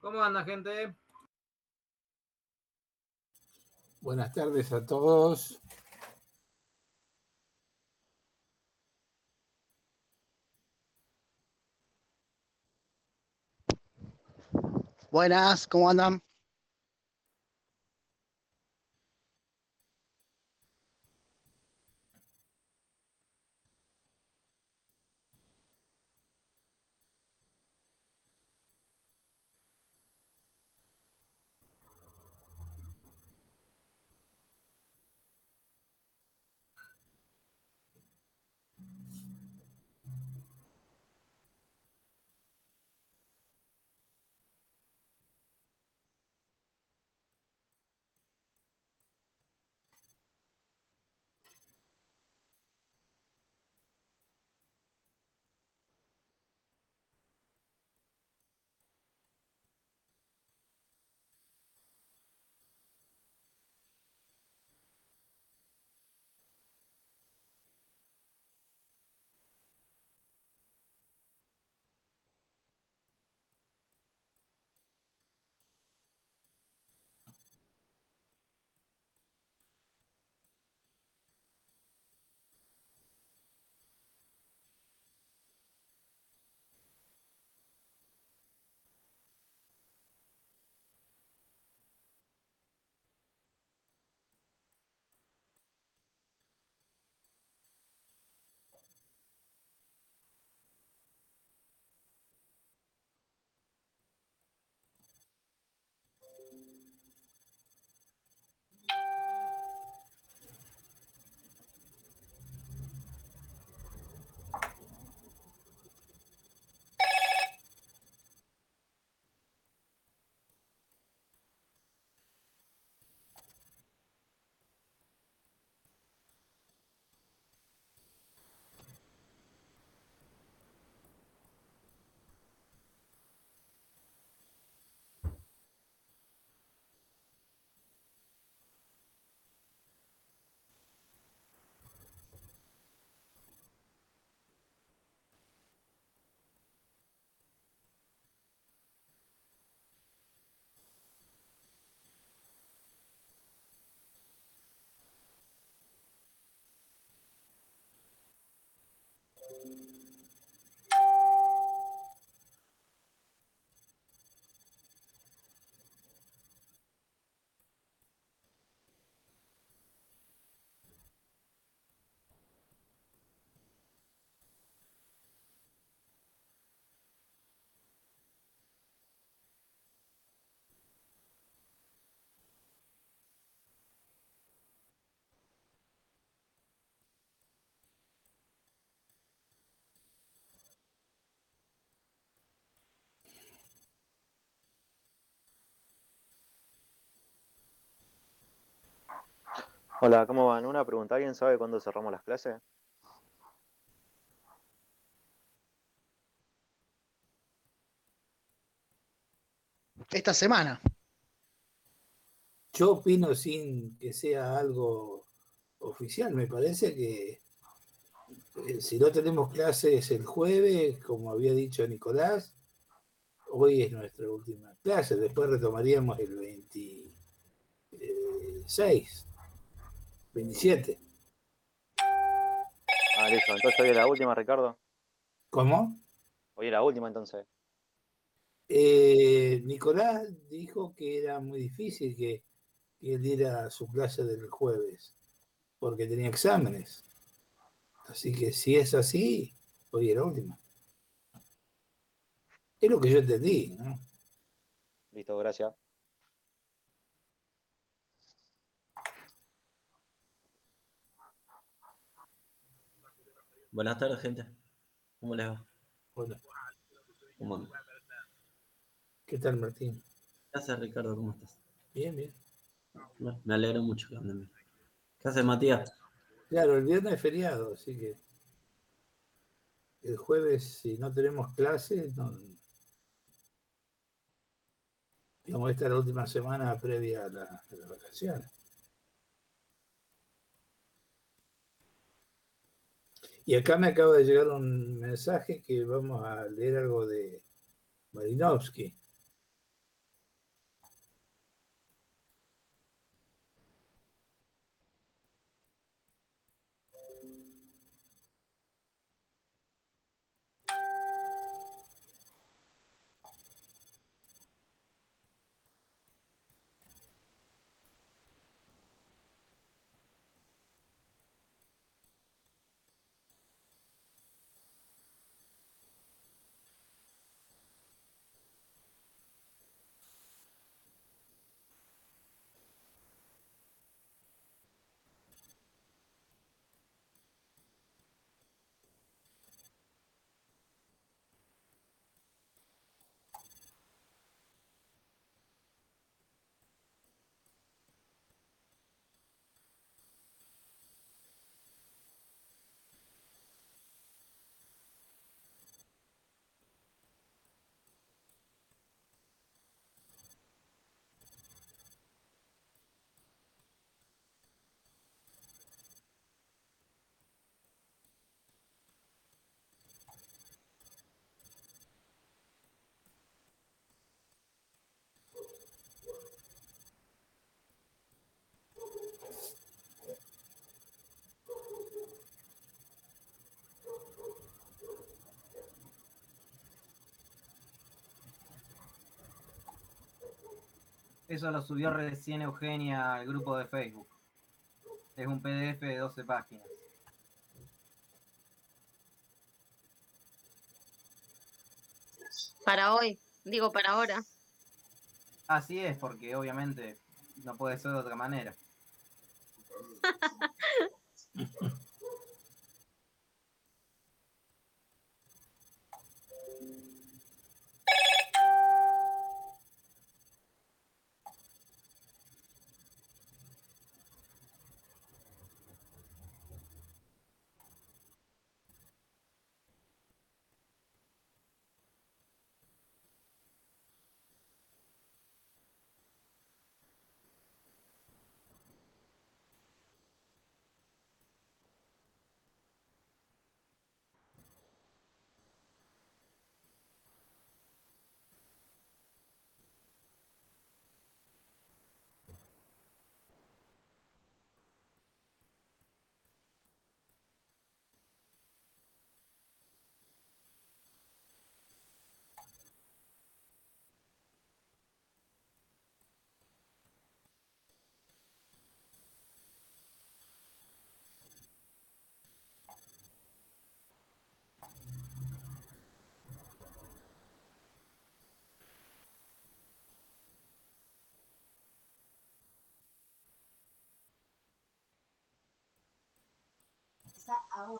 ¿Cómo anda, gente? Buenas tardes a todos. Buenas, ¿cómo andan? Hola, ¿cómo van? Una pregunta, ¿alguien sabe cuándo cerramos las clases? Esta semana. Yo opino sin que sea algo oficial, me parece que eh, si no tenemos clases el jueves, como había dicho Nicolás, hoy es nuestra última clase, después retomaríamos el 26, 27. Ah, listo, entonces hoy es la última, Ricardo. ¿Cómo? Hoy es la última, entonces. Eh, Nicolás dijo que era muy difícil que, que él diera a su clase del jueves, porque tenía exámenes. Así que si es así, hoy es la última. Es lo que yo entendí, ¿no? Listo, gracias. Buenas tardes, gente. ¿Cómo les va? Hola. ¿Cómo? ¿Qué tal, Martín? ¿Qué haces, Ricardo? ¿Cómo estás? Bien, bien. Bueno, me alegro mucho que anden bien. ¿Qué haces, Matías? Claro, el viernes es feriado, así que el jueves, si no tenemos clases, no, digamos, esta es la última semana previa a, la- a las vacaciones. Y acá me acaba de llegar un mensaje que vamos a leer algo de Marinovsky. Eso lo subió recién Eugenia al grupo de Facebook. Es un PDF de 12 páginas. Para hoy, digo para ahora. Así es, porque obviamente no puede ser de otra manera.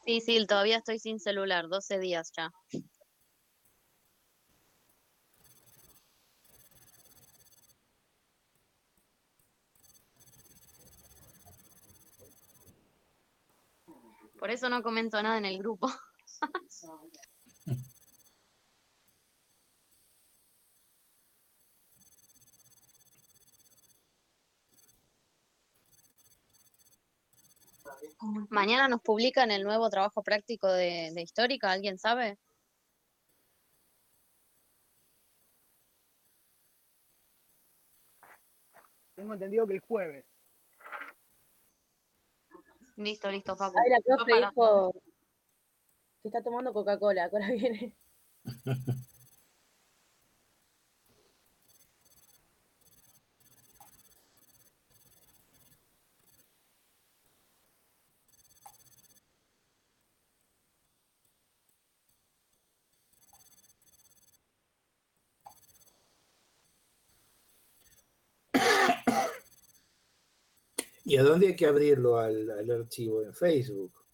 Sí, sí, todavía estoy sin celular, 12 días ya. Por eso no comento nada en el grupo. Mañana nos publican el nuevo trabajo práctico de, de histórica, ¿alguien sabe? Tengo entendido que el jueves. Listo, listo, Papu. Ay, la profe dijo que está tomando Coca-Cola, ahora viene. ¿Y a dónde hay que abrirlo al, al archivo? En Facebook.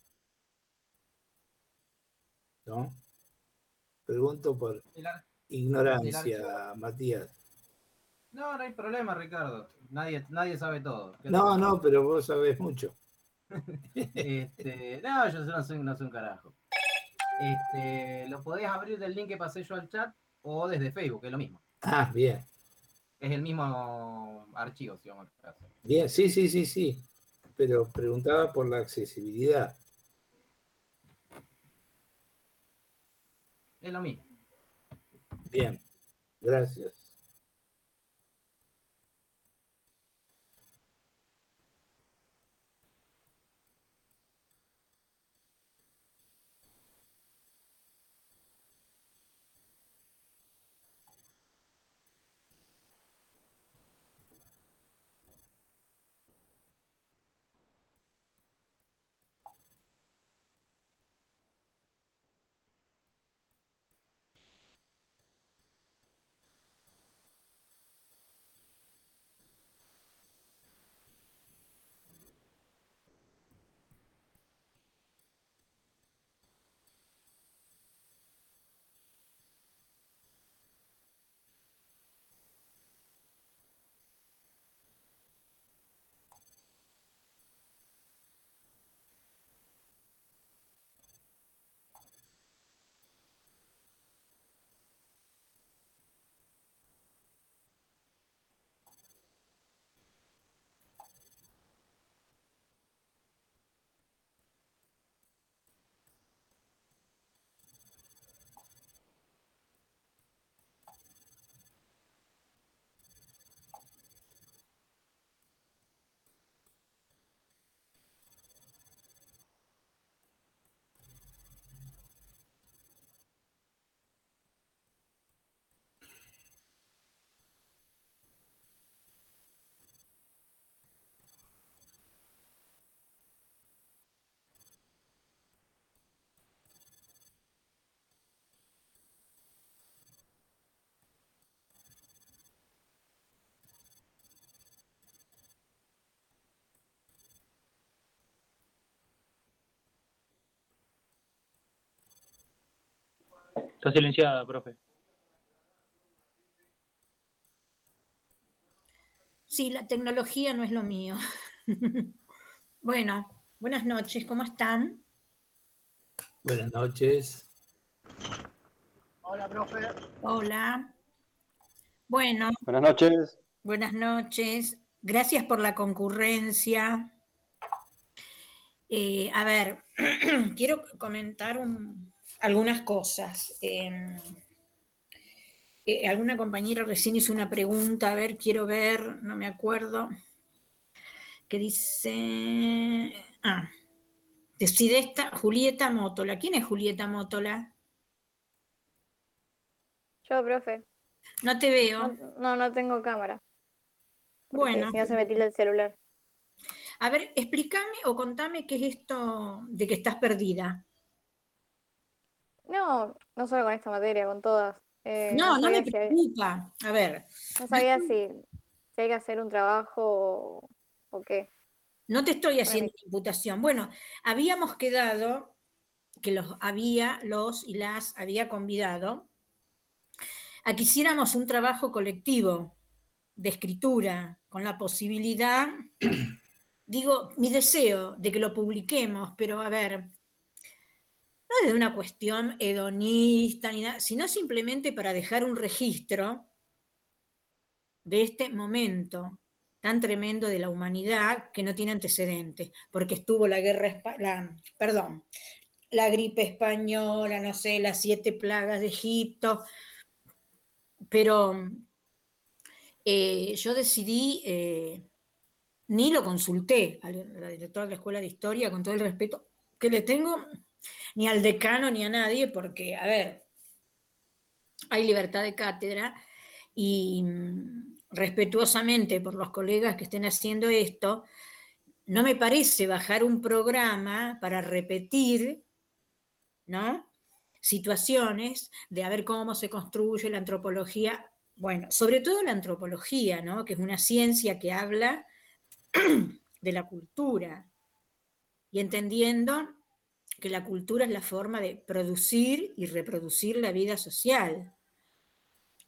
¿No? Pregunto por ignorancia, Matías. No, no hay problema, Ricardo. Nadie, nadie sabe todo. ¿Qué No, no, pero vos sabés mucho. Este, no, yo no soy, no soy un carajo. Este, lo podés abrir del link que pasé yo al chat o desde Facebook, que es lo mismo. Ah, bien es el mismo archivo, si vamos a Bien, sí, sí, sí, sí. Pero preguntaba por la accesibilidad. Es lo mismo. Bien, gracias. Está silenciada, profe. Sí, la tecnología no es lo mío. bueno, buenas noches, ¿cómo están? Buenas noches. Hola, profe. Hola. Bueno, Buenas noches. buenas noches. Gracias por la concurrencia. Eh, a ver, quiero comentar un- algunas cosas. Eh, eh, alguna compañera recién hizo una pregunta, a ver, quiero ver, no me acuerdo, que dice, ah, decide esta, Julieta Mótola. ¿Quién es Julieta Mótola? Yo, profe. No te veo. No, no, no tengo cámara. Bueno. Si no se me el celular. A ver, explícame o contame qué es esto de que estás perdida. No, no solo con esta materia, con todas. Eh, No, no me si hay- preocupa. A ver, no sabía si, si hay que hacer un trabajo o, o qué. no te estoy haciendo imputación. Bueno, habíamos quedado que los había, los y las había convidado a que hiciéramos un trabajo colectivo de escritura con la posibilidad, digo, mi deseo de que lo publiquemos, pero a ver, no es una cuestión hedonista ni nada, sino simplemente para dejar un registro de este momento tan tremendo de la humanidad que no tiene antecedentes, porque estuvo la guerra, la, perdón, la gripe española, no sé, las siete plagas de Egipto, pero eh, yo decidí, eh, ni lo consulté a la directora de la Escuela de Historia, con todo el respeto que le tengo, ni al decano ni a nadie, porque, a ver, hay libertad de cátedra y mm, respetuosamente por los colegas que estén haciendo esto, no me parece bajar un programa para repetir, ¿no? Situaciones de a ver cómo se construye la antropología, bueno, sobre todo la antropología, ¿no? Que es una ciencia que habla de la cultura y entendiendo que la cultura es la forma de producir y reproducir la vida social.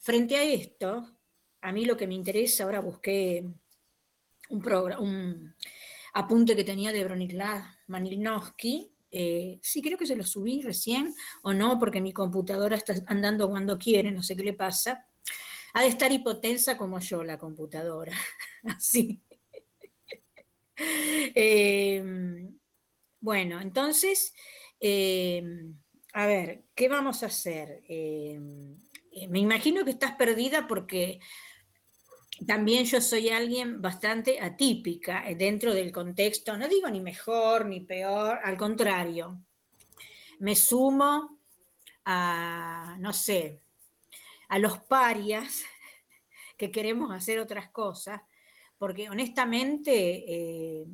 Frente a esto, a mí lo que me interesa, ahora busqué un, un apunte que tenía de Bronislav Manilnowski, eh, sí creo que se lo subí recién, o no, porque mi computadora está andando cuando quiere, no sé qué le pasa. Ha de estar hipotensa como yo la computadora, así. Eh, bueno, entonces, eh, a ver, ¿qué vamos a hacer? Eh, eh, me imagino que estás perdida porque también yo soy alguien bastante atípica eh, dentro del contexto, no digo ni mejor ni peor, al contrario, me sumo a, no sé, a los parias que queremos hacer otras cosas, porque honestamente eh,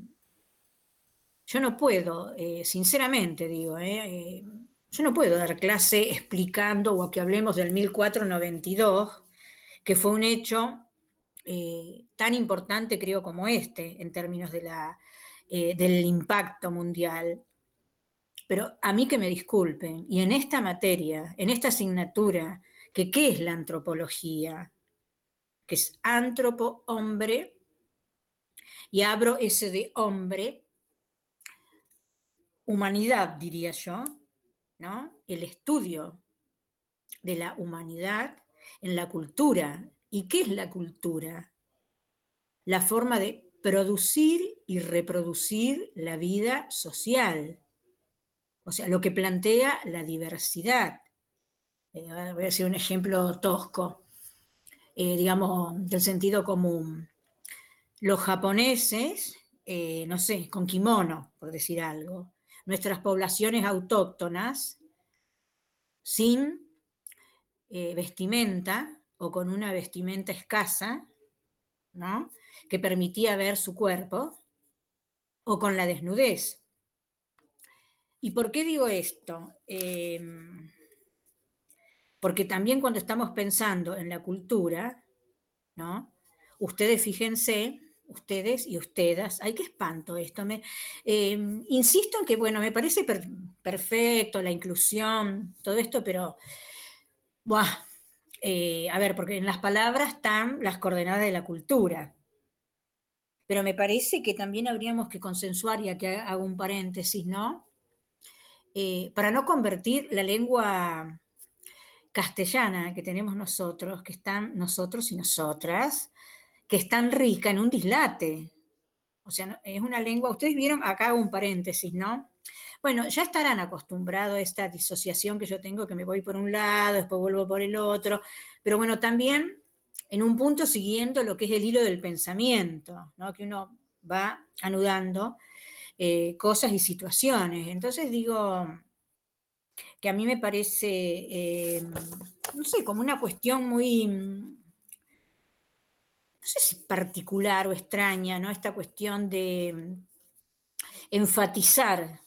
yo no puedo, eh, sinceramente digo, eh, yo no puedo dar clase explicando o que hablemos del 1492, que fue un hecho tan importante creo como este en términos de la, del impacto mundial. Pero a mí que me disculpen, y en esta materia, en esta asignatura, que qué es la antropología, que es antropo, hombre, y abro ese de hombre, humanidad, diría yo, ¿no? El estudio de la humanidad en la cultura. ¿Y qué es la cultura? La forma de producir y reproducir la vida social. O sea, lo que plantea la diversidad. Eh, voy a decir un ejemplo tosco, eh, digamos, del sentido común. Los japoneses, eh, no sé, con kimono, por decir algo. Nuestras poblaciones autóctonas, sin vestimenta o con una vestimenta escasa, ¿no? que permitía ver su cuerpo, o con la desnudez. ¿Y por qué digo esto? Em, porque también cuando estamos pensando en la cultura, ¿no? Ustedes fíjense, ustedes y ustedes, ay, qué espanto esto. Me, em, insisto en que, bueno, me parece perfecto la inclusión, todo esto, pero, buah, eh, a ver, porque en las palabras están las coordenadas de la cultura. Pero me parece que también habríamos que consensuar, ya que hago un paréntesis, ¿no? Eh, para no convertir la lengua castellana que tenemos nosotros, que están nosotros y nosotras, que es tan rica en un dislate. O sea, es una lengua, ustedes vieron, acá un paréntesis, ¿no? Bueno, ya estarán acostumbrados a esta disociación que yo tengo, que me voy por un lado, después vuelvo por el otro, pero bueno, también en un punto siguiendo lo que es el hilo del pensamiento, ¿no? que uno va anudando eh, cosas y situaciones. Entonces digo, que a mí me parece, eh, no sé, como una cuestión muy, no sé si particular o extraña, ¿no? Esta cuestión de enfatizar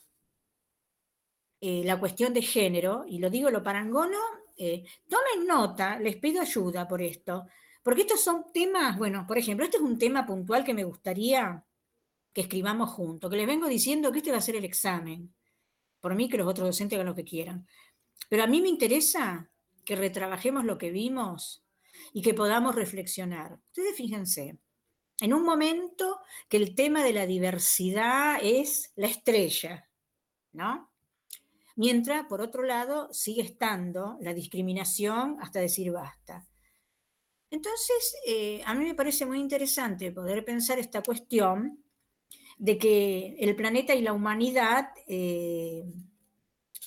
eh, la cuestión de género, y lo digo lo parangono, eh, tomen nota, les pido ayuda por esto, porque estos son temas, bueno, por ejemplo, este es un tema puntual que me gustaría que escribamos juntos, que les vengo diciendo que este va a ser el examen por mí que los otros docentes hagan lo que quieran. Pero a mí me interesa que retrabajemos lo que vimos y que podamos reflexionar. Ustedes fíjense, en un momento que el tema de la diversidad es la estrella, ¿no? Mientras, por otro lado, sigue estando la discriminación hasta decir basta. Entonces, eh, a mí me parece muy interesante poder pensar esta cuestión de que el planeta y la humanidad eh,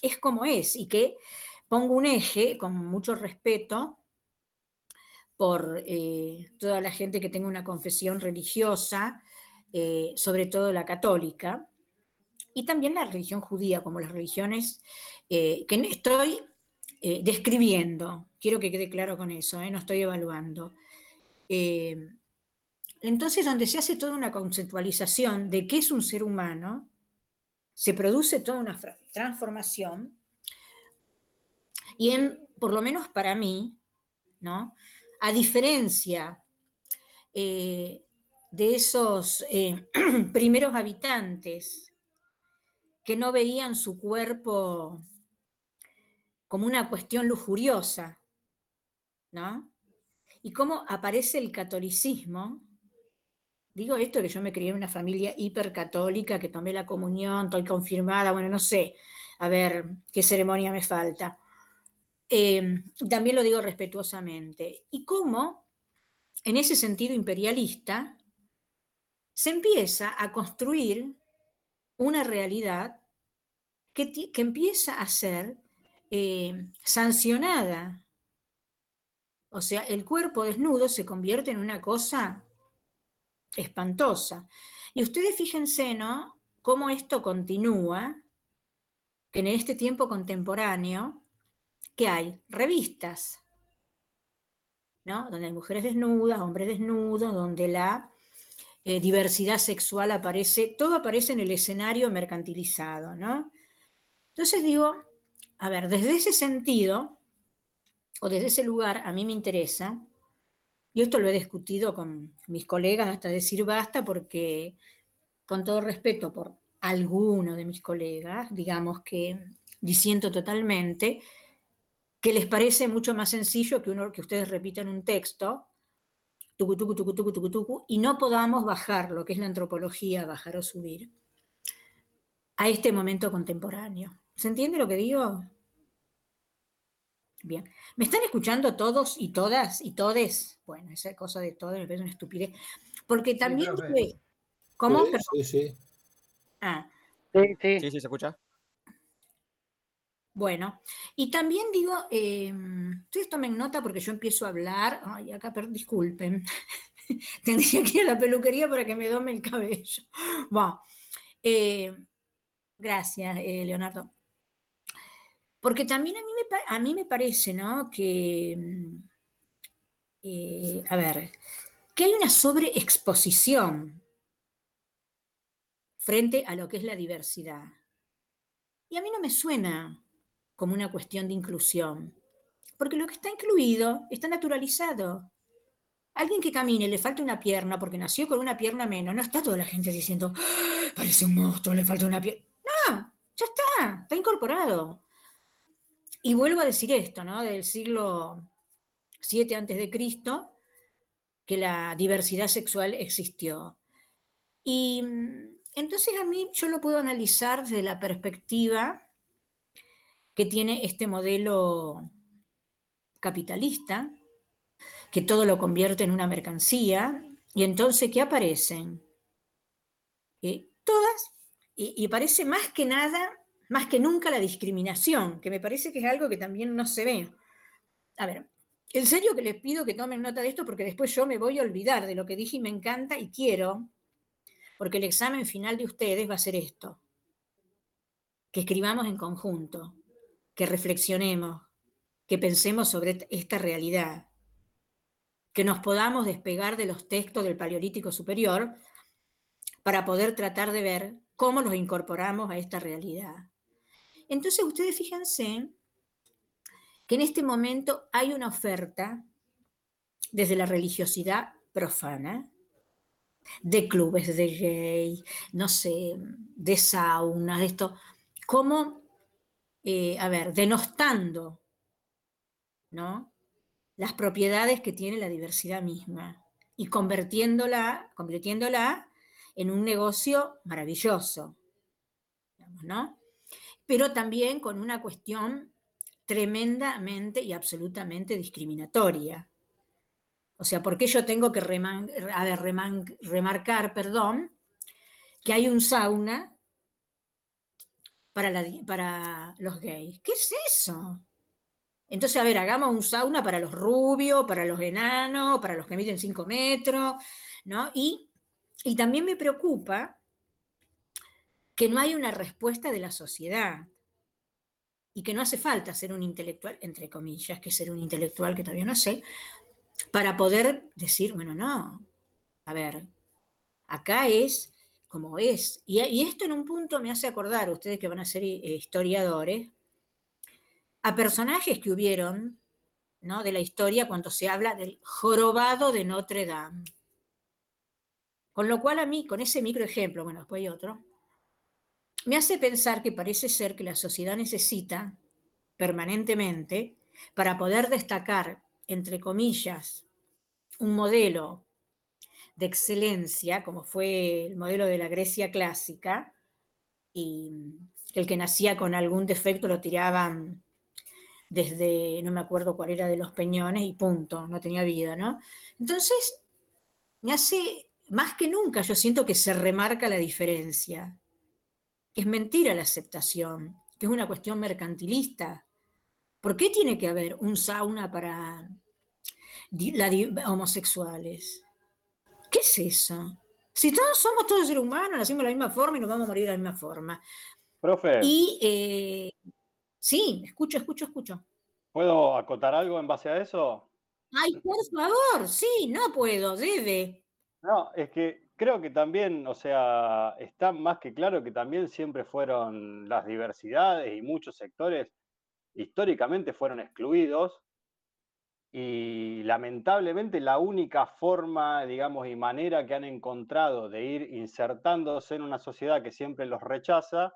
es como es y que pongo un eje con mucho respeto por eh, toda la gente que tenga una confesión religiosa, eh, sobre todo la católica, y también la religión judía, como las religiones que estoy describiendo. Quiero que quede claro con eso, no estoy evaluando. Entonces, donde se hace toda una conceptualización de qué es un ser humano, se produce toda una transformación y por lo menos para mí, ¿no? A diferencia eh, de esos eh, primeros habitantes que no veían su cuerpo como una cuestión lujuriosa, ¿no? Y cómo aparece el catolicismo Digo esto que yo me crié en una familia hipercatólica, que tomé la comunión, estoy confirmada, bueno, no sé, a ver qué ceremonia me falta. Em, también lo digo respetuosamente. Y cómo, en ese sentido imperialista, se empieza a construir una realidad que, que empieza a ser eh, sancionada. O sea, el cuerpo desnudo se convierte en una cosa espantosa. Y ustedes fíjense, ¿no? Cómo esto continúa, que en este tiempo contemporáneo, que hay revistas, ¿no? Donde hay mujeres desnudas, hombres desnudos, donde la eh, diversidad sexual aparece, todo aparece en el escenario mercantilizado, ¿no? Entonces digo, a ver, desde ese sentido, o desde ese lugar, a mí me interesa, y esto lo he discutido con mis colegas hasta decir basta, porque con todo respeto por alguno de mis colegas, digamos que disiento totalmente, que les parece mucho más sencillo que, uno, que ustedes repitan un texto, tucu, tucu, tucu, tucu, tucu, tucu, y no podamos bajar lo que es la antropología, bajar o subir, a este momento contemporáneo. ¿Se entiende lo que digo? Bien. ¿Me están escuchando todos y todas y todes? Bueno, esa cosa de todo me parece una estupidez. Porque también... ¿Cómo? Sí, sí, sí. Ah. Sí, sí. Sí, sí, se escucha. Bueno, y también digo, eh, ustedes tomen nota porque yo empiezo a hablar, ay, acá, per, disculpen, tendría que ir a la peluquería para que me dome el cabello. Bueno, eh, gracias, eh, Leonardo. Porque también a mí me, a mí me parece, ¿no? Que, eh, a ver, que hay una sobreexposición frente a lo que es la diversidad. Y a mí no me suena como una cuestión de inclusión, porque lo que está incluido está naturalizado. Alguien que camine, le falta una pierna porque nació con una pierna menos, no está toda la gente diciendo, ¡Ah! parece un monstruo, le falta una pierna. No, ya está, está incorporado. Y vuelvo a decir esto, ¿no? Del siglo VII antes de Cristo, que la diversidad sexual existió. Y mm, entonces a mí yo lo puedo analizar desde la perspectiva que tiene este modelo capitalista, que todo lo convierte en una mercancía, y entonces, ¿qué aparecen? Eh, todas, y, y aparece más que nada, más que nunca la discriminación, que me parece que es algo que también no se ve. A ver, en serio que les pido que tomen nota de esto porque después yo me voy a olvidar de lo que dije y me encanta y quiero, porque el examen final de ustedes va a ser esto, que escribamos en conjunto que reflexionemos, que pensemos sobre esta realidad, que nos podamos despegar de los textos del Paleolítico Superior para poder tratar de ver cómo los incorporamos a esta realidad. Entonces ustedes fíjense que en este momento hay una oferta desde la religiosidad profana, de clubes de gay, no sé, de saunas, de esto, como eh, a ver, denostando, ¿no? Las propiedades que tiene la diversidad misma y convirtiéndola, convirtiéndola en un negocio maravilloso, ¿no? Pero también con una cuestión tremendamente y absolutamente discriminatoria. O sea, ¿por qué yo tengo que remarcar, perdón, que hay un sauna para, los gays. ¿Qué es eso? Entonces, a ver, hagamos un sauna para los rubios, para los enanos, para los que miden 5 metros, ¿no? Y, y también me preocupa que no hay una respuesta de la sociedad y que no hace falta ser un intelectual, entre comillas, que ser un intelectual que todavía no sé, para poder decir, bueno, no, a ver, acá es como es. Y, esto en un punto me hace acordar, ustedes que van a ser eh, historiadores, a personajes que hubieron ¿no? de la historia cuando se habla del jorobado de Notre Dame. Con lo cual a mí, con ese micro ejemplo, bueno, después hay otro, me hace pensar que parece ser que la sociedad necesita permanentemente, para poder destacar, entre comillas, un modelo de excelencia, como fue el modelo de la Grecia clásica, y el que nacía con algún defecto lo tiraban desde, no me acuerdo cuál era de los peñones, y punto, no tenía vida, ¿no? Entonces, me hace, más que nunca, yo siento que se remarca la diferencia, que es mentira la aceptación, que es una cuestión mercantilista, ¿Por qué tiene que haber un sauna para la homosexuales? ¿Qué es eso? Si todos somos todos seres humanos, nacimos de la misma forma y nos vamos a morir de la misma forma. Profe, Y eh, sí, escucho, escucho, escucho. ¿puedo acotar algo en base a eso? Ay, por favor, sí, no puedo, debe. No, es que creo que también, o sea, está más que claro que también siempre fueron las diversidades y muchos sectores históricamente fueron excluidos y lamentablemente la única forma, digamos, y manera que han encontrado de ir insertándose en una sociedad que siempre los rechaza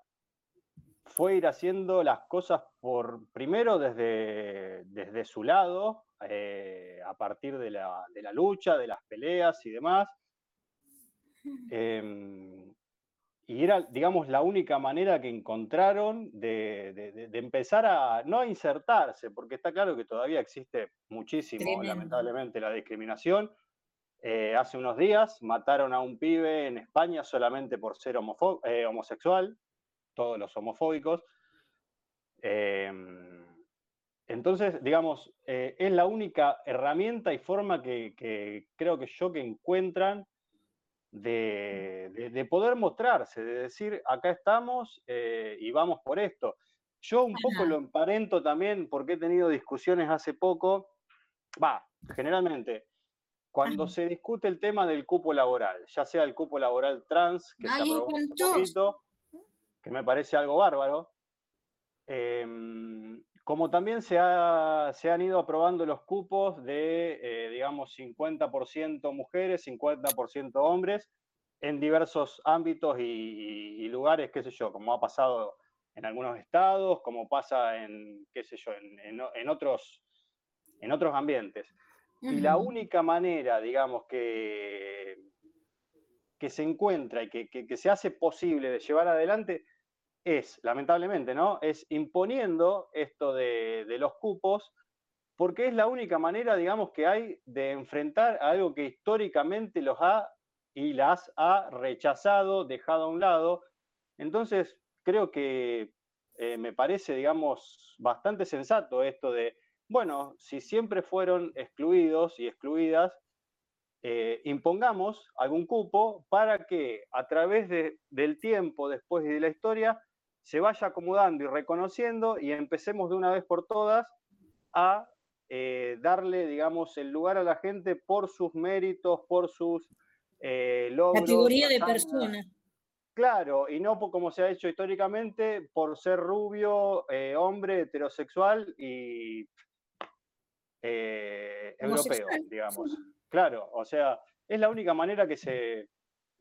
fue ir haciendo las cosas por, primero desde, desde su lado, eh, a partir de la, de la lucha, de las peleas y demás. Em, y era, digamos, la única manera que encontraron de, de- empezar a, no a insertarse, porque está claro que todavía existe muchísimo, Tremendo. lamentablemente, la discriminación. Eh, hace unos días mataron a un pibe en España solamente por ser eh, homosexual, todos los homofóbicos. Em, entonces, digamos, eh, es la única herramienta y forma que, que creo que yo que encuentran de, de- de poder mostrarse, de decir, acá estamos eh, y vamos por esto. Yo un poco lo emparento también porque he tenido discusiones hace poco, va, generalmente, cuando se discute el tema del cupo laboral, ya sea el cupo laboral trans, que Ay, se aprobó espantoso. poquito, que me parece algo bárbaro, em, como también se, ha- se han ido aprobando los cupos de, eh, digamos, 50% mujeres, 50% hombres, en diversos ámbitos y, lugares, qué sé yo, como ha pasado en algunos estados, como pasa en, qué sé yo, en, en o- en otros, en otros ambientes. Y la única manera, digamos, que, que se encuentra y que, que- que se hace posible de llevar adelante es, lamentablemente, ¿no? Es imponiendo esto de, los cupos, porque es la única manera, digamos, que hay de enfrentar a algo que históricamente los ha y las ha rechazado, dejado a un lado. Entonces, creo que eh, me parece, digamos, bastante sensato esto de, bueno, si siempre fueron excluidos y excluidas, eh, impongamos algún cupo para que a través de- del tiempo, después de la historia, se vaya acomodando y reconociendo y empecemos de una vez por todas a eh, darle, digamos, el lugar a la gente por sus méritos, por sus eh, logros. Categoría de hazañas. persona. Claro, y no por como se ha hecho históricamente, por ser rubio, eh, hombre, heterosexual y eh, europeo, digamos. sí. Claro, o sea, es la única manera que se,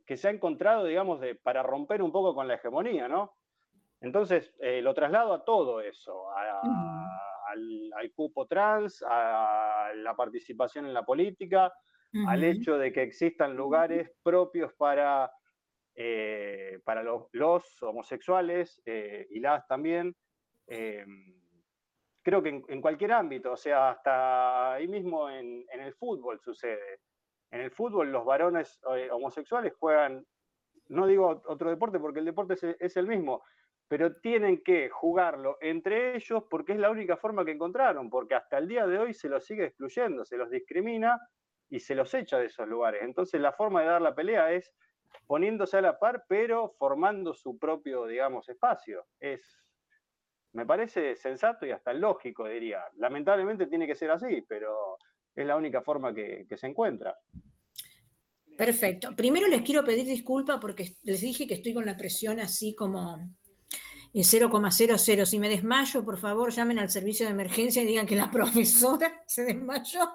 que se ha encontrado, digamos, de, para romper un poco con la hegemonía, ¿no? Entonces, eh, lo traslado a todo eso, a- al, al cupo trans, a la participación en la política, al hecho de que existan lugares propios para, eh, para los, los homosexuales eh, y las también. eh, creo que en, en cualquier ámbito, o sea, hasta ahí mismo en, en el fútbol sucede. En el fútbol los varones homosexuales juegan, no digo otro deporte porque el deporte es, es el mismo, pero tienen que jugarlo entre ellos porque es la única forma que encontraron, porque hasta el día de hoy se los sigue excluyendo, se los discrimina y se los echa de esos lugares. Entonces la forma de dar la pelea es poniéndose a la par, pero formando su propio, digamos, espacio. Es, me parece sensato y hasta lógico, diría. Lamentablemente tiene que ser así, pero es la única forma que, se encuentra. Perfecto. Primero les quiero pedir disculpas porque les dije que estoy con la presión así como 0,00. Si me desmayo, por favor, llamen al servicio de emergencia y digan que la profesora se desmayó.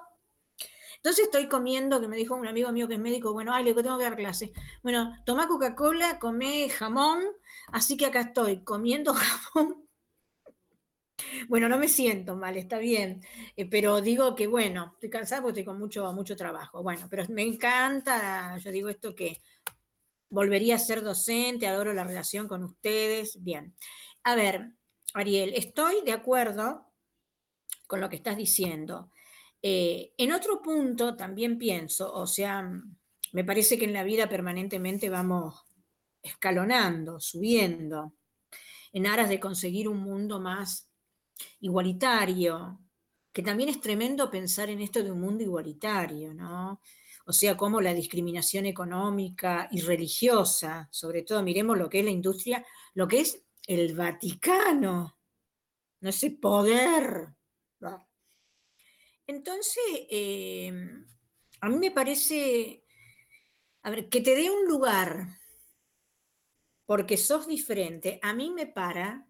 Entonces estoy comiendo, que me dijo un amigo mío que es médico, bueno, ay, le tengo que dar clase. Bueno, toma Coca-Cola, come jamón, así que acá estoy comiendo jamón. Bueno, no me siento mal, está bien, eh, pero digo que bueno, estoy cansada porque estoy con mucho, mucho trabajo. Bueno, pero me encanta, yo digo esto que volvería a ser docente, adoro la relación con ustedes. Bien, a ver, Ariel, estoy de acuerdo con lo que estás diciendo. Eh, en otro punto también pienso, o sea, me parece que en la vida permanentemente vamos escalonando, subiendo, en aras de conseguir un mundo más igualitario, que también es tremendo pensar en esto de un mundo igualitario, ¿no? O sea, como la discriminación económica y religiosa, sobre todo miremos lo que es la industria, lo que es el Vaticano, no ese poder. Entonces, eh, a mí me parece, a ver, que te dé un lugar porque sos diferente, a mí me para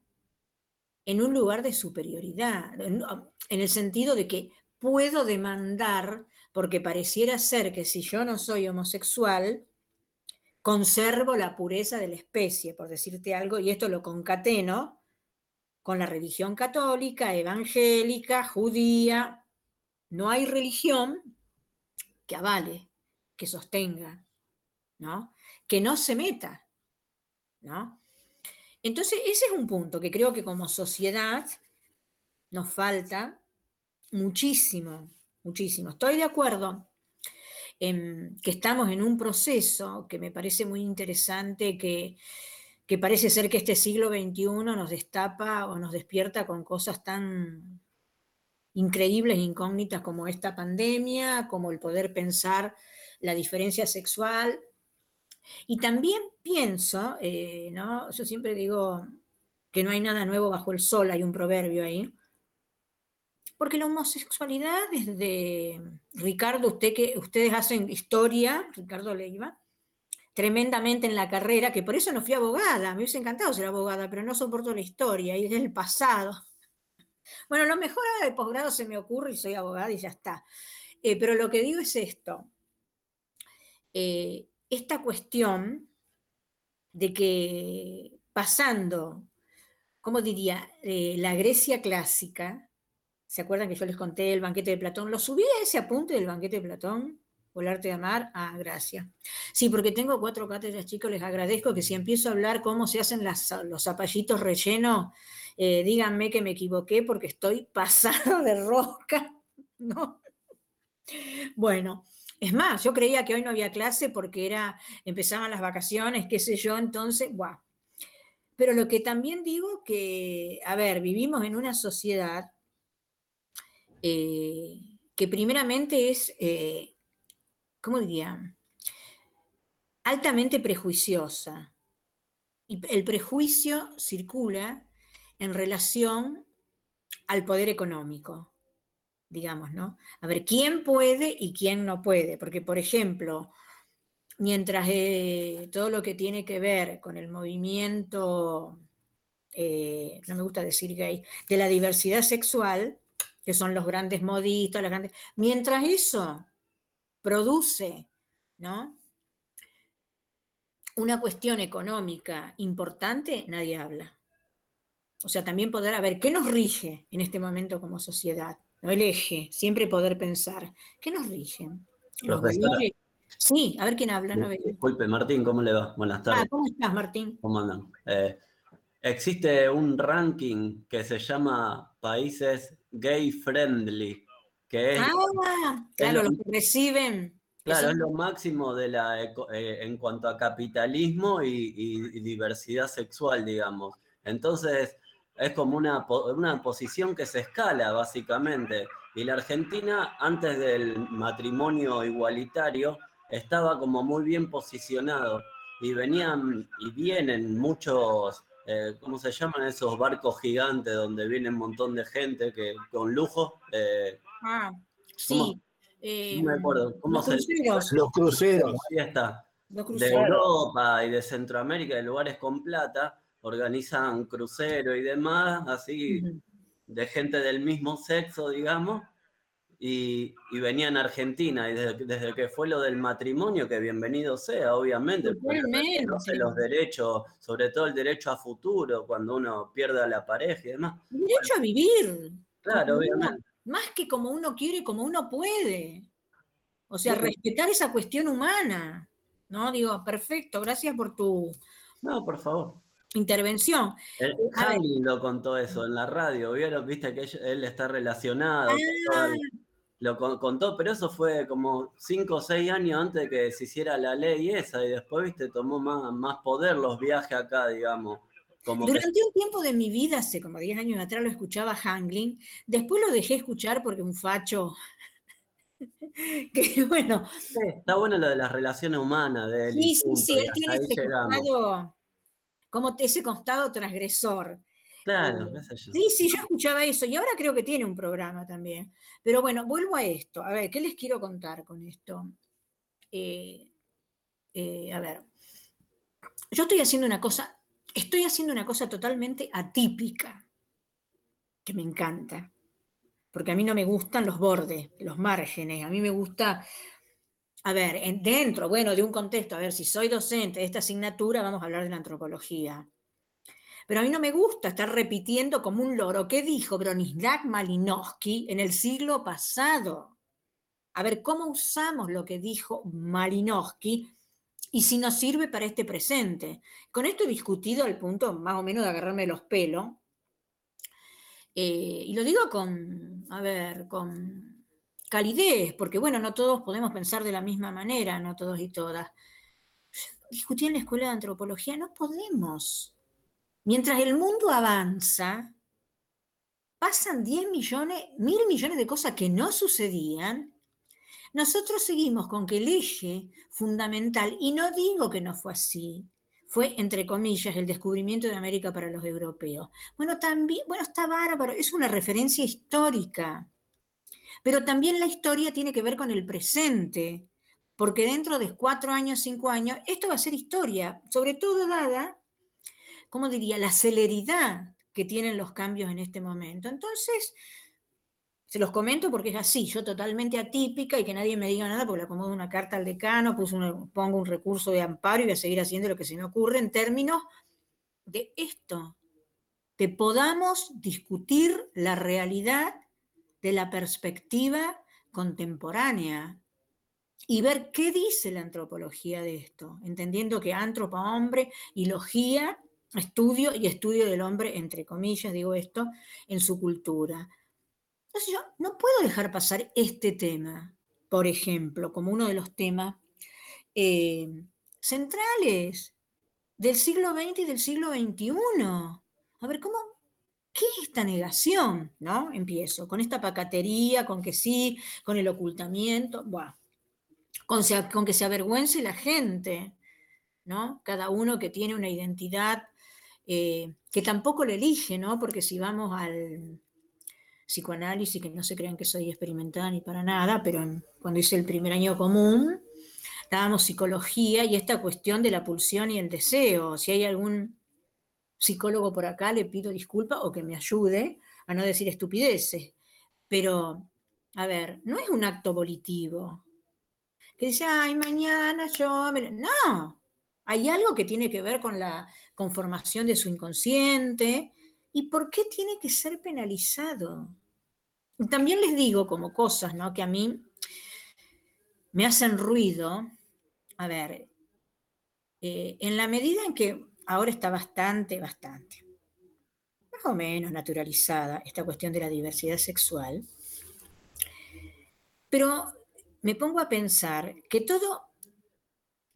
en un lugar de superioridad, en el sentido de que puedo demandar, porque pareciera ser que si yo no soy homosexual, conservo la pureza de la especie, por decirte algo, y esto lo concateno con la religión católica, evangélica, judía. No hay religión que avale, que sostenga, ¿no? Que no se meta, ¿no? Entonces, ese es un punto que creo que como sociedad nos falta muchísimo, muchísimo. Estoy de acuerdo en que estamos en un proceso que me parece muy interesante, que, parece ser que este siglo XXI nos destapa o nos despierta con cosas tan increíbles e incógnitas como esta pandemia, como el poder pensar la diferencia sexual. Y también pienso, eh, ¿no? yo siempre digo que no hay nada nuevo bajo el sol, hay un proverbio ahí, porque la homosexualidad desde Ricardo, usted que ustedes hacen historia, Ricardo Leiva, tremendamente en la carrera, que por eso no fui abogada, me hubiese encantado ser abogada, pero no soporto la historia y desde el pasado. Bueno, lo mejor de posgrado se me ocurre y soy abogada y ya está. Eh, pero lo que digo es esto. Eh, esta cuestión de que pasando, ¿cómo diría? Eh, la Grecia clásica, ¿Se acuerdan que yo les conté el banquete de Platón? Lo subí a ese apunte del banquete de Platón, o el arte de amar. Ah, gracias. Sí, porque tengo cuatro cátedras, chicos, les agradezco que si empiezo a hablar cómo se hacen los zapallitos rellenos, eh, díganme que me equivoqué porque estoy pasado de rosca. ¿no? Bueno, es más, yo creía que hoy no había clase porque era, empezaban las vacaciones, qué sé yo, entonces, guau. Pero lo que también digo que, a ver, vivimos en una sociedad eh, que primeramente es, eh, ¿cómo diría? Altamente prejuiciosa. Y el prejuicio circula en relación al poder económico, digamos, ¿no? A ver, ¿quién puede y quién no puede? Porque, por ejemplo, mientras eh, todo lo que tiene que ver con el movimiento, no me gusta decir gay, de la diversidad sexual, que son los grandes modistas, las grandes... Mientras eso produce, ¿no? Una cuestión económica importante, nadie habla. O sea, también poder, a ver, ¿qué nos rige en este momento como sociedad? ¿No? El eje, siempre poder pensar. ¿Qué nos rigen? Los valores. Sí, a ver quién habla. No Disculpe, Martín, ¿cómo le va? Buenas tardes. Ah, ¿cómo estás, Martín? ¿Cómo andan? Eh, existe un ranking que se llama Países Gay Friendly, que es... Ah, claro, lo, que reciben. Claro, es lo máximo de la, eh, en cuanto a capitalismo y, diversidad sexual, digamos. Entonces, es como una, una posición que se escala, básicamente. Y la Argentina, antes del matrimonio igualitario, estaba como muy bien posicionado. Y venían y vienen muchos eh, ¿cómo se llaman esos barcos gigantes donde viene un montón de gente que con lujo? Eh, ah, sí. no me acuerdo. ¿Cómo los, cruceros. los cruceros. Ahí está. De Europa y de Centroamérica, de lugares con plata, organizan cruceros y demás, así, de gente del mismo sexo, digamos, y, venían a Argentina, y desde, que fue lo del matrimonio, que bienvenido sea, obviamente, los derechos, sobre todo el derecho a futuro, cuando uno pierde a la pareja y demás. El derecho a vivir. Claro, obviamente. más que como uno quiere, como uno puede. O sea, respetar esa cuestión humana. ¿No? Digo, perfecto, gracias por tu. No, por favor intervención. El, lo contó eso en la radio, ¿vieron? Viste que él está relacionado. Ah, lo contó, pero eso fue como cinco o seis años antes de que se hiciera la ley esa, y después, viste, tomó más, más poder los viajes acá, digamos. como que Durante un tiempo de mi vida, hace como 10 años atrás, lo escuchaba Hangling. Después lo dejé escuchar porque un facho. que bueno. está bueno lo de las relaciones humanas de él. Sí, sí, sí, él tiene ese costado, como ese costado transgresor. Claro, qué sé yo. Sí, sí, yo escuchaba eso y ahora creo que tiene un programa también. Pero bueno, vuelvo a esto. A ver, ¿qué les quiero contar con esto? Eh, eh, a ver, yo estoy haciendo una cosa, estoy haciendo una cosa totalmente atípica, que me encanta, porque a mí no me gustan los bordes, los márgenes, a mí me gusta, a ver, en- dentro, bueno, de un contexto, a ver, si soy docente de esta asignatura, vamos a hablar de la antropología. Pero a mí no me gusta estar repitiendo como un loro qué dijo Bronislav Malinowski en el siglo pasado. A ver, ¿cómo usamos lo que dijo Malinowski y si nos sirve para este presente? Con esto he discutido al punto más o menos de agarrarme los pelos. Eh, y lo digo con, a ver, con calidez, porque bueno, no todos podemos pensar de la misma manera, no todos y todas. Discutí en la escuela de antropología, no podemos. Mientras el mundo avanza, pasan 10 millones, mil millones de cosas que no sucedían. Nosotros seguimos con que el eje fundamental, y no digo que no fue así, fue, entre comillas, el descubrimiento de América para los europeos. Bueno, también, bueno, está bárbaro, es una referencia histórica, pero también la historia tiene que ver con el presente, porque dentro de cuatro años, cinco años, esto va a ser historia, sobre todo dada ¿cómo diría?, la celeridad que tienen los cambios en este momento. Entonces, se los comento porque es así, yo totalmente atípica y que nadie me diga nada porque le acomodo una carta al decano, pongo un recurso de amparo y voy a seguir haciendo lo que se me ocurre en términos de esto, que podamos discutir la realidad de la perspectiva contemporánea y ver qué dice la antropología de esto, entendiendo que antropa hombre y logía estudio y estudio del hombre, entre comillas, digo esto, en su cultura. Entonces yo no puedo dejar pasar este tema, por ejemplo, como uno de los temas eh, centrales del siglo XX y del siglo XXI. A ver, ¿cómo? ¿Qué es esta negación? ¿No? Empiezo con esta pacatería, con que sí, con el ocultamiento, con, con que se avergüence la gente, ¿no? Cada uno que tiene una identidad eh, que tampoco le elige, ¿no? Porque si vamos al psicoanálisis, que no se crean que soy experimentada ni para nada, pero cuando hice el primer año común, dábamos psicología y esta cuestión de la pulsión y el deseo. Si hay algún psicólogo por acá, le pido disculpas o que me ayude a no decir estupideces. Pero, a ver, no es un acto volitivo. Que dice, ay, mañana yo... me-". No, hay algo que tiene que ver con la conformación de su inconsciente. ¿Y por qué tiene que ser penalizado? También les digo como cosas ¿no? que a mí me hacen ruido. A ver, eh, en la medida en que ahora está bastante, bastante, más o menos naturalizada esta cuestión de la diversidad sexual, pero me pongo a pensar que todo,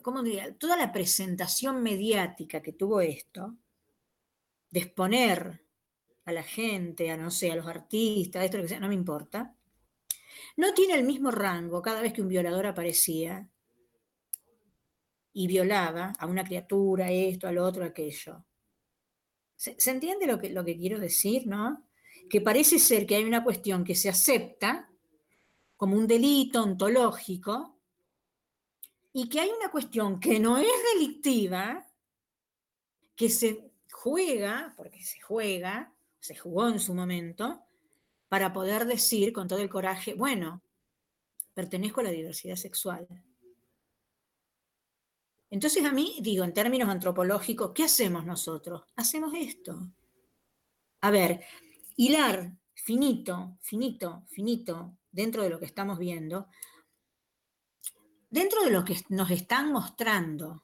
¿cómo diría? Toda la presentación mediática que tuvo esto, de exponer a la gente, a no sé, a los artistas, esto que sea, no me importa, no tiene el mismo rango cada vez que un violador aparecía y violaba a una criatura, esto, al otro, aquello. ¿Se, se entiende lo que, lo que quiero decir, no? Que parece ser que hay una cuestión que se acepta como un delito ontológico y que hay una cuestión que no es delictiva, que se juega, porque se juega, se jugó en su momento, para poder decir con todo el coraje, bueno, pertenezco a la diversidad sexual. Entonces a mí, digo, en términos antropológicos, ¿qué hacemos nosotros? Hacemos esto. A ver, hilar finito, finito, finito, dentro de lo que estamos viendo, dentro de lo que nos están mostrando,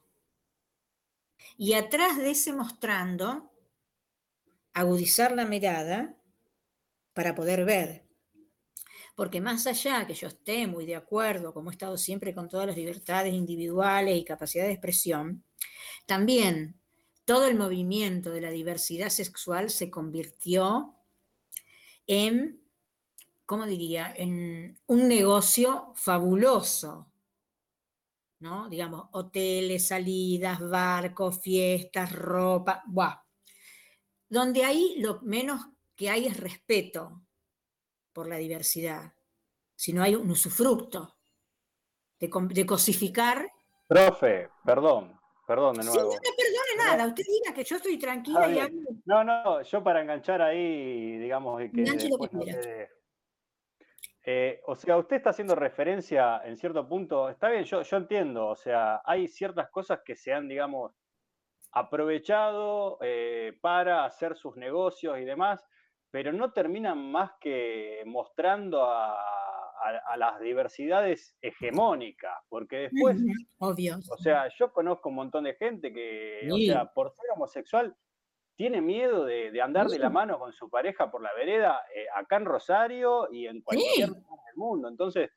y atrás de ese mostrando, agudizar la mirada para poder ver. Porque más allá que yo esté muy de acuerdo, como he estado siempre con todas las libertades individuales y capacidad de expresión, también todo el movimiento de la diversidad sexual se convirtió en, ¿cómo diría?, en un negocio fabuloso. ¿No? Digamos, hoteles, salidas, barcos, fiestas, ropa, ¡buah! Donde ahí lo menos que hay es respeto por la diversidad, si no hay un usufructo de, de cosificar. Profe, perdón, perdón de Sí, nuevo. no me perdone nada, usted diga que yo estoy tranquila y hablo. No, no, yo para enganchar ahí, digamos, que Enganche lo que después no. Eh, o sea, usted está haciendo referencia en cierto punto, está bien, yo, yo entiendo, o sea, hay ciertas cosas que se han, digamos, aprovechado eh, para hacer sus negocios y demás, pero no terminan más que mostrando a, a- a las diversidades hegemónicas, porque después Obvio. o sea, yo conozco un montón de gente que, o sea, por ser homosexual, tiene miedo de, de andar de la mano con su pareja por la vereda eh, acá en Rosario y en cualquier Sí. lugar del mundo. Entonces,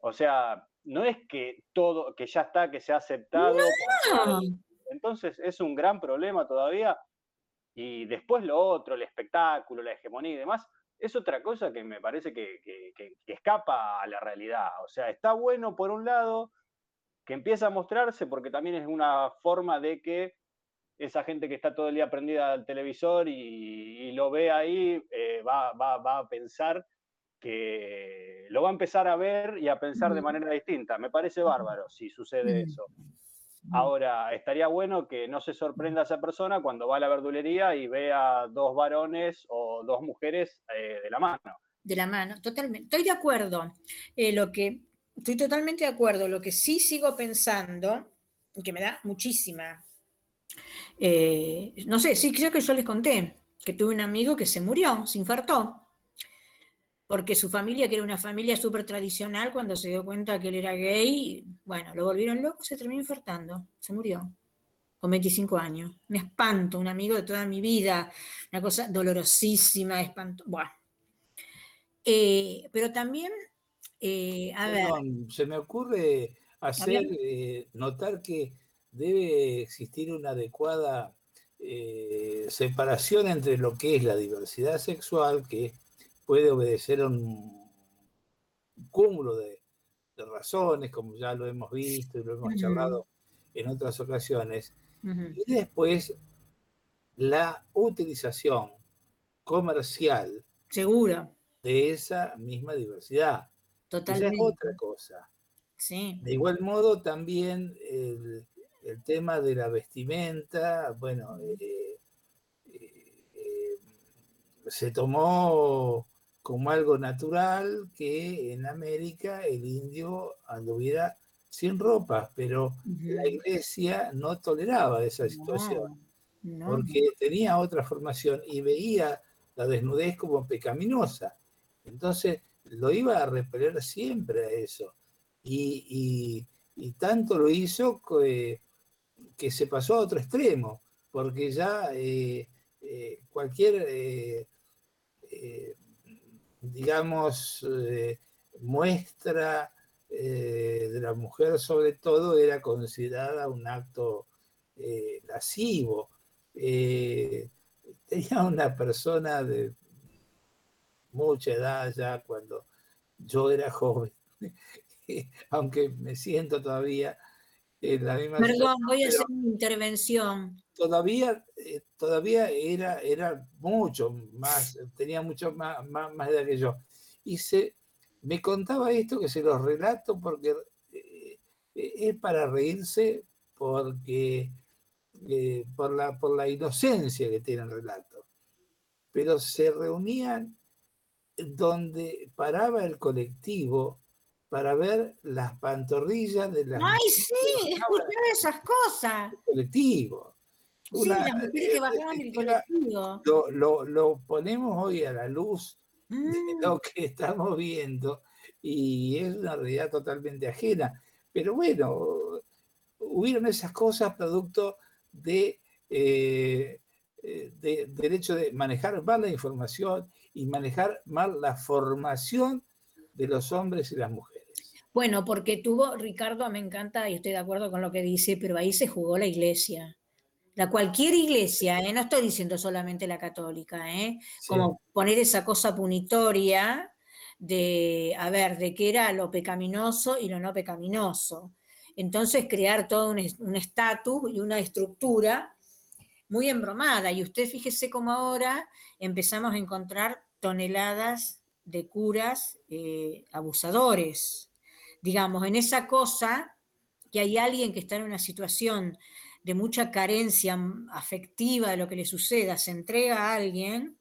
o sea, no es que todo, que ya está, que se ha aceptado. No. Entonces, es un gran problema todavía. Y después lo otro, el espectáculo, la hegemonía y demás, es otra cosa que me parece que, que- que- que escapa a la realidad. O sea, está bueno por un lado que empieza a mostrarse porque también es una forma de que esa gente que está todo el día prendida al televisor y, y lo ve ahí eh, va, va- va a pensar que lo va a empezar a ver y a pensar de manera distinta. Me parece bárbaro si sucede eso. Ahora, estaría bueno que no se sorprenda esa persona cuando va a la verdulería y vea dos varones o dos mujeres eh, de la mano. de la mano, totalmente. Estoy de acuerdo. Eh, lo que estoy totalmente de acuerdo. Lo que sí sigo pensando, que me da muchísima. Eh, no sé, sí, creo que yo les conté que tuve un amigo que se murió, se infartó. Porque su familia, que era una familia súper tradicional, cuando se dio cuenta que él era gay, bueno, lo volvieron loco, se terminó infartando, se murió con 25 años. Un espanto, un amigo de toda mi vida, una cosa dolorosísima, espanto. Bueno. Eh, pero también, eh, a ver, Perdón, se me ocurre hacer eh, notar que debe existir una adecuada eh, separación entre lo que es la diversidad sexual, que puede obedecer a un cúmulo de, de razones, como ya lo hemos visto y lo hemos charlado en otras ocasiones, y después la utilización comercial seguro, de esa misma diversidad. Esa es totalmente. otra cosa. Sí, De igual modo, también el, el tema de la vestimenta, bueno, eh, eh, eh, se tomó como algo natural que en América el indio anduviera sin ropa, pero la iglesia no toleraba esa situación no, no, porque tenía otra formación y veía la desnudez como pecaminosa. Entonces lo iba a repeler siempre a eso. Y, y- y tanto lo hizo que, que se pasó a otro extremo, porque ya eh, eh, cualquier, eh, digamos, muestra de la mujer sobre todo era considerada un acto lascivo. Tenía una persona de mucha edad ya cuando yo era joven, aunque me siento todavía en la misma Perdón, voy a hacer una intervención. todavía, eh, todavía era, era mucho más, tenía mucho más, más, más edad que yo. Y se, me contaba esto que se los relato porque eh, eh, es para reírse porque eh, por, la, por la inocencia que tiene el relato. Pero se reunían donde paraba el colectivo para ver las pantorrillas de las ¡Ay, sí! Escuchar esas cosas. colectivo. Sí, las mujeres que eh, bajaban del colectivo. lo, lo- lo ponemos hoy a la luz de Mm, lo que estamos viendo y es una realidad totalmente ajena. Pero bueno, hubieron esas cosas producto de, eh, eh, de- del hecho de manejar mal la información y manejar mal la formación de los hombres y las mujeres. Bueno, porque tuvo, Ricardo, me encanta y estoy de acuerdo con lo que dice, pero ahí se jugó la iglesia. La cualquier iglesia, ¿eh? no estoy diciendo solamente la católica, ¿eh? Sí. como poner esa cosa punitoria de, a ver, de qué era lo pecaminoso y lo no pecaminoso. Entonces crear todo un estatus y una estructura muy embromada. Y usted fíjese cómo ahora empezamos a encontrar toneladas de curas eh, abusadores. Digamos, en esa cosa que hay alguien que está en una situación de mucha carencia afectiva de lo que le suceda, se entrega a alguien,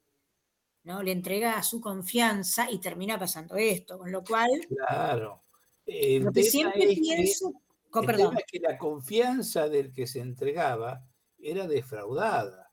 ¿no? Le entrega a su confianza y termina pasando esto. Con lo cual, Claro. El lo que siempre es que- pienso. el tema es que la confianza del que se entregaba era defraudada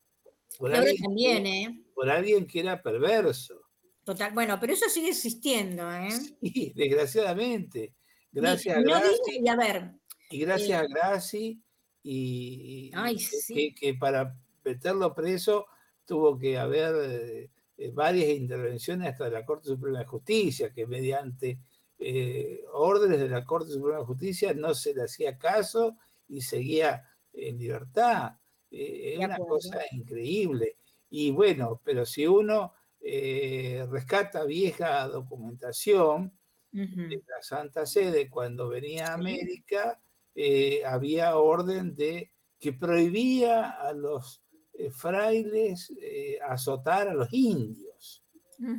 por, alguien, también, que, ¿eh? por alguien que era perverso. Total, bueno, pero eso sigue existiendo, ¿eh? Y desgraciadamente, gracias a Graci, y a ver, y gracias eh, a Graci, y, Ay, que- sí. que, que para meterlo preso tuvo que haber eh, eh, varias intervenciones hasta la Corte Suprema de Justicia, que mediante eh, órdenes de la Corte Suprema de Justicia no se le hacía caso y seguía en libertad. Es una cosa increíble. Y bueno, pero si uno eh, rescata vieja documentación de la Santa Sede cuando venía a. América, eh, había orden de que prohibía a los eh, frailes eh, azotar a los indios.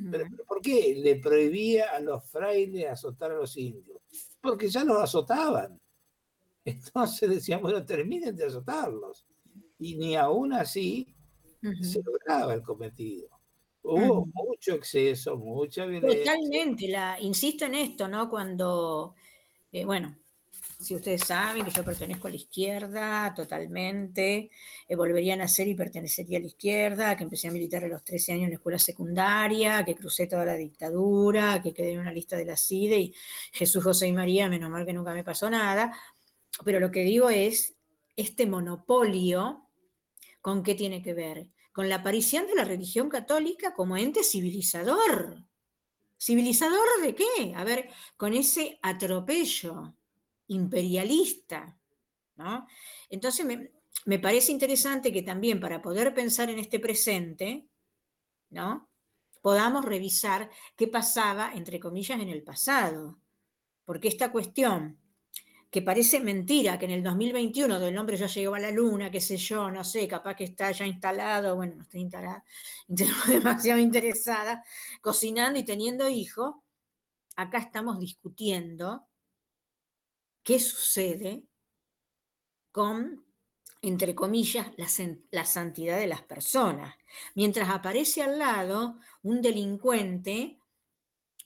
¿Pero, pero por qué le prohibía a los frailes azotar a los indios? Porque ya los azotaban. Entonces decían, bueno, terminen de azotarlos. Y ni aún así se lograba el cometido. Hubo mucho exceso, mucha violencia. Totalmente, la, insisto en esto, ¿no? Cuando, eh, bueno, si ustedes saben que yo pertenezco a la izquierda totalmente, eh, volvería a nacer y pertenecería a la izquierda, que empecé a militar a los 13 años en la escuela secundaria, que crucé toda la dictadura, que quedé en una lista de la CIDE y Jesús, José y María, menos mal que nunca me pasó nada, pero lo que digo es, este monopolio, ¿con qué tiene que ver? Con la aparición de la religión católica como ente civilizador. ¿Civilizador de qué? A ver, con ese atropello imperialista, ¿no? Entonces me, me parece interesante que también para poder pensar en este presente, ¿no? Podamos revisar qué pasaba, entre comillas, en el pasado. Porque esta cuestión que parece mentira, que en el 2021 el hombre ya llegó a la luna, qué sé yo, no sé, capaz que está ya instalado, bueno, no estoy instalada, demasiado interesada, cocinando y teniendo hijos, acá estamos discutiendo qué sucede con, entre comillas, la, la santidad de las personas. Mientras aparece al lado un delincuente,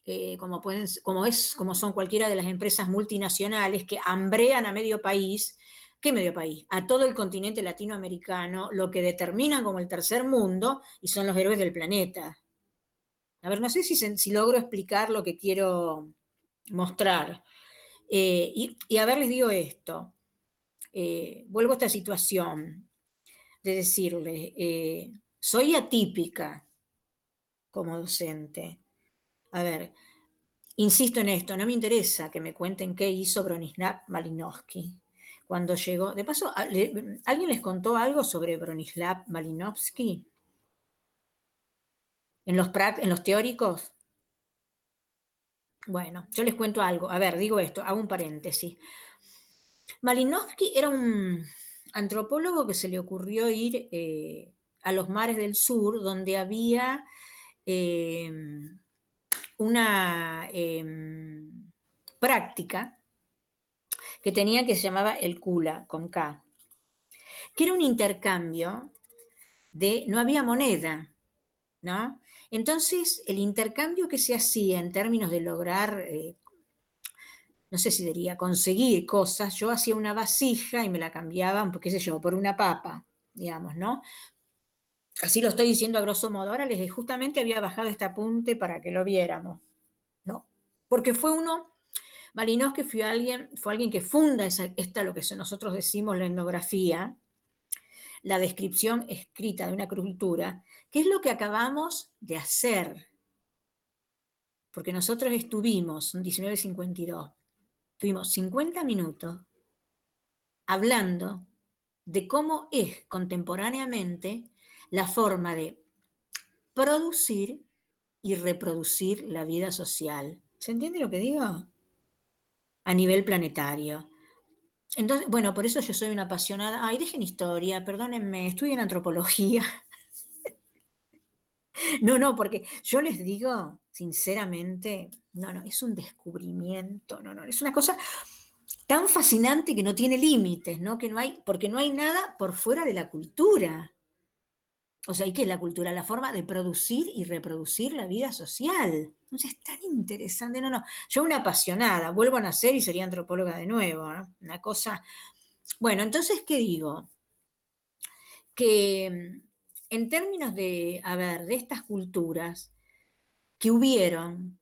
eh, como, pueden, como, es, como son cualquiera de las empresas multinacionales que hambrean a medio país, ¿qué medio país? A todo el continente latinoamericano, lo que determinan como el tercer mundo y son los héroes del planeta. A ver, no sé si, si logro explicar lo que quiero mostrar. Eh, y, y a ver, les digo esto. Eh, vuelvo a esta situación de decirle, eh, soy atípica como docente. A ver, insisto en esto, no me interesa que me cuenten qué hizo Bronislav Malinowski cuando llegó. De paso, ¿alguien les contó algo sobre Bronislav Malinowski? ¿En los, en los teóricos? Bueno, yo les cuento algo. A ver, digo esto, hago un paréntesis. Malinowski era un antropólogo que se le ocurrió ir eh, a los mares del sur, donde había eh, una eh, práctica que tenía que se llamaba el Kula, con K, que era un intercambio de, no había moneda, ¿no? Entonces, el intercambio que se hacía en términos de lograr, eh, no sé si diría, conseguir cosas, yo hacía una vasija y me la cambiaban, qué sé yo, por una papa, digamos, ¿no? Así lo estoy diciendo a grosso modo. Ahora les justamente había bajado este apunte para que lo viéramos. No, porque fue uno, Malinowski fue alguien, fue alguien que funda esta, lo que nosotros decimos la etnografía, la descripción escrita de una cultura, que es lo que acabamos de hacer. Porque nosotros estuvimos en 1952, tuvimos 50 minutos hablando de cómo es contemporáneamente la forma de producir y reproducir la vida social. ¿Se entiende lo que digo? A nivel planetario. Entonces, bueno, por eso yo soy una apasionada. Ay, dejen historia, perdónenme, en antropología. No, no, porque yo les digo, sinceramente, no, no, es un descubrimiento, no, no, es una cosa tan fascinante que no tiene límites, ¿no? Que no hay, porque no hay nada por fuera de la cultura. O sea, ¿y qué es la cultura? La forma de producir y reproducir la vida social. Entonces, es tan interesante. No, no. Yo una apasionada, vuelvo a nacer y sería antropóloga de nuevo. ¿no? Una cosa. Bueno, entonces, ¿qué digo? Que mm, en términos de, a ver, de estas culturas que hubieron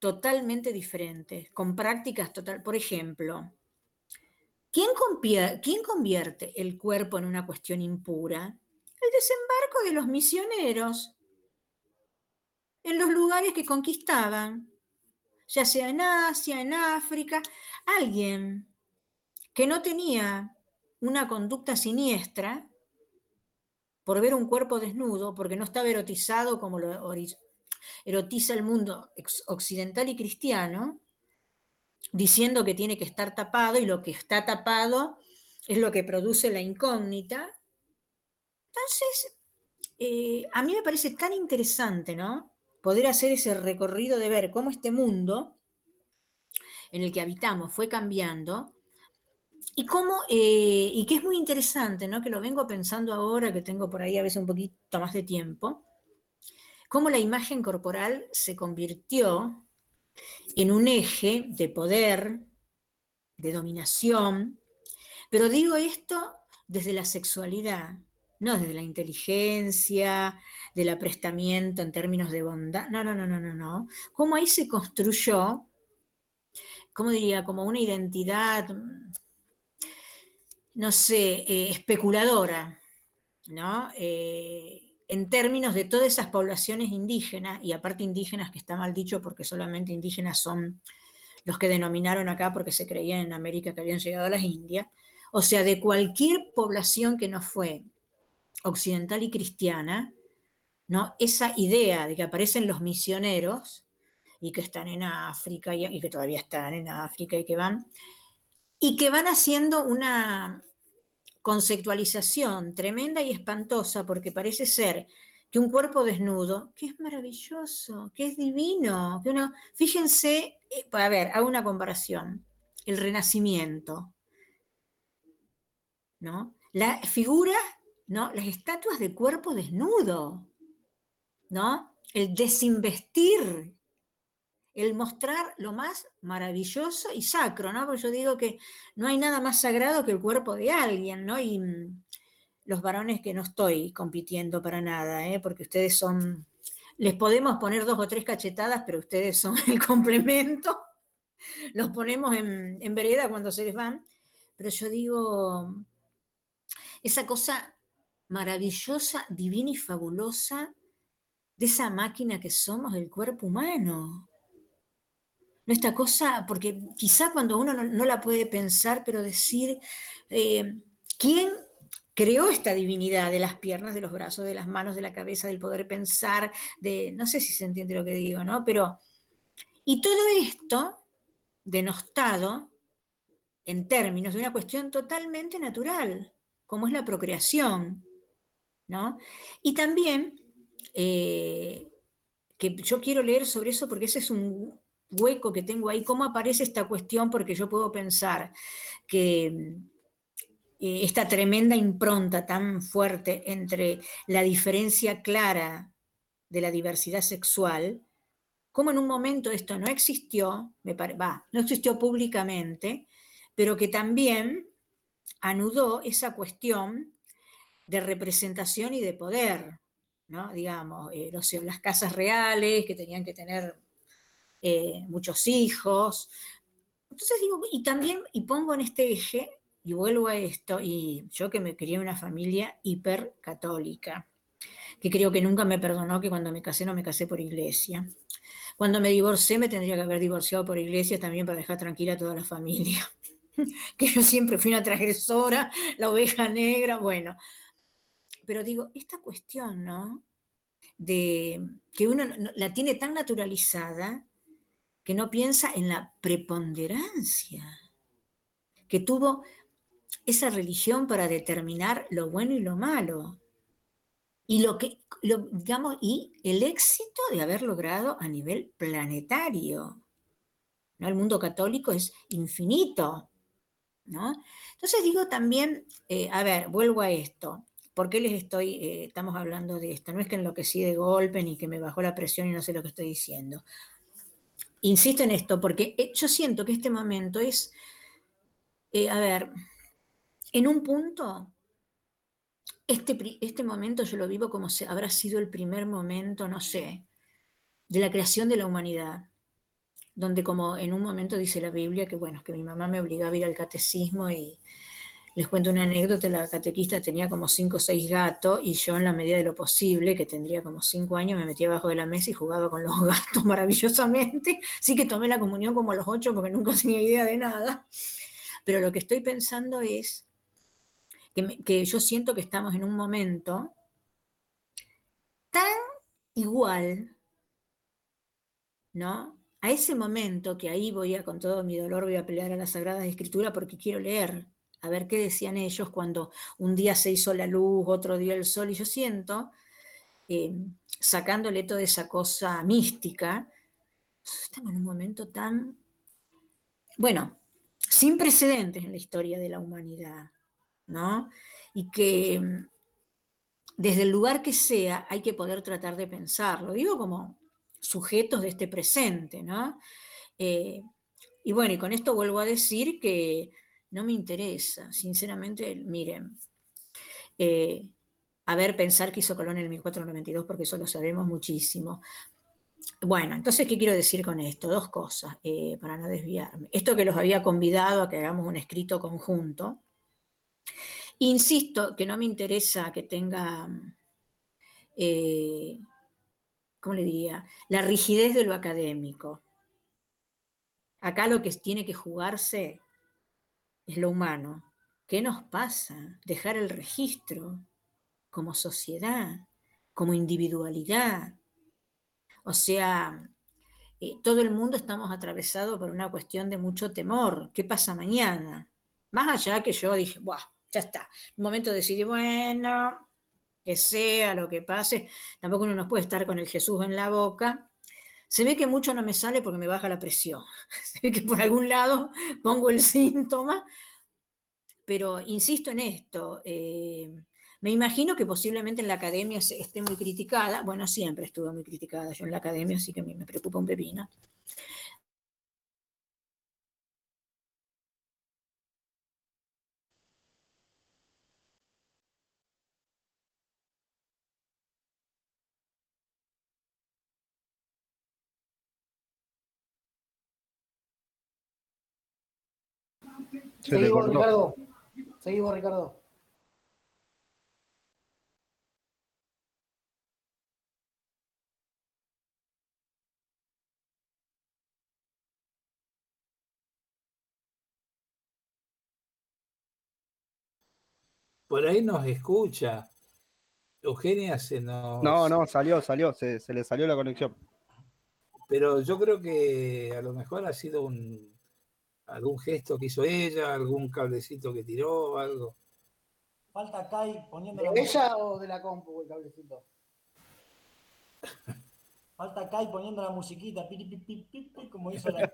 totalmente diferentes, con prácticas total, por ejemplo, ¿quién, ¿quién convierte el cuerpo en una cuestión impura? El desembarco de los misioneros en los lugares que conquistaban, ya sea en Asia, en África, alguien que no tenía una conducta siniestra por ver un cuerpo desnudo, porque no estaba erotizado como lo erotiza el mundo occidental y cristiano, diciendo que tiene que estar tapado y lo que está tapado es lo que produce la incógnita. Entonces, eh, a mí me parece tan interesante, ¿no? Poder hacer ese recorrido de ver cómo este mundo en el que habitamos fue cambiando y cómo, eh, y que es muy interesante, ¿no? Que lo vengo pensando ahora, que tengo por ahí a veces un poquito más de tiempo, cómo la imagen corporal se convirtió en un eje de poder, de dominación, pero digo esto desde la sexualidad, no desde la inteligencia, del aprestamiento en términos de bondad, no, no, no, no, no, no. Cómo ahí se construyó, ¿cómo diría? Como una identidad no sé, eh, especuladora, ¿no? Eh, en términos de todas esas poblaciones indígenas, y aparte indígenas, que está mal dicho porque solamente indígenas son los que denominaron acá porque se creían en América que habían llegado a las Indias, o sea, de cualquier población que no fue occidental y cristiana, ¿no? esa idea de que aparecen los misioneros y que están en África y que todavía están en África y que van, y que van haciendo una conceptualización tremenda y espantosa porque parece ser que un cuerpo desnudo, que es maravilloso, que es divino, que uno, fíjense, eh, a ver, hago una comparación, el renacimiento, ¿no? La figura, ¿no? Las estatuas de cuerpo desnudo, ¿no? El desinvestir el mostrar lo más maravilloso y sacro, ¿no? Porque yo digo que no hay nada más sagrado que el cuerpo de alguien, ¿no? Y mm, los varones que no estoy compitiendo para nada, ¿eh? Porque ustedes son, les podemos poner dos o tres cachetadas, pero ustedes son el complemento. Los ponemos en, en vereda cuando se les van. Pero yo digo, esa cosa maravillosa, divina y fabulosa de esa máquina que somos, el cuerpo humano no esta cosa, porque quizá cuando uno no, la puede pensar, pero decir, eh, ¿quién creó esta divinidad de las piernas, de los brazos, de las manos, de la cabeza, del poder pensar, de, no sé si se entiende lo que digo, ¿no? Pero, y todo esto denostado en términos de una cuestión totalmente natural, como es la procreación, ¿no? Y también, eh, que yo quiero leer sobre eso porque ese es un, hueco que tengo ahí, cómo aparece esta cuestión, porque yo puedo pensar que eh, esta tremenda impronta tan fuerte entre la diferencia clara de la diversidad sexual, como en un momento esto no existió, me no existió públicamente, pero que también anudó esa cuestión de representación y de poder, ¿no? Digamos, eh, las casas reales que tenían que tener eh, muchos hijos. Entonces digo, y también, y pongo en este eje, y vuelvo a esto, y yo que me crié en una familia hipercatólica, que creo que nunca me perdonó que cuando me casé no me casé por iglesia. Cuando me divorcié me tendría que haber divorciado por iglesia también para dejar tranquila a toda la familia. que yo siempre fui una transgresora, la oveja negra, bueno. Pero digo, esta cuestión, ¿no? De que uno la tiene tan naturalizada que no piensa en la preponderancia que tuvo esa religión para determinar lo bueno y lo malo. Y lo que, digamos, y el éxito de haber logrado a nivel planetario. ¿no? El mundo católico es infinito. ¿no? Entonces digo también, eh, a ver, vuelvo a esto. ¿Por qué les estoy, eh, estamos hablando de esto? No es que enloquecí de golpe ni que me bajó la presión y no sé lo que estoy diciendo. Insisto en esto porque eh, yo siento que este momento es, a ver, en un punto, este, este momento yo lo vivo como si habrá sido el primer momento, no sé, de la creación de la humanidad, donde como en un momento dice la Biblia que bueno, que mi mamá me obligaba a ir al catecismo y les cuento una anécdota, la catequista tenía como cinco o seis gatos y yo en la medida de lo posible, que tendría como cinco años, me metía abajo de la mesa y jugaba con los gatos maravillosamente, sí que tomé la comunión como a los ocho porque nunca tenía idea de nada, pero lo que estoy pensando es que, yo siento que estamos en un momento tan igual, ¿no? A ese momento que ahí voy a, con todo mi dolor, voy a pelear a la Sagrada Escritura porque quiero leer, a ver qué decían ellos cuando un día se hizo la luz, otro día el sol, y yo siento, eh, sacándole toda esa cosa mística, estamos en un momento tan, bueno, sin precedentes en la historia de la humanidad. ¿no? Y que mm, desde el lugar que sea hay que poder tratar de pensarlo. Digo como sujetos de este presente, ¿no? Eh, y bueno, y con esto vuelvo a decir que no me interesa, sinceramente, miren, eh, a ver, pensar que hizo Colón en el 1492, porque eso lo sabemos muchísimo. Bueno, entonces, ¿qué quiero decir con esto? Dos cosas, eh, para no desviarme. Esto que los había convidado a que hagamos un escrito conjunto, Insisto que no me interesa que tenga, eh, ¿cómo le diría? La rigidez de lo académico. Acá lo que tiene que jugarse es lo humano. ¿Qué nos pasa? Dejar el registro como sociedad, como individualidad. O sea, eh, todo el mundo estamos atravesados por una cuestión de mucho temor. ¿Qué pasa mañana? Más allá que yo dije, Buah, ya está. Un momento decidí, bueno, que sea lo que pase. Tampoco uno no puede estar con el Jesús en la boca. Se ve que mucho no me sale porque me baja la presión. Se ve que por algún lado pongo el síntoma. Pero insisto en esto. Eh, me imagino que posiblemente en la academia esté muy criticada. Bueno, siempre estuve muy criticada yo en la academia, así que me preocupa un pepino. Seguimos, Ricardo. Seguimos, Ricardo. Por ahí nos escucha. Eugenia se nos. No, no, salió, salió, se, se le salió la conexión. Pero yo creo que a lo mejor ha sido un, algún gesto que hizo ella, algún cablecito que tiró, algo. Falta Kai poniendo ¿De ella o de la compu el cablecito? Falta Kai poniendo la musiquita, como hizo la.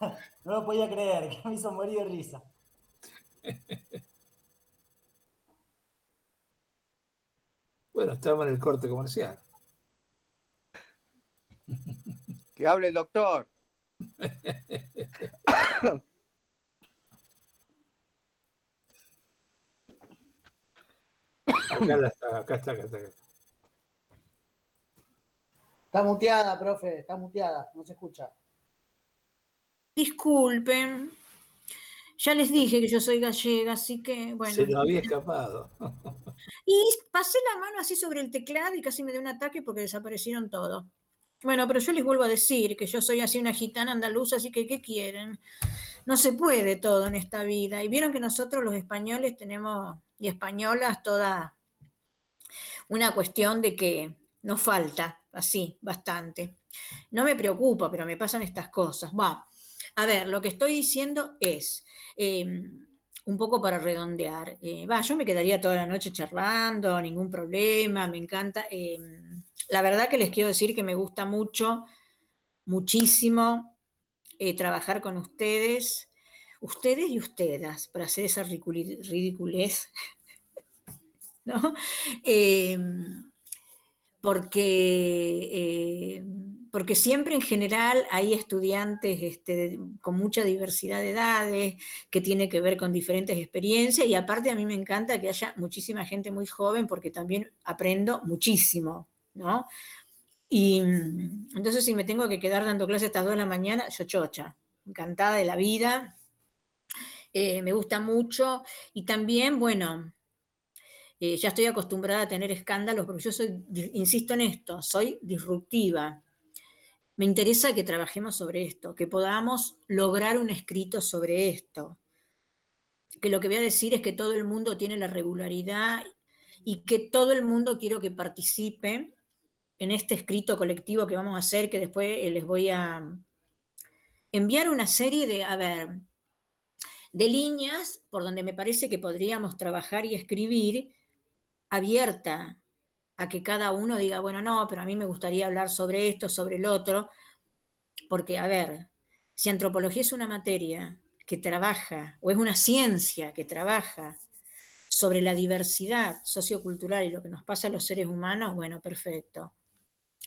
no lo podía creer, que me hizo morir de risa. Bueno, estamos en el corte comercial. Que hable el doctor. Acá, está, acá está, acá está. Está muteada, profe, está muteada, no se escucha. Disculpen. Ya les dije que yo soy gallega, así que bueno. Se lo había escapado. Y pasé la mano así sobre el teclado y casi me dio un ataque porque desaparecieron todos. Bueno, pero yo les vuelvo a decir que yo soy así una gitana andaluza, así que ¿qué quieren? No se puede todo en esta vida. Y vieron que nosotros los españoles tenemos, y españolas, toda una cuestión de que nos falta, así, bastante. No me preocupa, pero me pasan estas cosas. Bueno, a ver, lo que estoy diciendo es, em, un poco para redondear, eh, va, yo me quedaría toda la noche charlando, ningún problema, me encanta. Em, la verdad que les quiero decir que me gusta mucho, muchísimo, eh, trabajar con ustedes, ustedes y ustedes, para hacer esa ridiculez, ¿no? Em, porque, em, porque siempre en general hay estudiantes este, con mucha diversidad de edades, que tiene que ver con diferentes experiencias, y aparte a mí me encanta que haya muchísima gente muy joven, porque también aprendo muchísimo, ¿no? Y mm, entonces si me tengo que quedar dando clases hasta 2 de la mañana, yo chocha, encantada de la vida, eh, me gusta mucho y también, bueno, eh, ya estoy acostumbrada a tener escándalos porque yo soy, insisto en esto, soy disruptiva. Me interesa que trabajemos sobre esto, que podamos lograr un escrito sobre esto. Que lo que voy a decir es que todo el mundo tiene la regularidad y que todo el mundo quiero que participe en este escrito colectivo que vamos a hacer, que después eh, les voy a enviar una serie de, a ver, de líneas por donde me parece que podríamos trabajar y escribir abierta a que cada uno diga, bueno, no, pero a mí me gustaría hablar sobre esto, sobre el otro, porque, a ver, si antropología es una materia que trabaja, o es una ciencia que trabaja sobre la diversidad sociocultural y lo que nos pasa a los seres humanos, bueno, perfecto.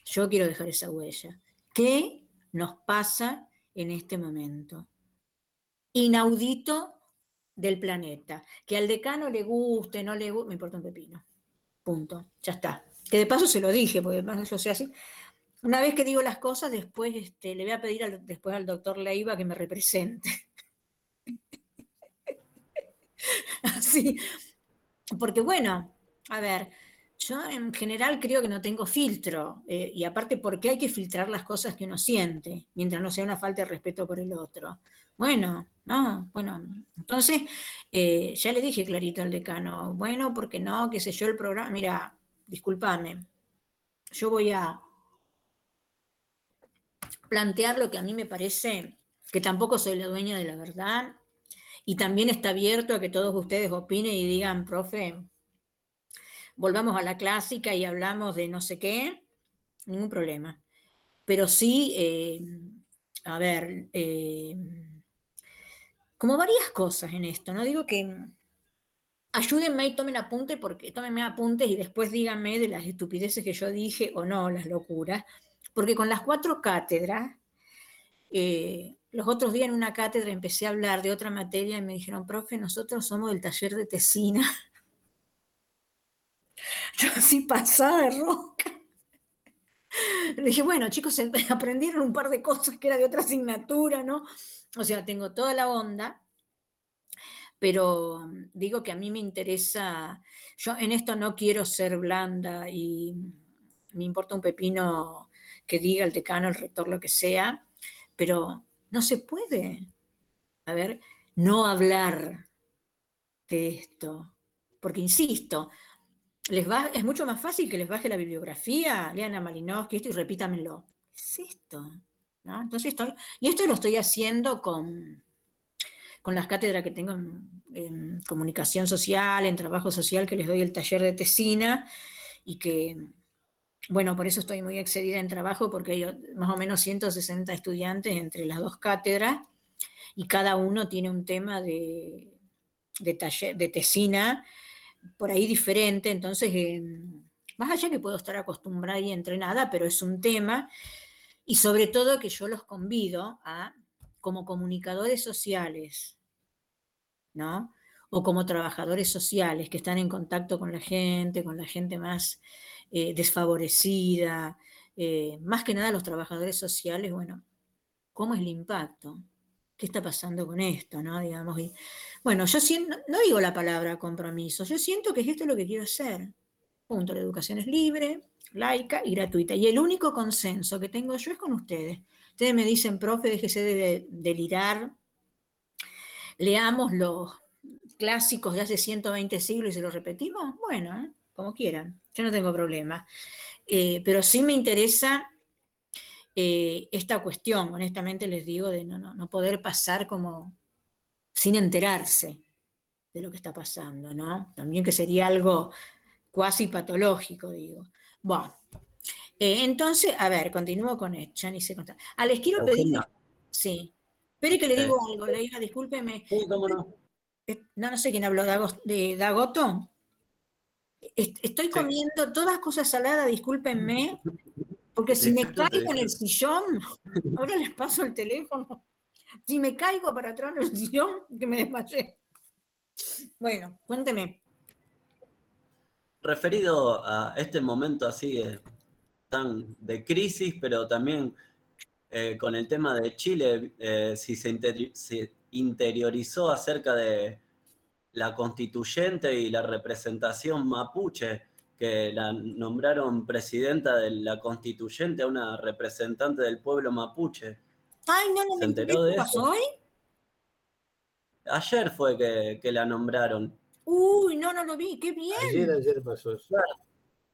Yo quiero dejar esa huella. ¿Qué nos pasa en este momento? Inaudito del planeta. Que al decano le guste, no le guste, me importa un pepino. Punto. Ya está. Que de paso se lo dije, porque además yo sé así. Una vez que digo las cosas, después este, le voy a pedir después al doctor Leiva que me represente. así, porque bueno, a ver, yo en general creo que no tengo filtro, eh, y aparte, ¿por qué hay que filtrar las cosas que uno siente, mientras no sea una falta de respeto por el otro? Bueno, no, bueno, entonces eh, ya le dije clarito al decano, bueno, porque no, qué sé yo, el programa, mira, discúlpame, yo voy a plantear lo que a mí me parece que tampoco soy la dueña de la verdad, y también está abierto a que todos ustedes opinen y digan, profe, volvamos a la clásica y hablamos de no sé qué, ningún problema. Pero sí, eh, a ver, eh, como varias cosas en esto, ¿no? Digo que ayúdenme y tomen apunte, porque tómenme apuntes y después díganme de las estupideces que yo dije o no, las locuras, porque con las cuatro cátedras, eh, los otros días en una cátedra empecé a hablar de otra materia y me dijeron, profe, nosotros somos del taller de tesina. Yo así pasada de roca. Le dije, bueno, chicos, aprendieron un par de cosas que era de otra asignatura, ¿no? O sea, tengo toda la onda, pero digo que a mí me interesa, yo en esto no quiero ser blanda y me importa un pepino que diga el decano, el rector, lo que sea, pero no se puede, a ver, no hablar de esto. Porque, insisto, les va, es mucho más fácil que les baje la bibliografía, lean a Malinowski, esto y repítamelo. ¿Qué es esto? Entonces estoy, y esto lo estoy haciendo con, con las cátedras que tengo en, comunicación social, en trabajo social, que les doy el taller de tesina, y que, bueno, por eso estoy muy excedida en trabajo, porque hay más o menos 160 estudiantes entre las dos cátedras, y cada uno tiene un tema de, de, taller, de tesina por ahí diferente, entonces, eh, más allá que puedo estar acostumbrada y entrenada, pero es un tema, y sobre todo que yo los convido a, como comunicadores sociales, ¿no? O como trabajadores sociales que están en contacto con la gente, con la gente más eh, desfavorecida, eh, más que nada los trabajadores sociales, bueno, ¿cómo es el impacto? ¿Qué está pasando con esto? ¿no? Digamos, y, bueno, yo siento, no digo la palabra compromiso, yo siento que esto es lo que quiero hacer. Punto. La educación es libre, laica y gratuita. Y el único consenso que tengo yo es con ustedes. Ustedes me dicen, profe, déjese de delirar, leamos los clásicos de hace 120 siglos y se los repetimos. Bueno, ¿eh? como quieran, yo no tengo problema. Eh, pero sí me interesa eh, esta cuestión, honestamente les digo, de no, no, no poder pasar como sin enterarse de lo que está pasando, ¿no? También que sería algo cuasi patológico, digo. Bueno, eh, entonces, a ver, continúo con esto, ya ni sé contar. Ah, les quiero pedir. Sí. Espere que le digo algo, le diga, discúlpeme. Sí, cómo no. No, no sé quién habló, de Dagoto. Est- Estoy comiendo todas cosas saladas, discúlpenme, porque si me caigo en el sillón, ahora les paso el teléfono. Si me caigo para atrás en el sillón, que me desmayé. Bueno, cuénteme. Referido a este momento así de, tan de crisis, pero también eh, con el tema de Chile, eh, si se, interi- se interiorizó acerca de la constituyente y la representación mapuche, que la nombraron presidenta de la constituyente a una representante del pueblo mapuche. Ay, no, no ¿Se enteró de eso? hoy. Ayer fue que, que la nombraron. Uy, no, no lo vi, qué bien. Ayer, ayer pasó eso.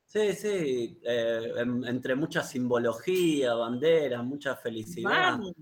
Sí, sí, eh, en- entre mucha simbología, banderas, mucha felicidad, Vamos.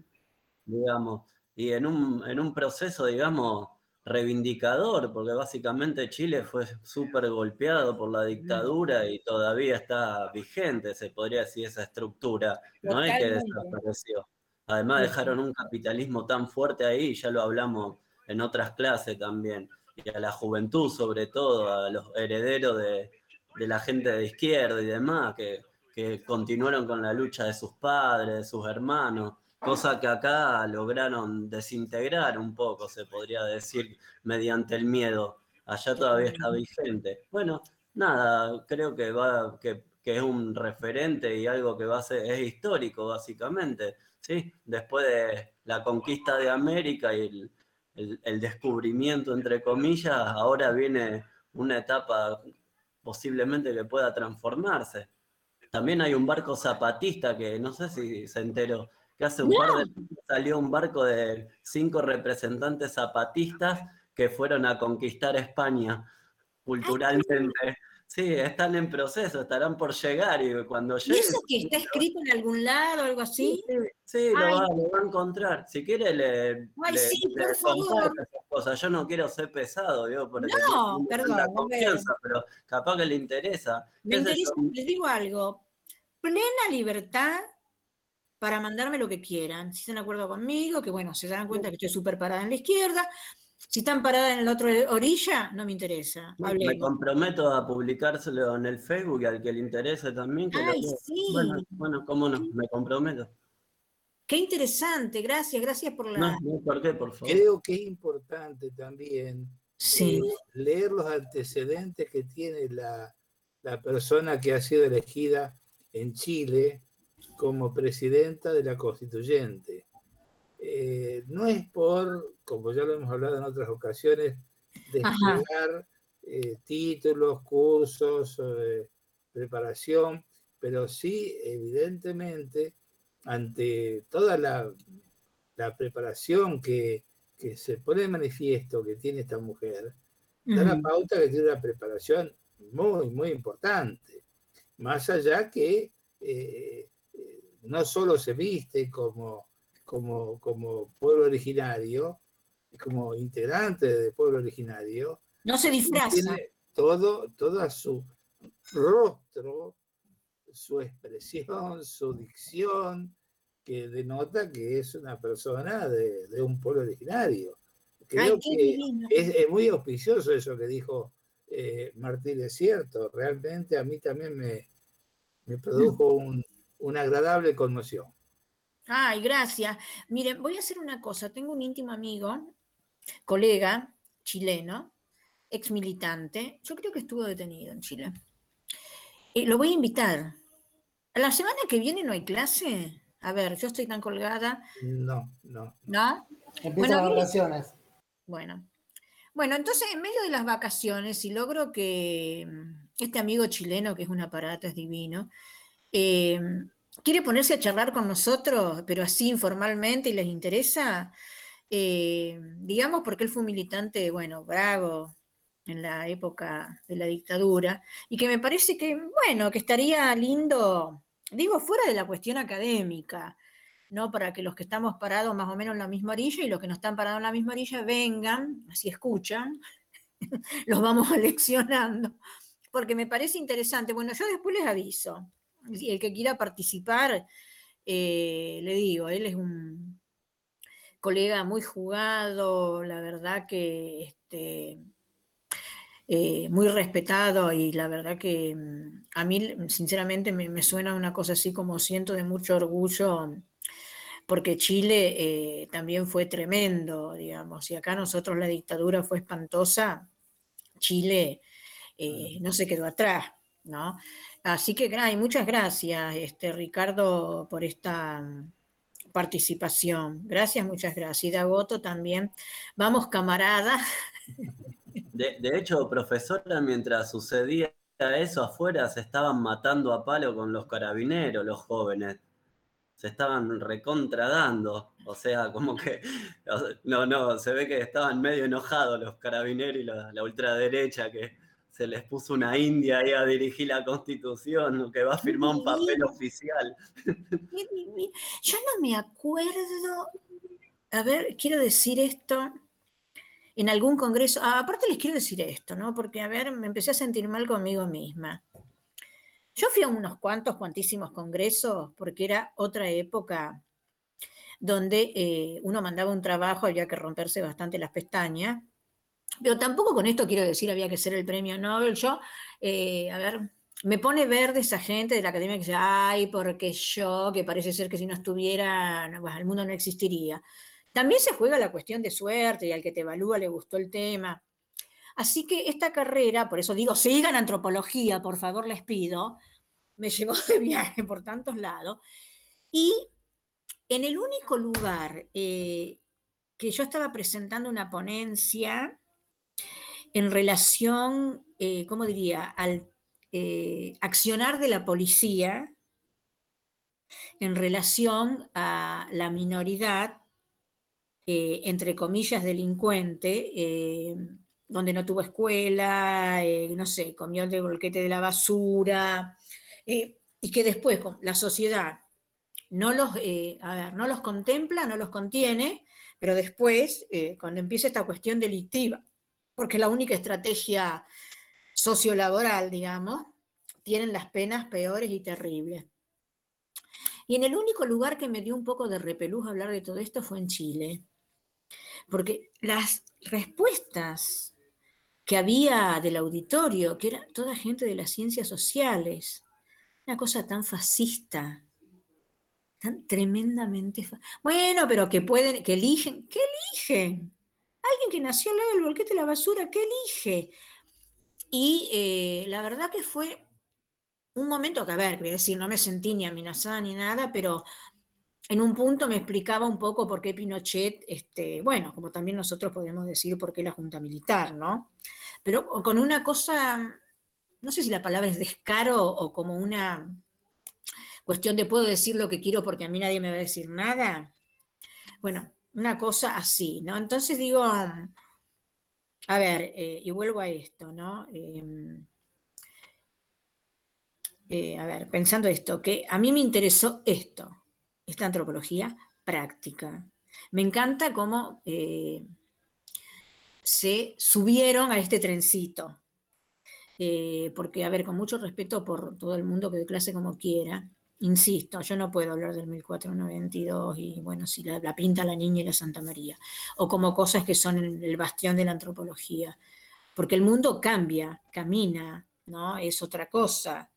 digamos, y en un, en un proceso, digamos, reivindicador, porque básicamente Chile fue súper golpeado por la dictadura y todavía está vigente, se podría decir, esa estructura, no es que desapareció. Además dejaron un capitalismo tan fuerte ahí, ya lo hablamos en otras clases también, a la juventud sobre todo, a los herederos de, de la gente de izquierda y demás, que, que continuaron con la lucha de sus padres, de sus hermanos, cosa que acá lograron desintegrar un poco, se podría decir, mediante el miedo. Allá todavía está vigente. Bueno, nada, creo que va, que, que es un referente y algo que va a ser, es histórico, básicamente. ¿sí? Después de la conquista de América y el, el- el descubrimiento, entre comillas, ahora viene una etapa posiblemente que pueda transformarse. También hay un barco zapatista que no sé si se enteró, que hace un par de salió un barco de cinco representantes zapatistas que fueron a conquistar España culturalmente. Sí, están en proceso, estarán por llegar y cuando ¿Y lleguen... eso que está escrito en algún lado, algo así? Sí, lo va, lo va a encontrar. Si quiere, le, Ay, le- sí, le por favor. esas cosas. Yo no quiero ser pesado, digo, porque No, perdón, tanta confianza, pero capaz que le interesa. Me interesa, les digo algo, plena libertad para mandarme lo que quieran. Si están de acuerdo conmigo, que bueno, se dan cuenta que estoy súper parada en la izquierda. Si están paradas en la otra orilla, no me interesa. Me comprometo a publicárselo en el Facebook al que le interese también. Que Ay, sí. Bueno, bueno, cómo no, me comprometo. Qué interesante, gracias, gracias por la... No, no, ¿por qué, por favor? Creo que es importante también Sí. eh, leer los antecedentes que tiene la, la persona que ha sido elegida en Chile como presidenta de la constituyente. Eh, no es por, como ya lo hemos hablado en otras ocasiones, desplegar eh, títulos, cursos, eh, preparación, pero sí, evidentemente, ante toda la, la preparación que, que se pone de manifiesto que tiene esta mujer, da la pauta que tiene una preparación muy, muy importante. Más allá que eh, eh, no solo se viste como, como, como pueblo originario, como integrante del pueblo originario, No se disfraza. tiene todo, toda su rostro, su expresión, su dicción, que denota que es una persona de, de un pueblo originario. Creo Ay, que es, es muy auspicioso eso que dijo eh, Martín, es cierto, realmente a mí también me, me produjo un- una agradable conmoción. Ay, gracias. Miren, voy a hacer una cosa. Tengo un íntimo amigo, colega chileno, ex militante. Yo creo que estuvo detenido en Chile. Y lo voy a invitar. La semana que viene no hay clase. A ver, yo estoy tan colgada, No, no. ¿no? Empiezan Bueno, las vacaciones. Bueno, Bueno, entonces en medio de las vacaciones, si logro que mm, este amigo chileno, que es un aparato, es divino, eh, quiere ponerse a charlar con nosotros, pero así informalmente y les interesa, eh, digamos porque él fue un militante, bueno, bravo en la época de la dictadura, y que me parece que, bueno, que estaría lindo, digo, fuera de la cuestión académica, ¿no? Para que los que estamos parados más o menos en la misma orilla y los que no están parados en la misma orilla vengan, así escuchan, los vamos aleccionando, porque me parece interesante. Bueno, yo después les aviso. El que quiera participar, eh, le digo, él es un colega muy jugado, la verdad que este, eh, muy respetado y la verdad que mm, a mí sinceramente me, me, suena una cosa así como siento de mucho orgullo porque Chile eh, también fue tremendo, digamos, y acá nosotros la dictadura fue espantosa, Chile eh, no se quedó atrás, ¿no? Así que muchas gracias, este, Ricardo, por esta mm, participación. Gracias, muchas gracias. Y Dagoto también. Vamos, camarada. De, hecho, profesora, mientras sucedía eso afuera, se estaban matando a palo con los carabineros, los jóvenes se estaban recontradando, o sea, como que, no, no, se ve que estaban medio enojados los carabineros y la, ultraderecha, que se les puso una india ahí a dirigir la constitución, que va a firmar un papel oficial. Yo no me acuerdo, a ver, quiero decir esto, en algún congreso, ah, aparte les quiero decir esto, ¿no? Porque, a ver, me empecé a sentir mal conmigo misma. Yo fui a unos cuantos, cuantísimos congresos, porque era otra época donde eh, uno mandaba un trabajo, había que romperse bastante las pestañas, pero tampoco con esto quiero decir había que ser el premio Nobel. Yo, eh, a ver, me pone verde esa gente de la academia que dice, ay, porque yo, que parece ser que si no estuviera, el mundo no existiría. También se juega la cuestión de suerte y al que te evalúa le gustó el tema. Así que esta carrera, por eso digo, sigan antropología, por favor les pido, me llevó de viaje por tantos lados. Y en el único lugar eh, que yo estaba presentando una ponencia en relación, eh, ¿cómo diría?, al eh, accionar de la policía en relación a la minoridad, entre comillas, delincuente, donde no tuvo escuela, no sé, comió el bolquete de la basura, eh, y que después la sociedad no los, eh, no los contempla, no los contiene, pero después, eh, cuando empieza esta cuestión delictiva, porque la única estrategia sociolaboral, digamos, tienen las penas peores y terribles. Y en el único lugar que me dio un poco de repelús hablar de todo esto fue en Chile, porque las respuestas que había del auditorio, que era toda gente de las ciencias sociales, una cosa tan fascista, tan tremendamente... bueno, pero que pueden, que eligen, ¿qué eligen? Alguien que nació al lado del volquete de la basura, ¿qué elige? Y eh, la verdad que fue un momento que, a ver, voy a decir, no me sentí ni amenazada ni nada, pero en un punto me explicaba un poco por qué Pinochet, este, bueno, como también nosotros podemos decir por qué la Junta Militar, ¿no? Pero con una cosa no sé si la palabra es descaro o como una cuestión de puedo decir lo que quiero porque a mí nadie me va a decir nada. Bueno, una cosa así, ¿no? Entonces digo, a ver, eh, y vuelvo a esto, ¿no? Em, eh, a ver, pensando esto, que a mí me interesó esto, esta antropología práctica. Me encanta cómo eh, se subieron a este trencito, porque, a ver, con mucho respeto por todo el mundo que de clase como quiera, insisto, yo no puedo hablar del 1492 y, bueno, si la, pinta la niña y la Santa María, o como cosas que son el bastión de la antropología, porque el mundo cambia, camina, ¿no? Es otra cosa.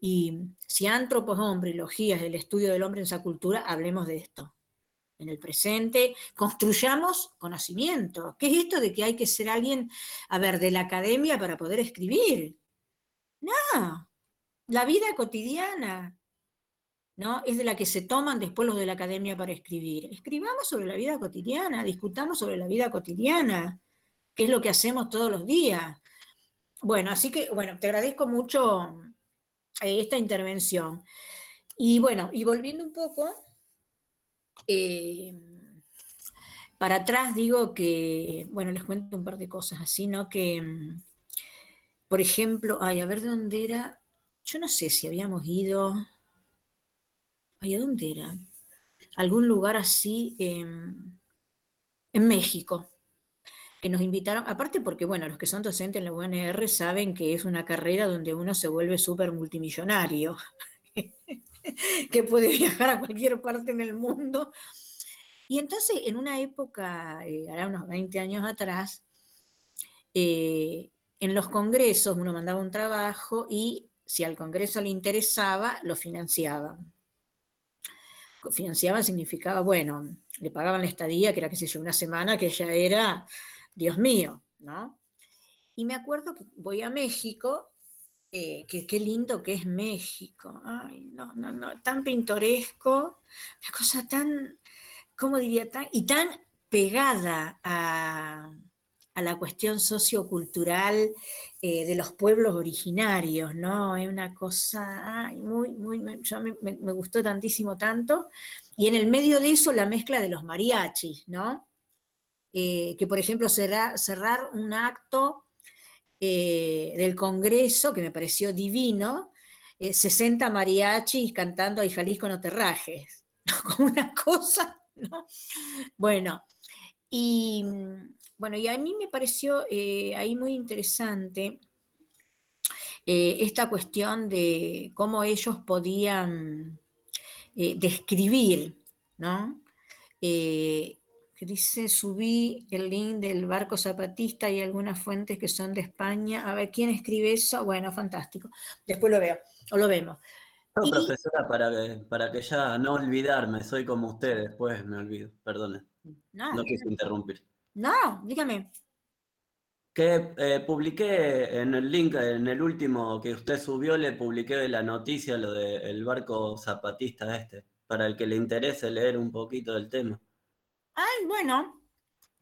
Y si antropos hombre y logías el estudio del hombre en esa cultura, hablemos de esto en el presente, construyamos conocimiento. ¿Qué es esto de que hay que ser alguien, a ver, de la academia para poder escribir? No, la vida cotidiana, ¿no? Es de la que se toman después los de la academia para escribir. Escribamos sobre la vida cotidiana, discutamos sobre la vida cotidiana. que es lo que hacemos todos los días. Bueno, así que, bueno, te agradezco mucho eh, esta intervención. Y bueno, y volviendo un poco, eh, para atrás digo que, bueno, les cuento un par de cosas así, ¿no? Que, mm, por ejemplo, ay, a ver de dónde era, yo no sé si habíamos ido, ay, ¿a dónde era? Algún lugar así en México, que nos invitaron, aparte porque, bueno, los que son docentes en la UNR saben que es una carrera donde uno se vuelve súper multimillonario, que puede viajar a cualquier parte en el mundo. Y entonces, en una época, eh, ahora unos 20 años atrás, eh, en los congresos uno mandaba un trabajo y si al congreso le interesaba, lo financiaban. Financiaban significaba, bueno, le pagaban la estadía, que era, qué sé yo, una semana, que ya era Dios mío, ¿no? Y me acuerdo que voy a México, eh, que qué lindo que es México, ay, no, no, no, tan pintoresco, una cosa tan, ¿cómo diría? Tan, y tan pegada a, la cuestión sociocultural eh, de los pueblos originarios, ¿no? Es una cosa ay, muy, muy, me, gustó tantísimo tanto. Y en el medio de eso la mezcla de los mariachis, ¿no? Eh, que por ejemplo cerrar, cerrar un acto eh, del Congreso, que me pareció divino, 60 eh, mariachis cantando Ay Jalisco no te rajes, como una cosa, ¿no? Bueno, y bueno, y a mí me pareció ahí muy interesante esta cuestión de cómo ellos podían describir, ¿no? que dice, subí el link del barco zapatista y algunas fuentes que son de España. A ver, ¿quién escribe eso? Bueno, fantástico. Después lo veo, o lo vemos. No, profesora, para que, para que ya no olvidarme, soy como usted, después me olvido, perdone. No, no quise interrumpir. No, dígame. Que eh, publiqué en el link, en el último que usted subió, le publiqué de la noticia lo del barco zapatista este, para el que le interese leer un poquito del tema. Ay, bueno.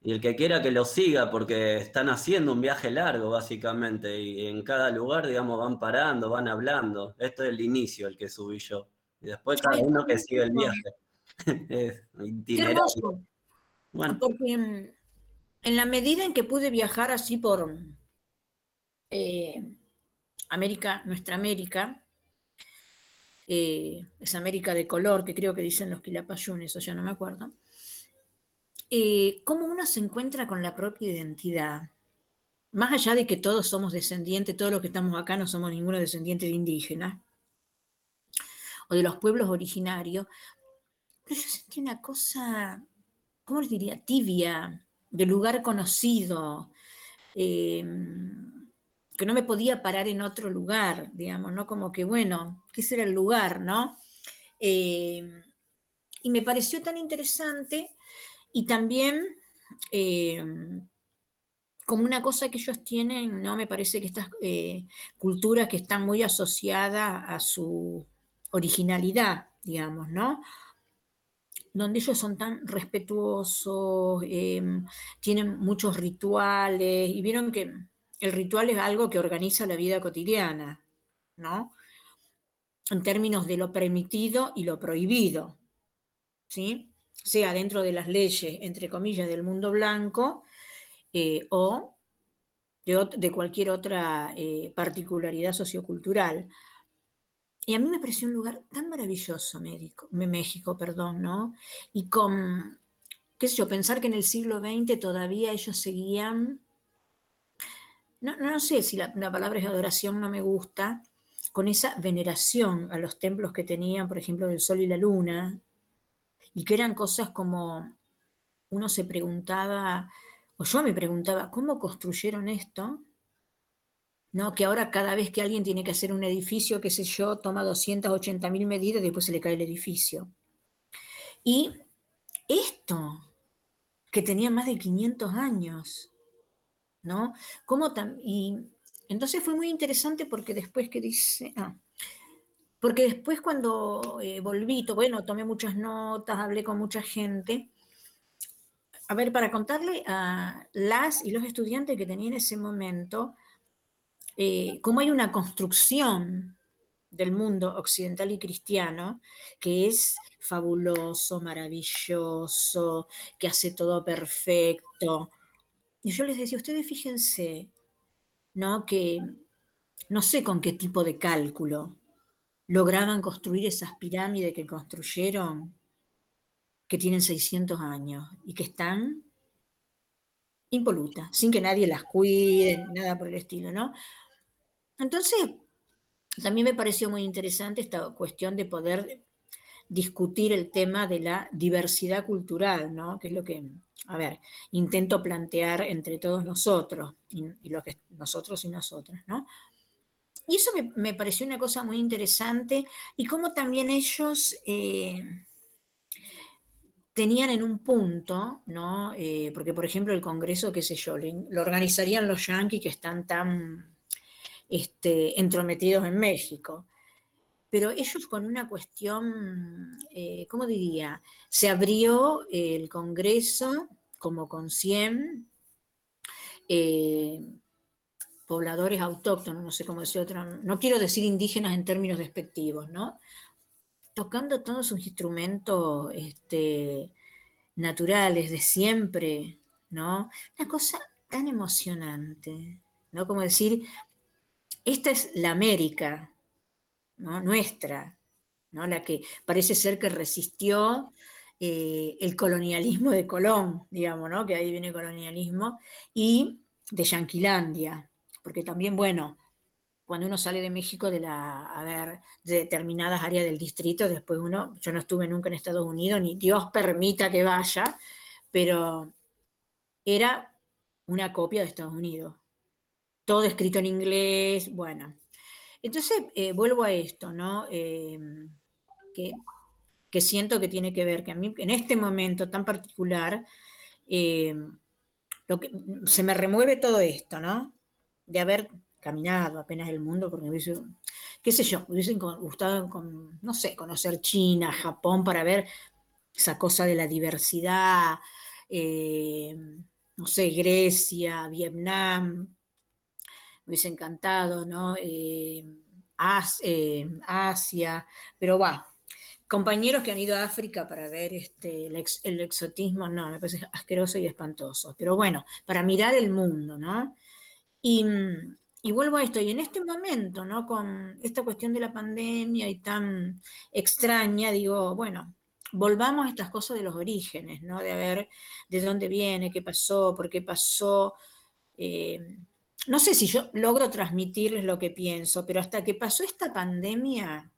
Y el que quiera que lo siga, porque están haciendo un viaje largo, básicamente, y en cada lugar, digamos, van parando, van hablando. Esto es el inicio, el que subí yo. Y después cada uno que sigue el viaje. es itinerante. Bueno. Porque mm, en la medida en que pude viajar así por eh, América, nuestra América, eh, esa América de color que creo que dicen los quilapayunes, o ya no me acuerdo eh, cómo uno se encuentra con la propia identidad. Más allá de que todos somos descendientes, todos los que estamos acá no somos ninguno descendiente de indígenas o de los pueblos originarios, pero yo sentí una cosa, ¿cómo les diría? Tibia, de lugar conocido, em, que no me podía parar en otro lugar, digamos, ¿no? Como que, bueno, ¿qué será el lugar, no? Em, y me pareció tan interesante y también, eh, como una cosa que ellos tienen, ¿no? Me parece que estas eh, culturas que están muy asociadas a su originalidad, digamos, ¿no? Donde ellos son tan respetuosos, em, tienen muchos rituales, y vieron que el ritual es algo que organiza la vida cotidiana, ¿no? En términos de lo permitido y lo prohibido, ¿sí? sea dentro de las leyes, entre comillas, del mundo blanco eh, o de, cualquier otra eh, particularidad sociocultural. Y a mí me pareció un lugar tan maravilloso, México, México perdón, ¿no? Y con, qué sé yo, pensar que en el siglo XX todavía ellos seguían, no, no sé si la, la palabra es adoración, no me gusta, con esa veneración a los templos que tenían, por ejemplo, del sol y la luna, y que eran cosas como uno se preguntaba, o yo me preguntaba, ¿cómo construyeron esto? ¿No? Que ahora cada vez que alguien tiene que hacer un edificio, qué sé yo, toma 280 mil medidas y después se le cae el edificio. Y esto, que tenía más de 500 años, ¿no? ¿Cómo y entonces fue muy interesante porque después que dice, ah, porque después cuando eh, volví, bueno, tomé muchas notas, hablé con mucha gente, a ver, para contarle a las y los estudiantes que tenía en ese momento, eh, cómo hay una construcción del mundo occidental y cristiano que es fabuloso, maravilloso, que hace todo perfecto. Y yo les decía, ustedes fíjense, ¿no? Que no sé con qué tipo de cálculo lograban construir esas pirámides que construyeron, que tienen 600 años y que están impolutas, sin que nadie las cuide, nada por el estilo, ¿no? Entonces, también me pareció muy interesante esta cuestión de poder discutir el tema de la diversidad cultural, ¿no? Que es lo que, a ver, intento plantear entre todos nosotros, y, lo que nosotros y nosotras, ¿no? Y eso me, pareció una cosa muy interesante y cómo también ellos eh, tenían en un punto, ¿no? Eh, porque, por ejemplo, el Congreso, qué sé yo, lo organizarían los yanquis que están tan este, entrometidos en México. Pero ellos con una cuestión, eh, ¿cómo diría? Se abrió el Congreso como con 100 pobladores autóctonos, no sé cómo decir otra, no quiero decir indígenas en términos despectivos, ¿no? Tocando todos sus instrumentos este, naturales de siempre, ¿no? Una cosa tan emocionante, ¿no? Como decir, esta es la América. Nuestra, ¿no? La que parece ser que resistió eh, el colonialismo de Colón, digamos. Que ahí viene el colonialismo, y de Yanquilandia, porque también, bueno, cuando uno sale de México de la, a ver, de determinadas áreas del distrito, después uno, yo no estuve nunca en Estados Unidos, ni Dios permita que vaya, pero era una copia de Estados Unidos. Todo escrito en inglés, bueno. Entonces, eh, vuelvo a esto, ¿no? Em, que, siento que tiene que ver, que a mí en este momento tan particular, em, lo que, se me remueve todo esto, ¿no? de haber caminado apenas el mundo, porque me hubiese, qué sé yo, me hubiese gustado, con, no sé, conocer China, Japón, para ver esa cosa de la diversidad, eh, no sé, Grecia, Vietnam, me hubiese encantado, ¿no? Eh, eh, Asia, pero va. Compañeros que han ido a África para ver este, el, exotismo, no, me parece asqueroso y espantoso. Pero bueno, para mirar el mundo, ¿no? Mm, y, vuelvo a esto, y en este momento, ¿no? Con esta cuestión de la pandemia y tan extraña, digo, bueno, volvamos a estas cosas de los orígenes, ¿no? De ver de dónde viene, qué pasó, por qué pasó. Eh, no sé si yo logro transmitirles lo que pienso, pero hasta que pasó esta pandemia,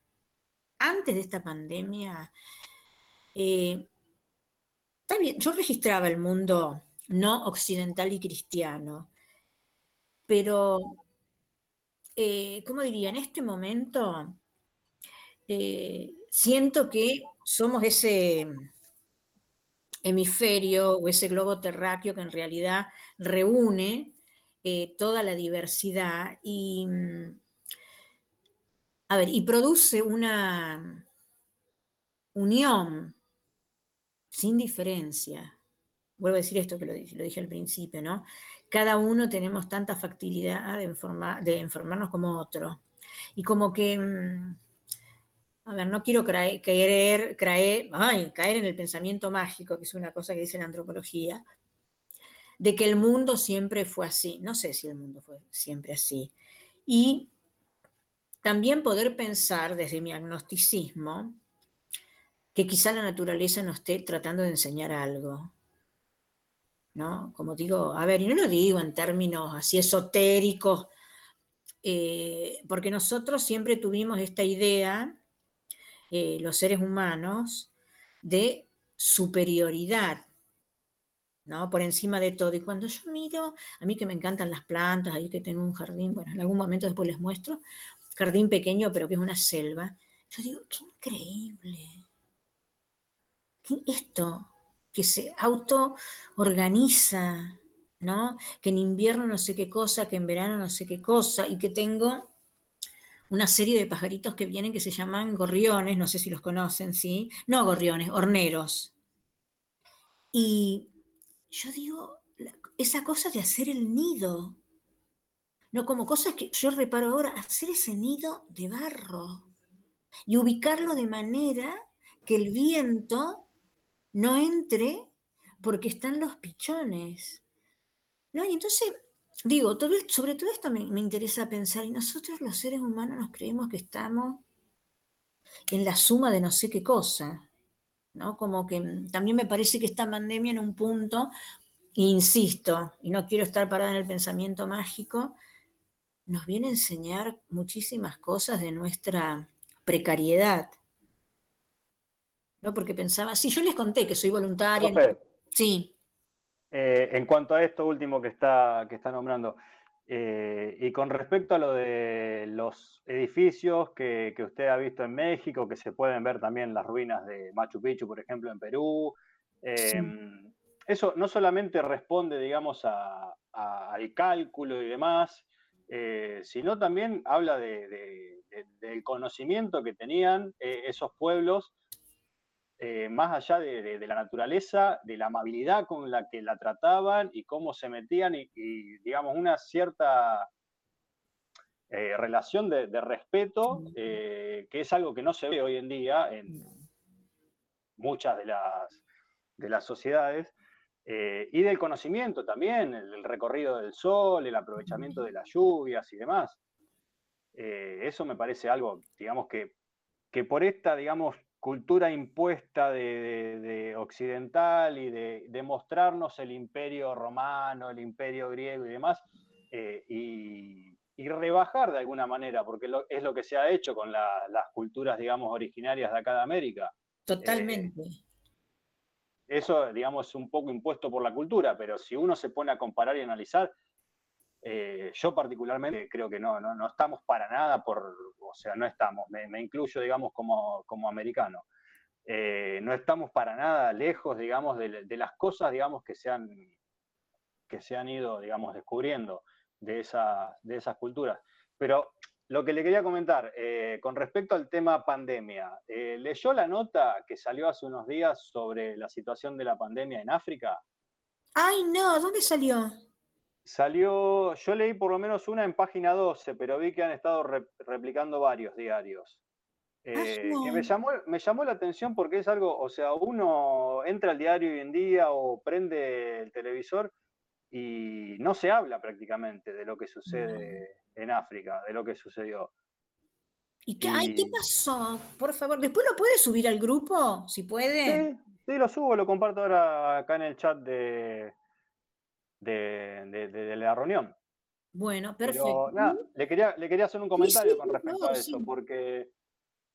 antes de esta pandemia, eh, yo registraba el mundo no occidental y cristiano, pero, eh, ¿cómo diría? En este momento eh, siento que somos ese hemisferio o ese globo terráqueo que en realidad reúne eh, toda la diversidad y, a ver, y produce una unión sin diferencia. Vuelvo a decir esto que lo dije al principio, ¿no? cada uno tenemos tanta facilidad de, de enfermarnos como otro. Y como que, mm, a ver, no quiero caer, caer, caer en el pensamiento mágico, que es una cosa que dice la antropología, de que el mundo siempre fue así. No sé si el mundo fue siempre así. Y también poder pensar desde mi agnosticismo que quizá la naturaleza nos esté tratando de enseñar algo ¿no? Como digo, a ver, y no lo digo en términos así esotéricos, eh, porque nosotros siempre tuvimos esta idea, eh, los seres humanos, de superioridad, Por encima de todo. Y cuando yo miro, a mí que me encantan las plantas, ahí que tengo un jardín, bueno, en algún momento después les muestro, jardín pequeño, pero que es una selva, yo digo, qué increíble. Esto, que se auto-organiza, ¿no? Que en invierno no sé qué cosa, que en verano no sé qué cosa, y que tengo una serie de pajaritos que vienen que se llaman gorriones, no sé si los conocen, ¿sí? No gorriones, horneros. Y yo digo, esa cosa de hacer el nido, no como cosas que yo reparo ahora, hacer ese nido de barro y ubicarlo de manera que el viento no entre porque están los pichones. ¿No? Y entonces, digo, sobre todo esto me, me interesa pensar, y nosotros los seres humanos nos creemos que estamos en la suma de no sé qué cosa. ¿No? Como que mm, también me parece que esta pandemia en un punto, insisto, y no quiero estar parada en el pensamiento mágico, nos viene a enseñar muchísimas cosas de nuestra precariedad. ¿No? Porque pensaba, sí, yo les conté que soy voluntaria. Sí. Eh, en cuanto a esto último que está, que está nombrando, eh, y con respecto a lo de los edificios que, usted ha visto en México, que se pueden ver también las ruinas de Machu Picchu, por ejemplo, en Perú, em, eso no solamente responde, digamos, al cálculo y demás, eh, sino también habla del conocimiento que tenían eh, esos pueblos eh, más allá de, la naturaleza, de la amabilidad con la que la trataban y cómo se metían y, digamos, una cierta eh, relación de, respeto, eh, que es algo que no se ve hoy en día en muchas de las, de las sociedades, y del conocimiento también, el, recorrido del sol, el aprovechamiento de las lluvias y demás. eso me parece algo, digamos, que, que por esta, digamos, cultura impuesta de, occidental y de, mostrarnos el imperio romano, el imperio griego y demás, eh, y, rebajar de alguna manera, porque es lo que se ha hecho con las culturas, digamos, originarias de acá de América. Totalmente. Eh, eso, digamos, es un poco impuesto por la cultura, pero si uno se pone a comparar y analizar, eh, yo particularmente creo que no, no, estamos para nada por, o sea, no estamos, me, incluyo, digamos, como, como americano. Eh, no estamos para nada lejos, digamos, de, las cosas, digamos, que se han, que se han ido, digamos, descubriendo de, esa, de esas culturas. Pero lo que le quería comentar, eh, con respecto al tema pandemia, ¿leyó la nota que salió hace unos días sobre la situación de la pandemia en África? Ay, no, ¿dónde salió? Salió, yo leí por lo menos una en página 12, pero vi que han estado replicando varios diarios. Ah, eh, que me llamó, me llamó la atención porque es algo, o sea, uno entra al diario hoy en día o prende el televisor y no se habla prácticamente de lo que sucede en África, de lo que sucedió. ¿Y qué, qué pasó? Por favor, después lo puede subir al grupo, si puede. Sí, sí, lo subo, lo comparto ahora acá en el chat de, de, la reunión. Bueno, perfecto. le, quería, le quería hacer un comentario con respecto a eso, porque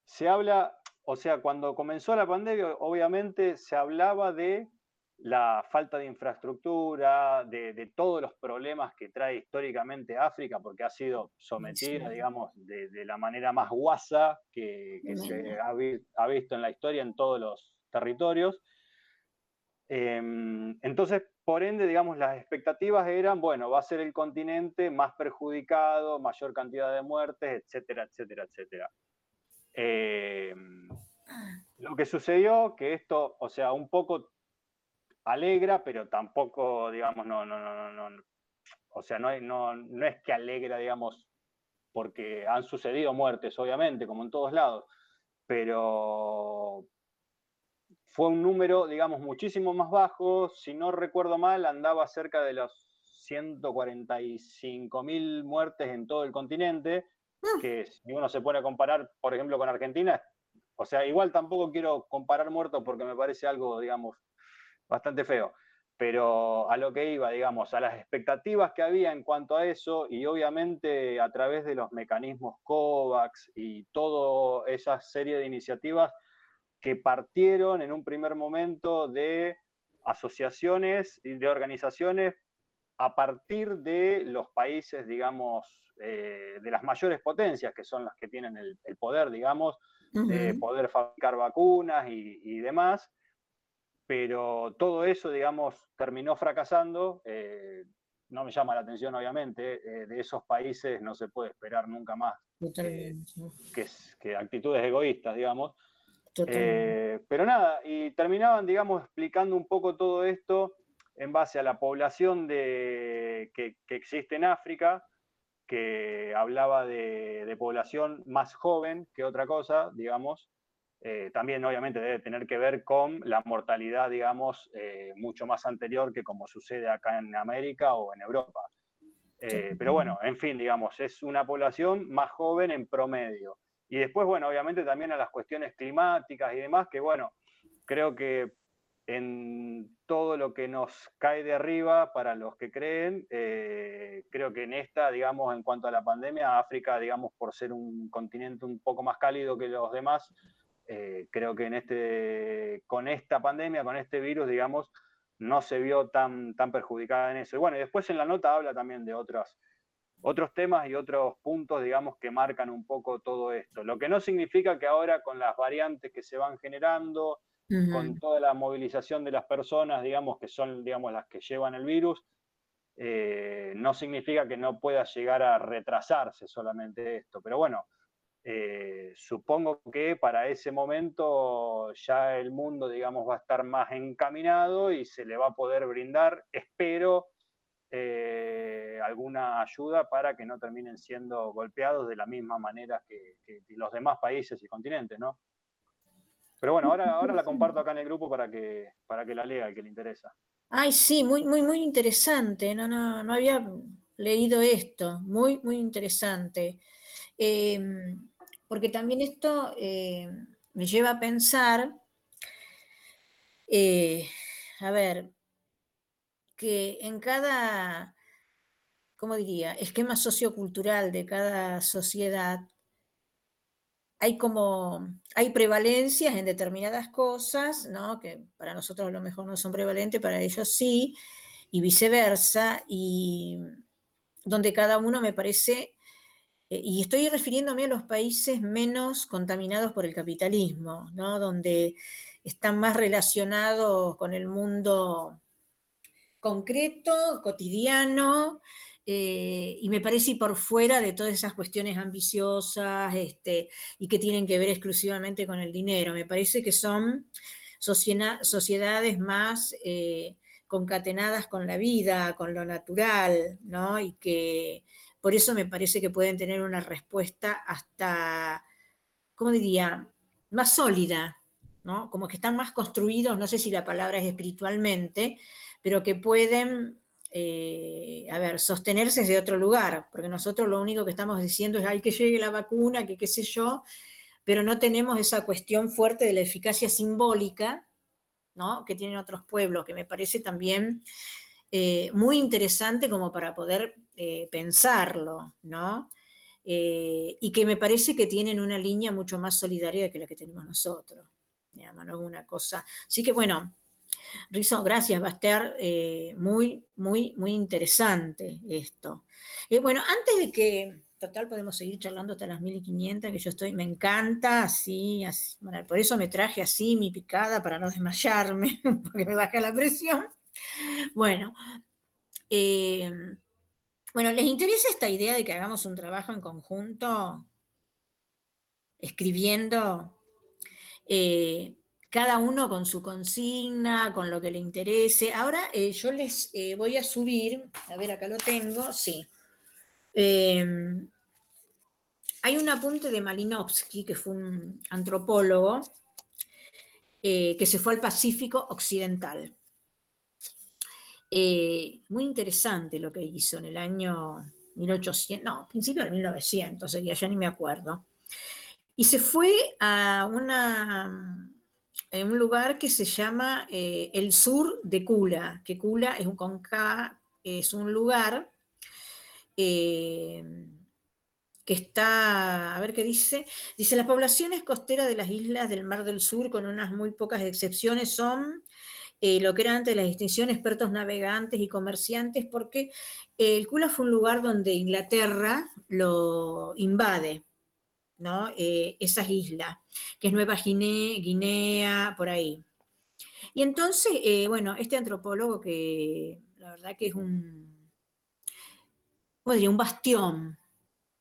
se habla, o sea, cuando comenzó la pandemia, obviamente se hablaba de la falta de infraestructura, de, todos los problemas que trae históricamente África, porque ha sido sometida, digamos, de, la manera más guasa que, se ha, ha, visto en la historia en todos los territorios. Em, entonces, por ende, digamos, las expectativas eran, bueno, va a ser el continente más perjudicado, mayor cantidad de muertes, etcétera, etcétera, etcétera. Em, lo que sucedió, que esto, o sea, un poco alegra, pero tampoco, digamos, no, no, no, no, no o sea, no, no, no es que alegra, digamos, porque han sucedido muertes, obviamente, como en todos lados, pero fue un número, digamos, muchísimo más bajo. Si no recuerdo mal, andaba cerca de los 145 mil muertes en todo el continente, ah. que si uno se pone a comparar, por ejemplo, con Argentina, o sea, igual tampoco quiero comparar muertos porque me parece algo, digamos, bastante feo, pero a lo que iba, digamos, a las expectativas que había en cuanto a eso, y obviamente a través de los mecanismos COVAX y toda esa serie de iniciativas, que partieron en un primer momento de asociaciones y de organizaciones a partir de los países, digamos, eh, de las mayores potencias, que son las que tienen el, poder, digamos, de poder fabricar vacunas y, demás. Pero todo eso, digamos, terminó fracasando. Eh, no me llama la atención, obviamente, eh, de esos países no se puede esperar nunca más que actitudes egoístas, digamos. Eh, pero nada, y terminaban, digamos, explicando un poco todo esto en base a la población de, que, existe en África, que hablaba de, población más joven que otra cosa, digamos. Eh, también obviamente debe tener que ver con la mortalidad, digamos, eh, mucho más anterior que como sucede acá en América o en Europa. Eh, pero bueno, en fin, digamos, es una población más joven en promedio. Y después, bueno, obviamente también a las cuestiones climáticas y demás, que bueno, creo que en todo lo que nos cae de arriba para los que creen, eh, creo que en esta, digamos, en cuanto a la pandemia, África, digamos, por ser un continente un poco más cálido que los demás, eh, creo que en este, con esta pandemia, con este virus, digamos, no se vio tan, tan perjudicada en eso. Y bueno, y después en la nota habla también de otros, otros temas y otros puntos, digamos, que marcan un poco todo esto. Lo que no significa que ahora con las variantes que se van generando, con toda la movilización de las personas, digamos, que son, digamos, las que llevan el virus, eh, no significa que no pueda llegar a retrasarse solamente esto. Pero bueno, eh, supongo que para ese momento ya el mundo, digamos, va a estar más encaminado y se le va a poder brindar, espero, eh, alguna ayuda para que no terminen siendo golpeados de la misma manera que, los demás países y continentes, ¿no? Pero bueno, ahora, ahora la comparto acá en el grupo para que, para que la lea el que le interesa. Ay, sí, muy, muy, muy interesante. No, no, no había leído esto. Muy, muy interesante. Em, porque también esto eh, me lleva a pensar, eh, a ver, que en cada, ¿cómo diría?, esquema sociocultural de cada sociedad hay como, hay prevalencias en determinadas cosas, ¿no? que para nosotros a lo mejor no son prevalentes, para ellos sí, y viceversa, y donde cada uno me parece, eh, y estoy refiriéndome a los países menos contaminados por el capitalismo, ¿no? donde están más relacionados con el mundo concreto, cotidiano, eh, y me parece por fuera de todas esas cuestiones ambiciosas este, y que tienen que ver exclusivamente con el dinero. Me parece que son sociedades más eh, concatenadas con la vida, con lo natural, ¿no? Y que por eso me parece que pueden tener una respuesta hasta, ¿cómo diría?, más sólida, ¿no? Como que están más construidos, no sé si la palabra es espiritualmente, pero que pueden eh, a ver, sostenerse desde otro lugar, porque nosotros lo único que estamos diciendo es hay que llegue la vacuna, que qué sé yo, pero no tenemos esa cuestión fuerte de la eficacia simbólica, ¿no? Que tienen otros pueblos, que me parece también eh, muy interesante como para poder eh, pensarlo, ¿no? y que me parece que tienen una línea mucho más solidaria que la que tenemos nosotros. Digamos, ¿no? Una cosa. Así que bueno, Rizo, gracias, va a estar eh, muy, muy, muy interesante esto. Eh, bueno, antes de que, total, podemos seguir charlando hasta las 1500, que yo estoy, me encanta, así, así por eso me traje así mi picada para no desmayarme, porque me baja la presión. Bueno, eh, bueno, ¿les interesa esta idea de que hagamos un trabajo en conjunto? Escribiendo cada uno con su consigna, con lo que le interese. Ahora eh, yo les eh, voy a subir, a ver, acá lo tengo, sí. Em, hay un apunte de Malinowski, que fue un antropólogo, eh, que se fue al Pacífico Occidental. muy interesante lo que hizo en el año 1800, no, principio de 1900, ya ni me acuerdo. Y se fue a una en un lugar que se llama eh, el sur de Kula, que Kula es un, es un lugar eh, que está, a ver qué dice, dice, las poblaciones costeras de las islas del Mar del Sur, con unas muy pocas excepciones, son eh, lo que eran antes la distinción expertos navegantes y comerciantes, porque el Kula fue un lugar donde Inglaterra lo invade, ¿no? Eh, esas islas, que es Nueva Guinea, Guinea, por ahí. Y entonces, eh, bueno, este antropólogo que la verdad que es un. Un bastión,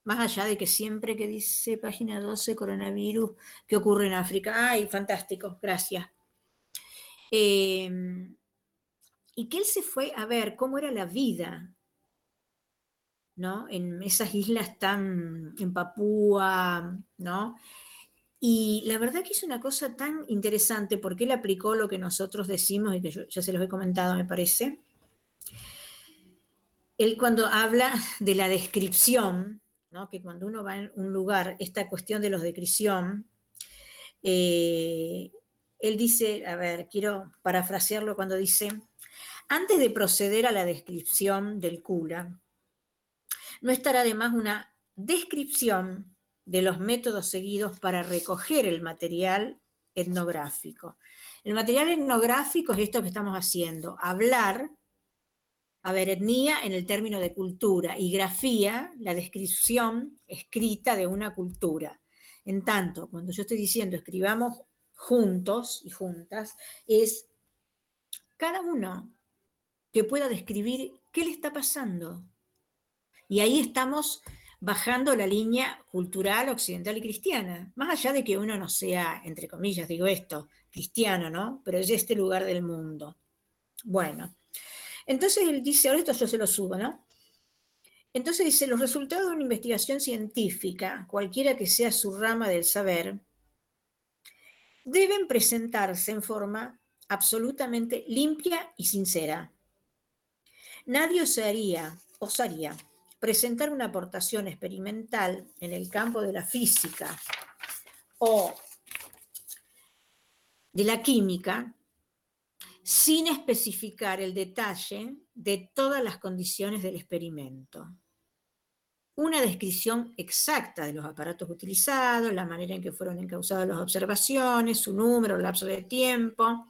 más allá de que siempre que dice página 12, coronavirus, ¿qué ocurre en África? ¡Ay, fantástico! Gracias. Em, y que él se fue a ver cómo era la vida, ¿no? En esas islas tan, en Papúa, ¿no? Y la verdad que es una cosa tan interesante porque él aplicó lo que nosotros decimos y que yo ya se los he comentado, me parece. Él cuando habla de la descripción, ¿no? que cuando uno va en un lugar, esta cuestión de los descripción, eh, él dice, a ver, quiero parafrasearlo cuando dice, antes de proceder a la descripción del cura, no estará de más una descripción de los métodos seguidos para recoger el material etnográfico. El material etnográfico es esto que estamos haciendo, hablar, a ver, etnia en el término de cultura y grafía, la descripción escrita de una cultura. En tanto, cuando yo estoy diciendo escribamos juntos y juntas, es cada uno que pueda describir qué le está pasando. Y ahí estamos bajando la línea cultural occidental y cristiana, más allá de que uno no sea, entre comillas, digo esto, cristiano, ¿no? Pero es este lugar del mundo. Bueno, entonces él dice, ahora esto yo se lo subo, ¿no? Entonces dice, los resultados de una investigación científica, cualquiera que sea su rama del saber, deben presentarse en forma absolutamente limpia y sincera. Nadie osaría, osaría presentar una aportación experimental en el campo de la física o de la química sin especificar el detalle de todas las condiciones del experimento. Una descripción exacta de los aparatos utilizados, la manera en que fueron encausadas las observaciones, su número, el lapso de tiempo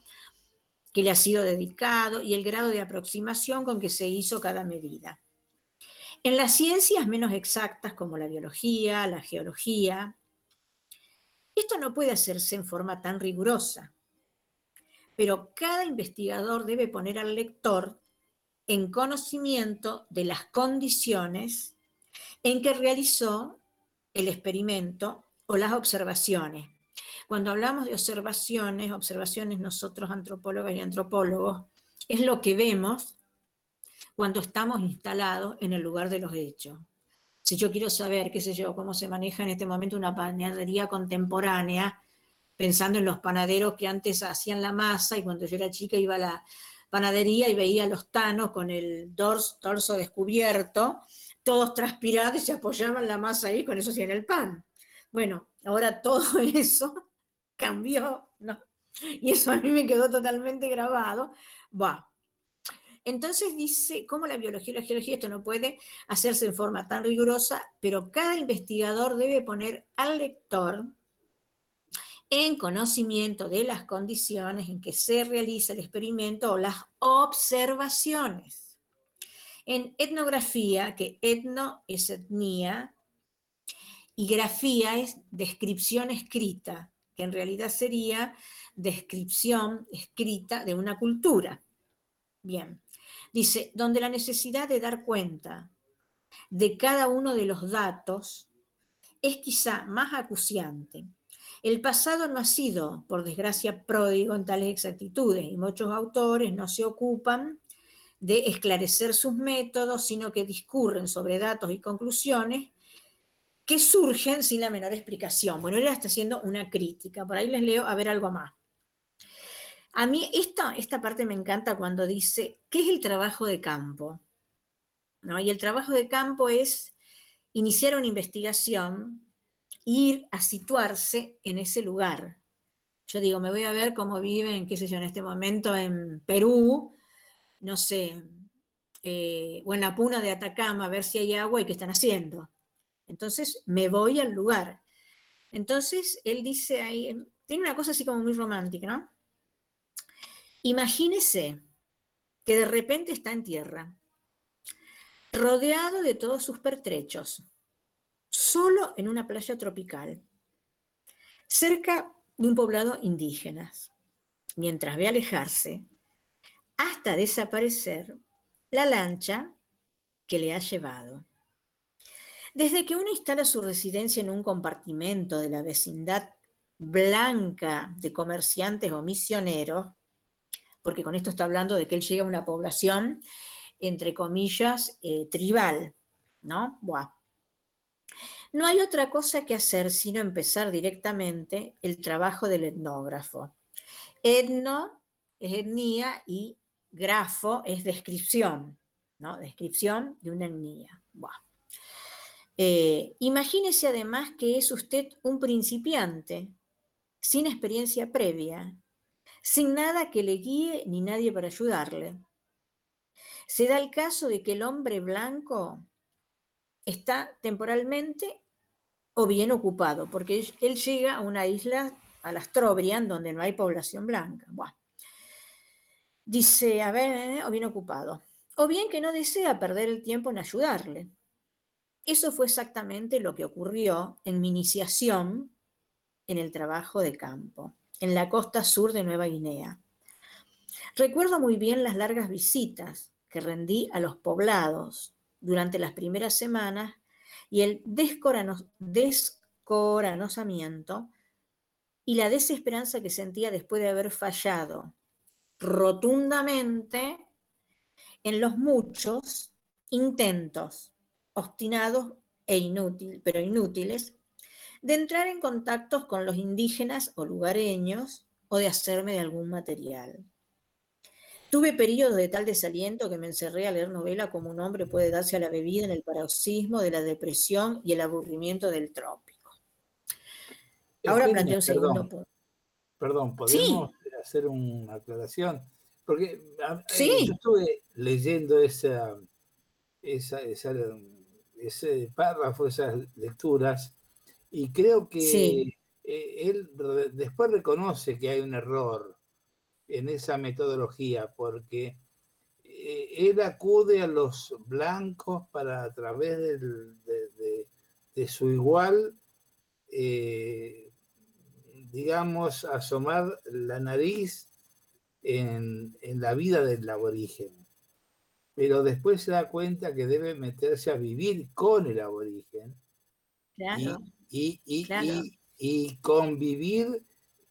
que le ha sido dedicado y el grado de aproximación con que se hizo cada medida. En las ciencias menos exactas como la biología, la geología, esto no puede hacerse en forma tan rigurosa, pero cada investigador debe poner al lector en conocimiento de las condiciones en que realizó el experimento o las observaciones. Cuando hablamos de observaciones, observaciones nosotros antropólogas y antropólogos, es lo que vemos cuando estamos instalados en el lugar de los hechos. Si yo quiero saber, qué sé yo, cómo se maneja en este momento una panadería contemporánea, pensando en los panaderos que antes hacían la masa y cuando yo era chica iba a la panadería y veía a los tanos con el dorso, torso descubierto, todos transpirados y se apoyaban la masa ahí, con eso hacían el pan. Bueno, ahora todo eso cambió, ¿no? Y eso a mí me quedó totalmente grabado. Va, entonces dice, ¿cómo la biología y la geología esto no puede hacerse en forma tan rigurosa, pero cada investigador debe poner al lector en conocimiento de las condiciones en que se realiza el experimento o las observaciones. En etnografía, que etno es etnia y grafía es descripción escrita, que en realidad sería descripción escrita de una cultura. Bien, Dice, donde la necesidad de dar cuenta de cada uno de los datos es quizá más acuciante. El pasado no ha sido, por desgracia, pródigo en tales exactitudes y muchos autores no se ocupan de esclarecer sus métodos, sino que discurren sobre datos y conclusiones que surgen sin la menor explicación. Bueno, él está haciendo una crítica, por ahí les leo a ver algo más. A mí esta, esta parte me encanta cuando dice, ¿qué es el trabajo de campo? ¿No? Y el trabajo de campo es iniciar una investigación, ir a situarse en ese lugar. Yo digo, me voy a ver cómo viven, qué sé yo, en este momento en Perú, no sé, eh, o en la puna de Atacama, a ver si hay agua y qué están haciendo. Entonces me voy al lugar. Entonces él dice ahí, tiene una cosa así como muy romántica, ¿no? Imagínese que de repente está en tierra, rodeado de todos sus pertrechos, solo en una playa tropical, cerca de un poblado indígena, mientras ve alejarse, hasta desaparecer, la lancha que le ha llevado. Desde que uno instala su residencia en un compartimento de la vecindad blanca de comerciantes o misioneros, porque con esto está hablando de que él llega a una población, entre comillas, eh, tribal, ¿no? No hay otra cosa que hacer sino empezar directamente el trabajo del etnógrafo. Etno es etnía y grafo es descripción, ¿no? Descripción de una. Buah. Eh, imagínese además que es usted un principiante, sin experiencia previa, sin nada que le guíe ni nadie para ayudarle. Se da el caso de que el hombre blanco está temporalmente o bien ocupado, porque él llega a una isla, a las Trobriand, donde no hay población blanca. Dice, a ver, o bien ocupado. O bien que no desea perder el tiempo en ayudarle. Eso fue exactamente lo que ocurrió en mi iniciación en el trabajo de campo, en la costa sur de Nueva Guinea. Recuerdo muy bien las largas visitas que rendí a los poblados durante las primeras semanas y el descoranosamiento y la desesperanza que sentía después de haber fallado rotundamente en los muchos intentos obstinados e inútiles, pero inútiles, de entrar en contactos con los indígenas o lugareños o de hacerme de algún material. Tuve periodos de tal desaliento que me encerré a leer novela como un hombre puede darse a la bebida en el paroxismo de la depresión y el aburrimiento del trópico. Ahora planteo un segundo punto. Perdón, ¿podemos hacer una aclaración? Porque yo estuve leyendo esa, esa, esa ese párrafo, esas lecturas, y creo que eh, él después reconoce que hay un error en esa metodología, porque eh, él acude a los blancos para a través de, su igual, eh, digamos, asomar la nariz en, en la vida del aborigen. Pero después se da cuenta que debe meterse a vivir con el aborigen. Y, y, convivir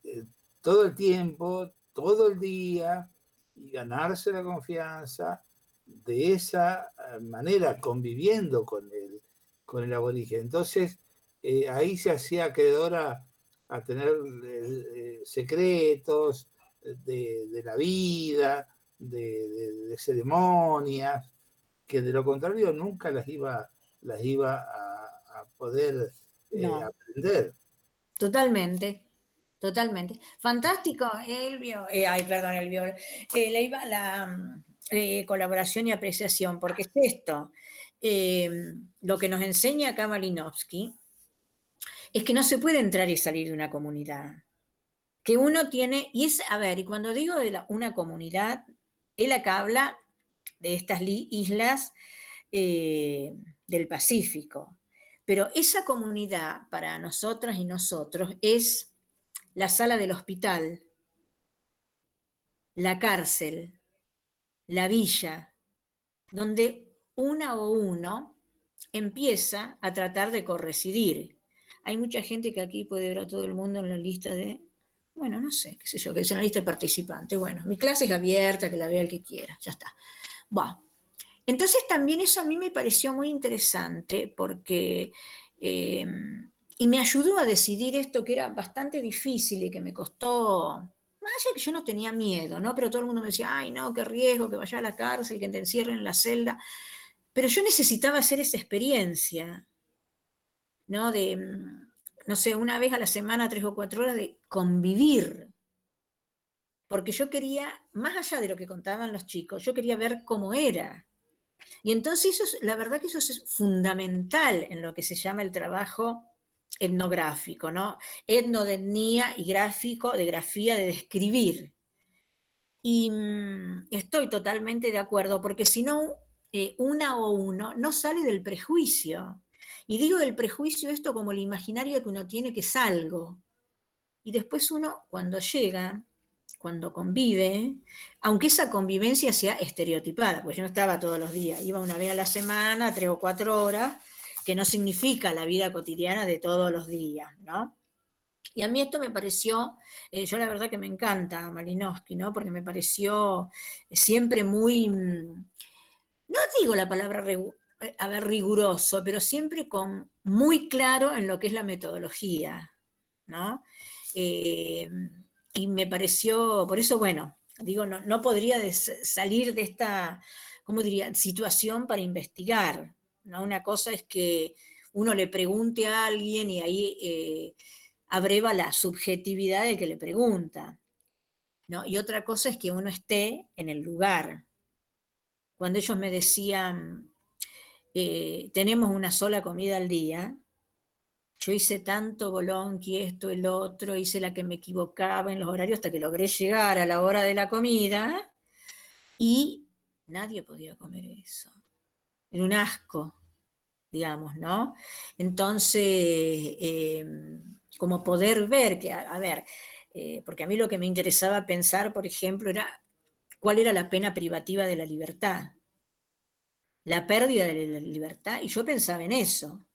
eh, todo el tiempo, todo el día, y ganarse la confianza de esa eh, manera, conviviendo con el, con el aborigen. Entonces, eh, ahí se hacía acreedora a tener secretos de, de la vida, de, ceremonias, que de lo contrario nunca las iba, las iba a, poder eh, aprender. Totalmente, totalmente. Fantástico, Elvio, eh, ay, perdón, Elvio, eh, la, iba, la colaboración y apreciación, porque es esto, lo que nos enseña acá Malinowski, es que no se puede entrar y salir de una comunidad. Que uno tiene, y es, a ver, y cuando digo de una comunidad, él acá habla de estas islas eh, del Pacífico, pero esa comunidad para nosotras y nosotros es la sala del hospital, la cárcel, la villa, donde una o uno empieza a tratar de corresidir. Hay mucha gente que aquí puede ver a todo el mundo en la lista de bueno, no sé, qué sé yo, que es una lista de participantes. Bueno, mi clase es abierta, que la vea el que quiera, ya está. Bueno, entonces también eso a mí me pareció muy interesante porque, eh, y me ayudó a decidir esto que era bastante difícil y que me costó, más allá que yo no tenía miedo, ¿no? Pero todo el mundo me decía, ay, no, qué riesgo, que vaya a la cárcel, que te encierren en la celda. Pero yo necesitaba hacer esa experiencia, ¿no? De, no sé, una vez a la semana, tres o cuatro horas de convivir. Porque yo quería, más allá de lo que contaban los chicos, yo quería ver cómo era. Y entonces eso la verdad que eso es fundamental en lo que se llama el trabajo etnográfico, ¿no? Etno de etnía y gráfico de grafía de describir. Y mm, estoy totalmente de acuerdo, porque si no, eh, una o uno no sale del prejuicio. Y digo del prejuicio esto como el imaginario que uno tiene que es algo. Y después uno, cuando llega, cuando convive, aunque esa convivencia sea estereotipada, pues yo no estaba todos los días, iba una vez a la semana, tres o cuatro horas, que no significa la vida cotidiana de todos los días, ¿no? Y a mí esto me pareció, eh, yo la verdad que me encanta Malinowski, ¿no? Porque me pareció siempre muy, mm, no digo la palabra eh, a ver, riguroso, pero siempre con muy claro en lo que es la metodología, ¿no? Eh, y me pareció, por eso, bueno, digo, no, no podría salir de esta, ¿cómo diría?, situación para investigar, ¿no? Una cosa es que uno le pregunte a alguien y ahí eh, abreva la subjetividad del que le pregunta, ¿no? Y otra cosa es que uno esté en el lugar. Cuando ellos me decían, eh, tenemos una sola comida al día, yo hice tanto bolón que esto, el otro, hice la que me equivocaba en los horarios hasta que logré llegar a la hora de la comida y nadie podía comer eso. Era un asco, digamos, ¿no? Entonces, em, como poder ver que, a, ver, eh, porque a mí lo que me interesaba pensar, por ejemplo, era cuál era la pena privativa de la libertad. La pérdida de la libertad, y yo pensaba en eso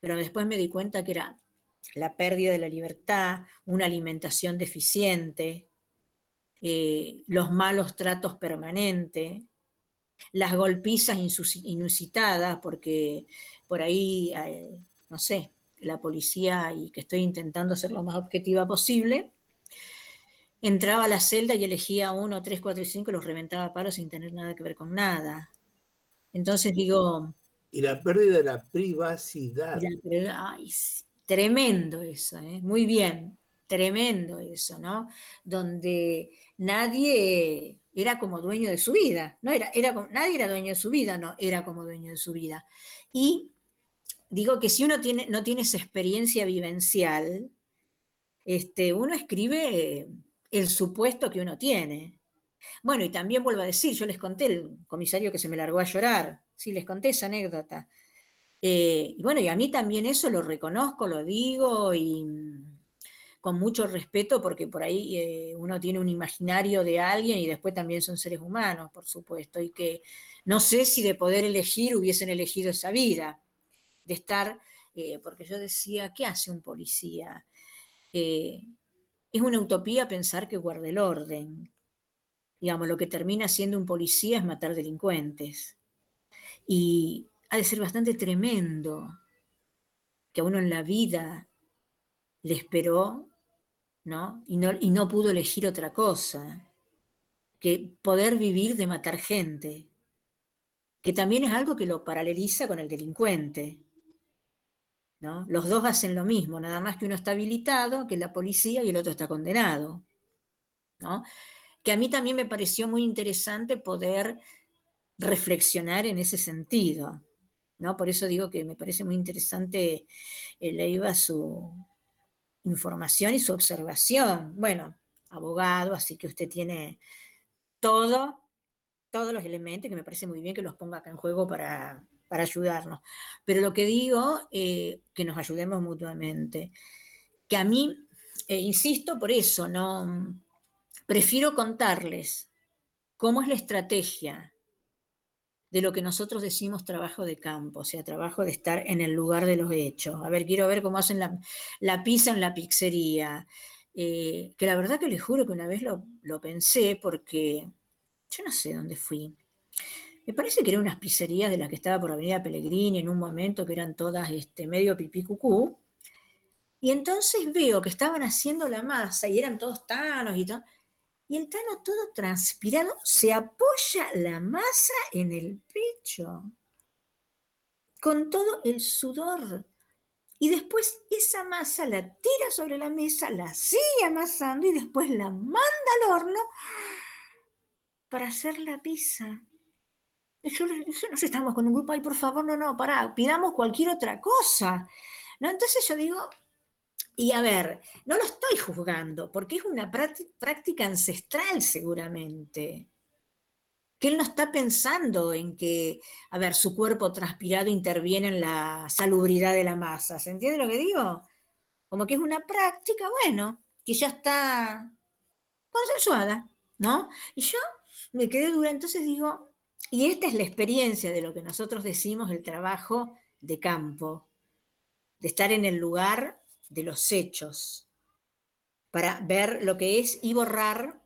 pero después me di cuenta que era la pérdida de la libertad, una alimentación deficiente, eh, los malos tratos permanentes, las golpizas inusitadas, porque por ahí, eh, no sé, la policía, y que estoy intentando ser lo más objetiva posible, entraba a la celda y elegía uno, tres, cuatro y cinco los reventaba a palos sin tener nada que ver con nada. Entonces digo, y la pérdida de la privacidad. tremendo eso, ¿eh? muy bien, tremendo eso, ¿no? Donde nadie era como dueño de su vida, no era, era nadie era dueño de su vida, no, era como dueño de su vida. Y digo que si uno tiene, no tiene esa experiencia vivencial, este, uno escribe el supuesto que uno tiene. Bueno, y también vuelvo a decir, yo les conté el comisario que se me largó a llorar, sí, les conté esa anécdota. Eh, y bueno, y a mí también eso lo reconozco, lo digo y mm, con mucho respeto porque por ahí eh, uno tiene un imaginario de alguien y después también son seres humanos, por supuesto, y que no sé si de poder elegir hubiesen elegido esa vida, de estar, eh, porque yo decía, ¿qué hace un policía? es una utopía pensar que guarde el orden. Digamos, lo que termina siendo un policía es matar delincuentes. Y ha de ser bastante tremendo que a uno en la vida le esperó, ¿no? Y no, y no pudo elegir otra cosa, que poder vivir de matar gente, que también es algo que lo paraleliza con el delincuente. ¿no? Los dos hacen lo mismo, nada más que uno está habilitado, que la policía, y el otro está condenado. ¿no? Que a mí también me pareció muy interesante poder reflexionar en ese sentido. ¿no? Por eso digo que me parece muy interesante, eh, Leiva, su información y su observación. Bueno, abogado, así que usted tiene todo, todos los elementos que me parece muy bien que los ponga acá en juego para, ayudarnos. Pero lo que digo, eh, que nos ayudemos mutuamente. Que a mí, eh, insisto por eso, no prefiero contarles cómo es la estrategia de lo que nosotros decimos trabajo de campo, o sea, trabajo de estar en el lugar de los hechos. A ver, quiero ver cómo hacen la, pizza en la pizzería. Eh, que la verdad que les juro que una vez lo, pensé porque yo no sé dónde fui. Me parece que eran unas pizzerías de las que estaba por Avenida Pellegrini en un momento que eran todas este, medio pipí cucú. Y entonces veo que estaban haciendo la masa y eran todos tanos y todo y el Tano todo transpirado se apoya la masa en el pecho, con todo el sudor. Y después esa masa la tira sobre la mesa, la sigue amasando y después la manda al horno para hacer la pizza. Yo, nos estamos con un grupo, ay, por favor, no, no, pará, pidamos cualquier otra cosa. ¿No? Entonces yo digo, y a ver, no lo estoy juzgando, porque es una práctica ancestral seguramente. Que él no está pensando en que, a ver, su cuerpo transpirado interviene en la salubridad de la masa. ¿Se entiende lo que digo? Como que es una práctica, bueno, que ya está consensuada, ¿no? Y yo me quedé dura, entonces digo, y esta es la experiencia de lo que nosotros decimos el trabajo de campo, de estar en el lugar de los hechos, para ver lo que es y borrar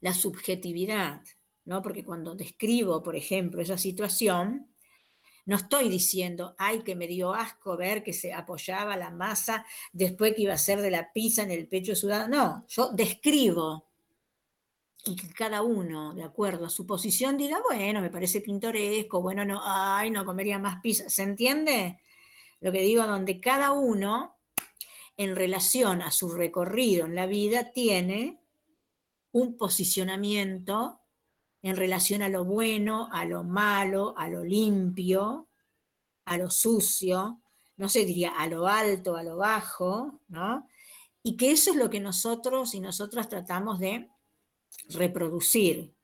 la subjetividad, ¿no? Porque cuando describo, por ejemplo, esa situación, no estoy diciendo, ay, que me dio asco ver que se apoyaba la masa después que iba a ser de la pizza en el pecho sudado. No, yo describo y cada uno, de acuerdo a su posición, diga, bueno, me parece pintoresco, bueno, no, ay, no comería más pizza. ¿Se entiende? Lo que digo, donde cada uno, en relación a su recorrido en la vida, tiene un posicionamiento en relación a lo bueno, a lo malo, a lo limpio, a lo sucio, no sé, diría a lo alto, a lo bajo, ¿no? Y que eso es lo que nosotros y nosotras tratamos de reproducir.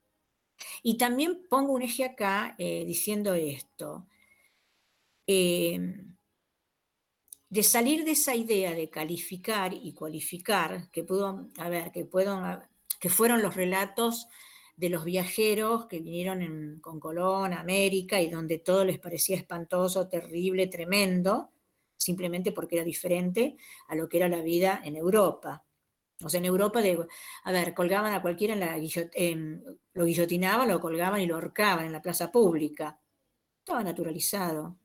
Y también pongo un eje acá eh, diciendo esto. Em, de salir de esa idea de calificar y cualificar, que que, puedo, que fueron los relatos de los viajeros que vinieron con Colón a América y donde todo les parecía espantoso, terrible, tremendo, simplemente porque era diferente a lo que era la vida en Europa. O sea, en Europa, a ver, colgaban a cualquiera en la lo guillotinaban, lo colgaban y lo ahorcaban en la plaza pública. Estaba naturalizado.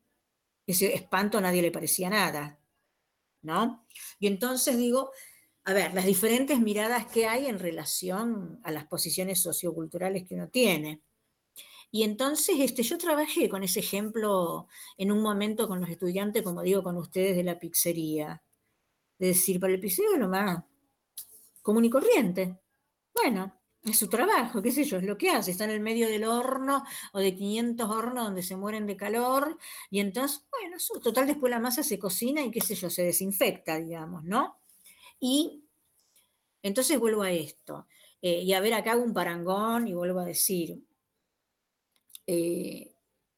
Ese espanto a nadie le parecía nada, ¿no? Y entonces digo, a ver, las diferentes miradas que hay en relación a las posiciones socioculturales que uno tiene. Y entonces este, yo trabajé con ese ejemplo en un momento con los estudiantes, como digo, con ustedes de la pizzería. De decir, para el pizzero lo más común y corriente. Bueno, es su trabajo, qué sé yo, es lo que hace. Está en el medio del horno o de 500 hornos donde se mueren de calor y entonces, bueno, su total después la masa se cocina y qué sé yo, se desinfecta, digamos, ¿no? Y entonces vuelvo a esto. Eh, y a ver, acá hago un parangón y vuelvo a decir, eh,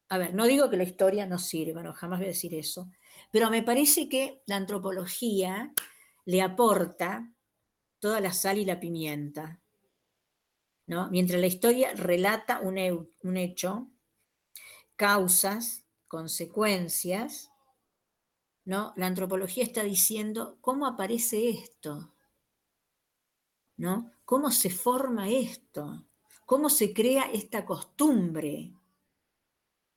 a ver, no digo que la historia no sirva, no, jamás voy a decir eso, pero me parece que la antropología le aporta toda la sal y la pimienta. Mientras la historia relata un, un hecho, causas, consecuencias, ¿no? La antropología está diciendo cómo aparece esto, ¿no? ¿Cómo se forma esto? ¿Cómo se crea esta costumbre?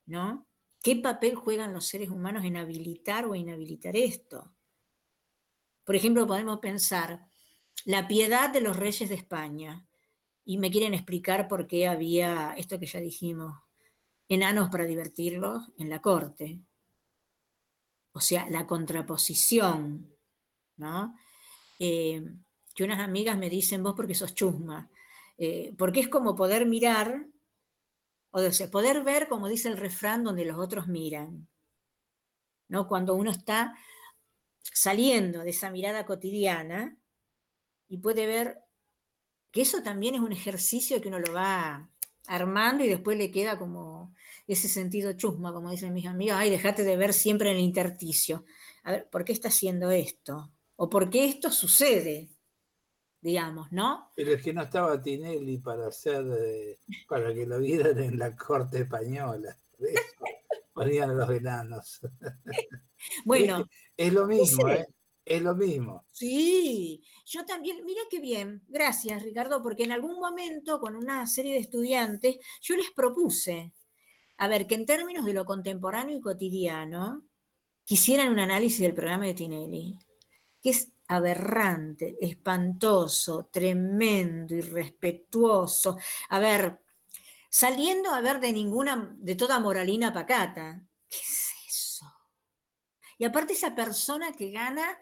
¿No? ¿Qué papel juegan los seres humanos en habilitar o inhabilitar esto? Por ejemplo, podemos pensar la piedad de los reyes de España. Y me quieren explicar por qué había esto que ya dijimos, enanos para divertirlos en la corte. O sea, la contraposición, ¿no? Eh, que unas amigas me dicen, vos porque sos chusma, eh, porque es como poder mirar, o sea, poder ver, como dice el refrán, donde los otros miran, ¿no? Cuando uno está saliendo de esa mirada cotidiana y puede ver que eso también es un ejercicio que uno lo va armando y después le queda como ese sentido chusma, como dicen mis amigos, ay, dejate de ver siempre en el intersticio. A ver, ¿por qué está haciendo esto? ¿O por qué esto sucede? Digamos, ¿no? Pero es que no estaba Tinelli para hacer, eh, para que lo vieran en la corte española. Ponían los enanos. Bueno. es lo mismo, ¿eh? Es lo mismo. Sí, yo también, mira qué bien, gracias Ricardo, porque en algún momento con una serie de estudiantes yo les propuse, a ver, que en términos de lo contemporáneo y cotidiano, quisieran un análisis del programa de Tinelli, que es aberrante, espantoso, tremendo, irrespetuoso. A ver, saliendo a ver de ninguna, de toda moralina pacata. ¿Qué es eso? Y aparte esa persona que gana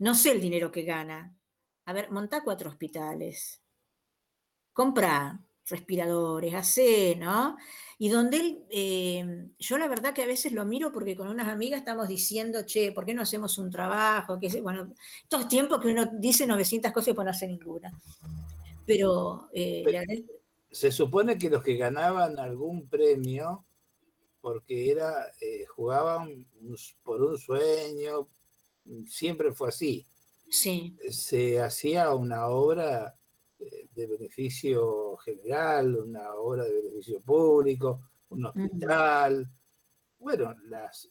no sé el dinero que gana. A ver, monta cuatro hospitales. Compra respiradores, hace, ¿no? Y donde él, eh, yo la verdad que a veces lo miro porque con unas amigas estamos diciendo, che, ¿por qué no hacemos un trabajo? Que, bueno, todo tiempo que uno dice 900 cosas y pues no hace ninguna. Pero, eh, se supone que los que ganaban algún premio, porque era, eh, jugaban por un sueño, siempre fue así. Sí. Se hacía una obra eh, de beneficio general, una obra de beneficio público, un hospital. Bueno, las,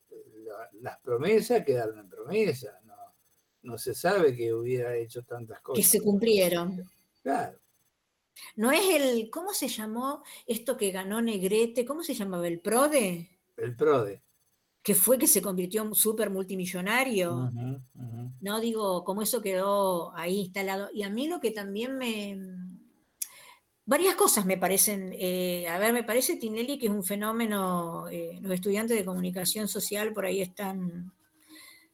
las promesas quedaron en promesas, no se sabe que hubiera hecho tantas cosas. Que se cumplieron. Claro. No es el, ¿cómo se llamó esto que ganó Negrete? ¿Cómo se llamaba? ¿El PRODE? El PRODE. Que fue que se convirtió en súper multimillonario. No digo, como eso quedó ahí instalado. Y a mí lo que también me... Varias cosas me parecen, eh, a ver, me parece Tinelli que es un fenómeno, eh, los estudiantes de comunicación social por ahí están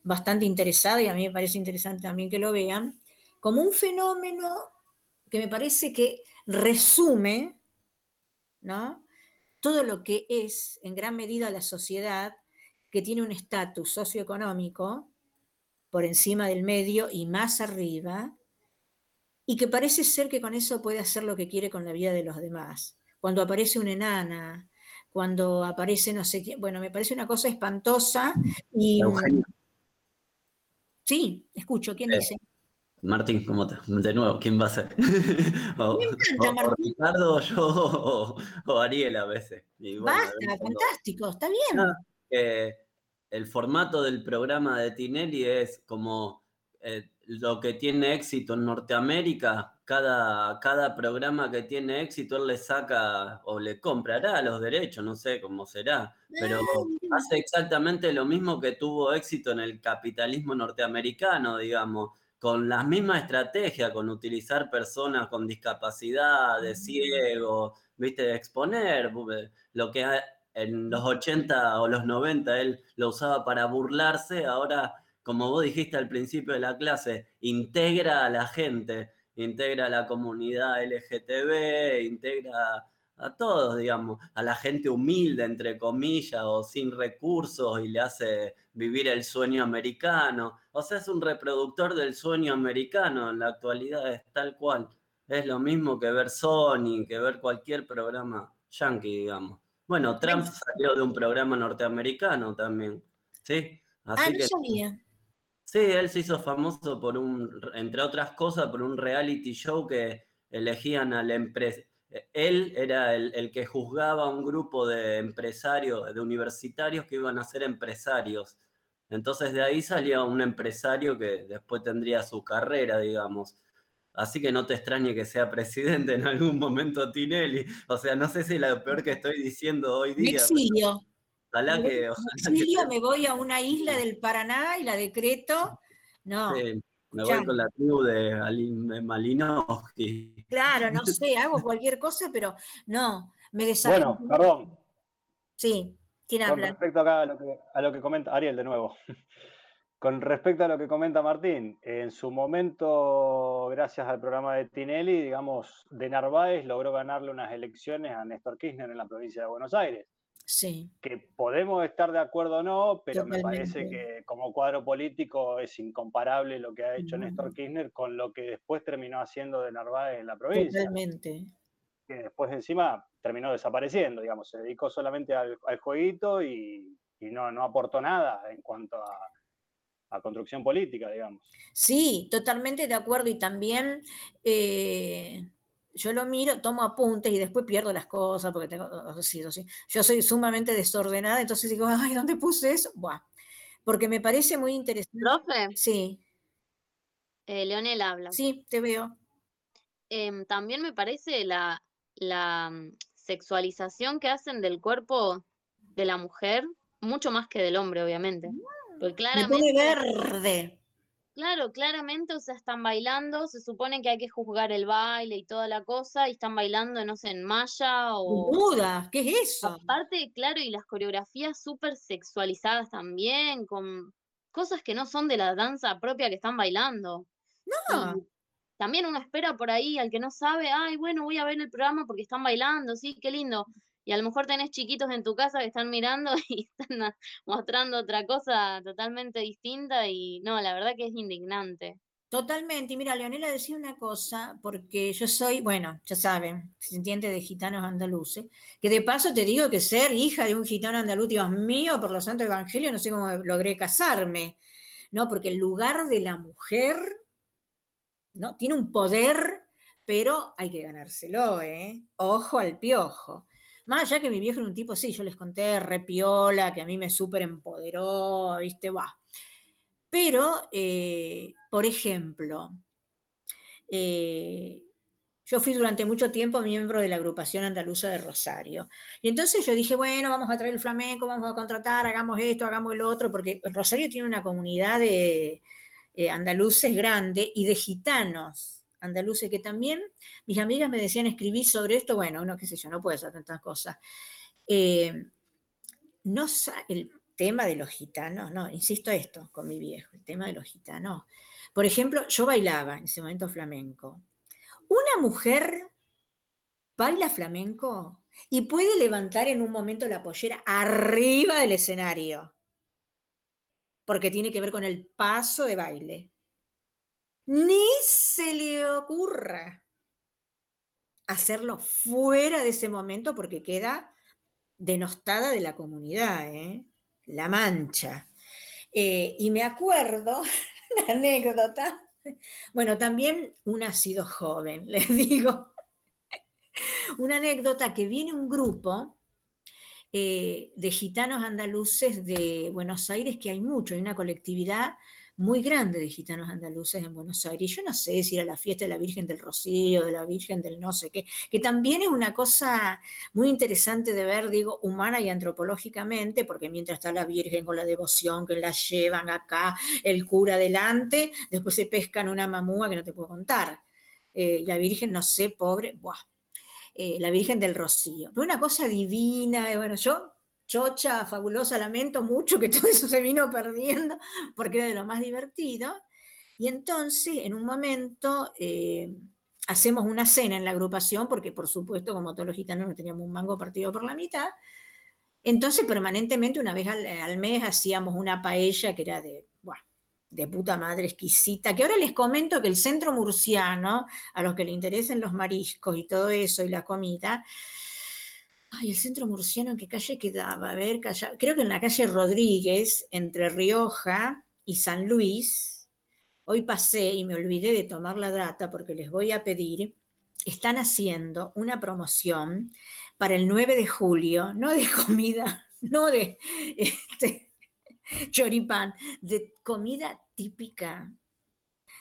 bastante interesados y a mí me parece interesante también que lo vean, como un fenómeno que me parece que resume, ¿no? Todo lo que es en gran medida la sociedad que tiene un estatus socioeconómico por encima del medio y más arriba, y que parece ser que con eso puede hacer lo que quiere con la vida de los demás. Cuando aparece una enana, cuando aparece no sé quién, bueno, me parece una cosa espantosa y... Eugenio. Sí, escucho, ¿quién Eh, dice? Martín, ¿cómo te? De nuevo, ¿quién va a ser? o, Me encanta, o- o Ricardo, yo, o, o Ariel a veces. Y bueno, Basta, fantástico, está bien. Ah, que el formato del programa de Tinelli es como eh, lo que tiene éxito en Norteamérica. Cada, cada programa que tiene éxito, él le saca o le comprará los derechos, no sé cómo será, pero hace exactamente lo mismo que tuvo éxito en el capitalismo norteamericano, digamos, con la misma estrategia, con utilizar personas con discapacidad, de ciego, viste, de exponer bu- lo que ha- en los 80 o los 90 él lo usaba para burlarse, ahora, como vos dijiste al principio de la clase, integra a la gente, integra a la comunidad LGTB, integra a todos, digamos, a la gente humilde, entre comillas, o sin recursos y le hace vivir el sueño americano. O sea, es un reproductor del sueño americano, en la actualidad es tal cual. Es lo mismo que ver Sony, que ver cualquier programa yankee, digamos. Bueno, Trump salió de un programa norteamericano también, ¿sí? Ah, Así no que sabía. Sí, él se hizo famoso por un, entre otras cosas, por un reality show que elegían al empresa. Él era el, el que juzgaba a un grupo de empresarios, de universitarios que iban a ser empresarios. Entonces de ahí salió un empresario que después tendría su carrera, digamos. Así que no te extrañe que sea presidente en algún momento Tinelli. O sea, no sé si es lo peor que estoy diciendo hoy día. exilio. Ojalá Me que, voy- ojalá me que exilio, me voy a una isla del Paraná y la decreto. No, Sí, me Ya. voy con la tribu de, Ali- de Malinowski. claro, no sé, hago cualquier cosa, pero no, me Bueno, desafío. perdón, Sí, ¿quién con habla? respecto acá a lo que, a lo que comenta Ariel de nuevo. Con respecto a lo que comenta Martín, en su momento, gracias al programa de Tinelli, digamos, de Narváez logró ganarle unas elecciones a Néstor Kirchner en la provincia de Buenos Aires. Sí, Que podemos estar de acuerdo o no, pero me parece que como cuadro político es incomparable lo que ha hecho Ujú. Néstor Kirchner con lo que después terminó haciendo de Narváez en la provincia totalmente. que después encima terminó desapareciendo, digamos, se dedicó solamente al, al jueguito y, y no, no aportó nada en cuanto a, a construcción política, digamos. Sí, totalmente de acuerdo. Y también eh, yo lo miro, tomo apuntes y después pierdo las cosas porque tengo, sí, sí. yo soy sumamente desordenada, entonces digo, ay, ¿dónde puse eso? Buah, porque me parece muy interesante. Profe, Sí, eh, Leonel habla. sí, te veo. Em, también me parece la, la mm, sexualización que hacen del cuerpo de la mujer, mucho más que del hombre, obviamente. Porque Me pone claramente, verde. claro, claramente, o sea, están bailando, se supone que hay que juzgar el baile y toda la cosa, y están bailando, no sé, en malla o... Muda, ¿qué es eso? Aparte, claro, y las coreografías súper sexualizadas también, con cosas que no son de la danza propia que están bailando. No. Y también uno espera por ahí al que no sabe, ay, bueno, voy a ver el programa porque están bailando, sí, qué lindo. Y a lo mejor tenés chiquitos en tu casa que están mirando y están mostrando otra cosa totalmente distinta y no, la verdad que es indignante. Totalmente. Y mira, Leonela decía una cosa, porque yo soy, bueno, ya saben, sintiente de gitanos andaluces, que de paso te digo que ser hija de un gitano andaluz, Dios mío, por los santos evangelios, no sé cómo logré casarme, ¿no? Porque el lugar de la mujer, ¿no? Tiene un poder, pero hay que ganárselo, ¿eh? Ojo al piojo. Más allá que mi viejo era un tipo, sí, yo les conté, repiola, que a mí me súper empoderó, ¿viste? Va. Pero, eh, por ejemplo, eh, yo fui durante mucho tiempo miembro de la agrupación andaluza de Rosario. Y entonces yo dije, bueno, vamos a traer el flamenco, vamos a contratar, hagamos esto, hagamos el otro, porque Rosario tiene una comunidad de eh, andaluces grande y de gitanos andaluces que también mis amigas me decían escribir sobre esto. Bueno, no, qué sé yo, no puedo hacer tantas cosas. Eh, no el tema de los gitanos, no, insisto esto con mi viejo, el tema de los gitanos. Por ejemplo, yo bailaba en ese momento flamenco una mujer baila flamenco y puede levantar en un momento la pollera arriba del escenario, porque tiene que ver con el paso de baile. Ni se le ocurra hacerlo fuera de ese momento porque queda denostada de la comunidad, ¿eh? la mancha. Eh, y me acuerdo, la anécdota, bueno, también una ha sido joven, les digo. Una anécdota que viene un grupo eh, de gitanos andaluces de Buenos Aires, que hay mucho, hay una colectividad muy grande de gitanos andaluces en Buenos Aires. Yo no sé si era la fiesta de la Virgen del Rocío, de la Virgen del no sé qué, que también es una cosa muy interesante de ver, digo, humana y antropológicamente, porque mientras está la Virgen con la devoción que la llevan acá, el cura delante, después se pescan una mamúa que no te puedo contar. Eh, la Virgen, no sé, pobre, buah, eh, la Virgen del Rocío. Una cosa divina, eh, bueno, yo chocha, fabulosa, lamento mucho que todo eso se vino perdiendo porque era de lo más divertido. Y entonces, en un momento, eh, hacemos una cena en la agrupación, porque por supuesto, como todos los gitanos, no teníamos un mango partido por la mitad. Entonces, permanentemente, una vez al, mes, hacíamos una paella que era de, de puta madre exquisita, que ahora les comento que el centro murciano, a los que le interesen los mariscos y todo eso y la comida, Ay, el centro murciano, ¿en qué calle quedaba? A ver, creo que en la calle Rodríguez, entre Rioja y San Luis. Hoy pasé y me olvidé de tomar la data porque les voy a pedir. Están haciendo una promoción para el 9 de julio, no de comida, no de este, choripán, de comida típica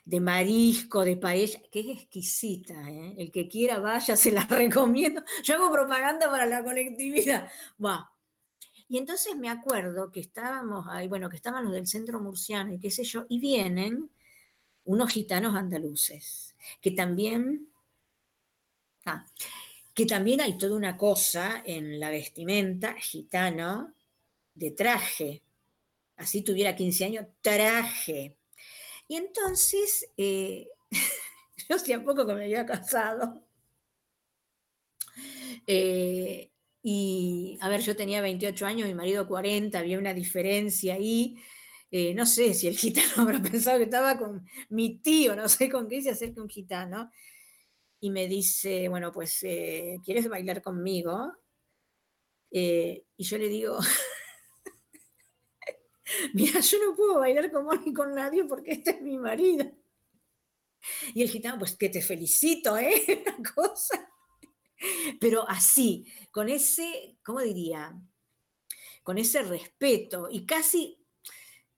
de marisco, de paella, que es exquisita. ¿eh? El que quiera vaya, se la recomiendo. Yo hago propaganda para la colectividad. Va. Y entonces me acuerdo que estábamos ahí, bueno, que estaban los del centro murciano y qué sé yo, y vienen unos gitanos andaluces, que también, ah, que también hay toda una cosa en la vestimenta gitano de traje. Así tuviera 15 años, traje. Y entonces, eh, yo hacía poco que me había casado. Eh, y, a ver, yo tenía 28 años, mi marido 40, había una diferencia ahí. Eh, no sé si el gitano habrá pensado que estaba con mi tío, no sé con qué se acerca un gitano. Y me dice, bueno, pues, ¿quieres bailar conmigo? y yo le digo, mira, yo no puedo bailar con vos ni con nadie porque este es mi marido. Y el gitano, pues que te felicito, ¿eh? Una cosa. Pero así, con ese, ¿cómo diría? Con ese respeto y casi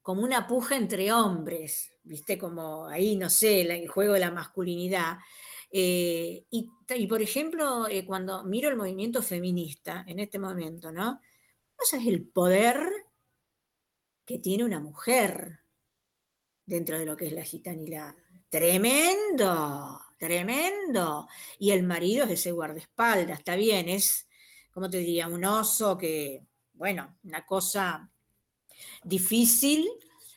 como una puja entre hombres, ¿viste? Como ahí, no sé, el juego de la masculinidad. Eh, y, por ejemplo, eh, cuando miro el movimiento feminista en este momento, ¿no? ¿No sabes el poder que tiene una mujer dentro de lo que es la gitanidad. Tremendo, tremendo. Y el marido es ese guardaespaldas, está bien, es, como te diría, un oso que, bueno, una cosa difícil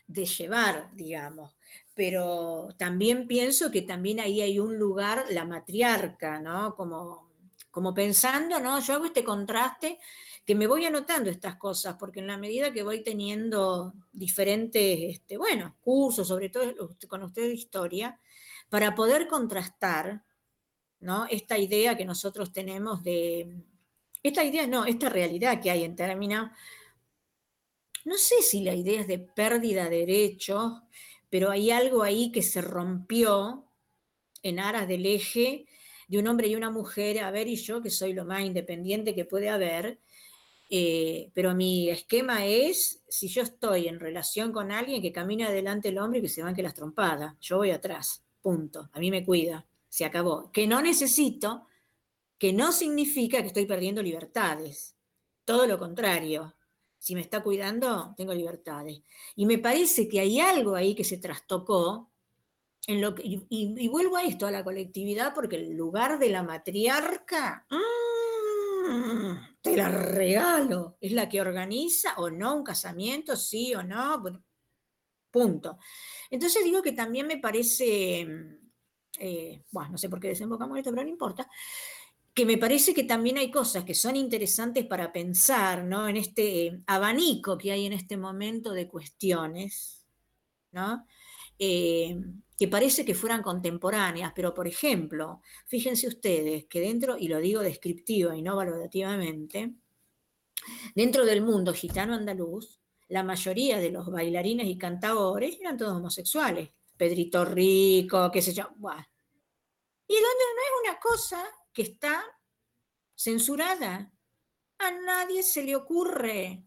de llevar, digamos. Pero también pienso que también ahí hay un lugar, la matriarca, ¿no? Como, como pensando, ¿no? Yo hago este contraste que me voy anotando estas cosas, porque en la medida que voy teniendo diferentes, este, bueno, cursos, sobre todo con ustedes de historia, para poder contrastar ¿no? esta idea que nosotros tenemos de, esta idea no, esta realidad que hay en términos, no sé si la idea es de pérdida de derechos, pero hay algo ahí que se rompió en aras del eje de un hombre y una mujer, a ver, y yo que soy lo más independiente que puede haber, Eh, pero mi esquema es, si yo estoy en relación con alguien, que camine adelante el hombre y que se banque las trompadas. Yo voy atrás, punto. A mí me cuida, se acabó. Que no necesito, que no significa que estoy perdiendo libertades. Todo lo contrario. Si me está cuidando, tengo libertades. Y me parece que hay algo ahí que se trastocó, en lo que, y, y vuelvo a esto, a la colectividad, porque el lugar de la matriarca... ¡mm! te la regalo. Es la que organiza o no un casamiento, sí o no. punto. Entonces digo que también me parece, eh, bueno, no sé por qué desembocamos esto, pero no importa, que me parece que también hay cosas que son interesantes para pensar, ¿no? En este abanico que hay en este momento de cuestiones, ¿no? Eh, que parece que fueran contemporáneas, pero por ejemplo, fíjense ustedes que dentro, y lo digo descriptiva y no valorativamente, dentro del mundo gitano andaluz, la mayoría de los bailarines y cantadores eran todos homosexuales. Pedrito Rico, qué sé yo. Y donde no es una cosa que está censurada. A nadie se le ocurre.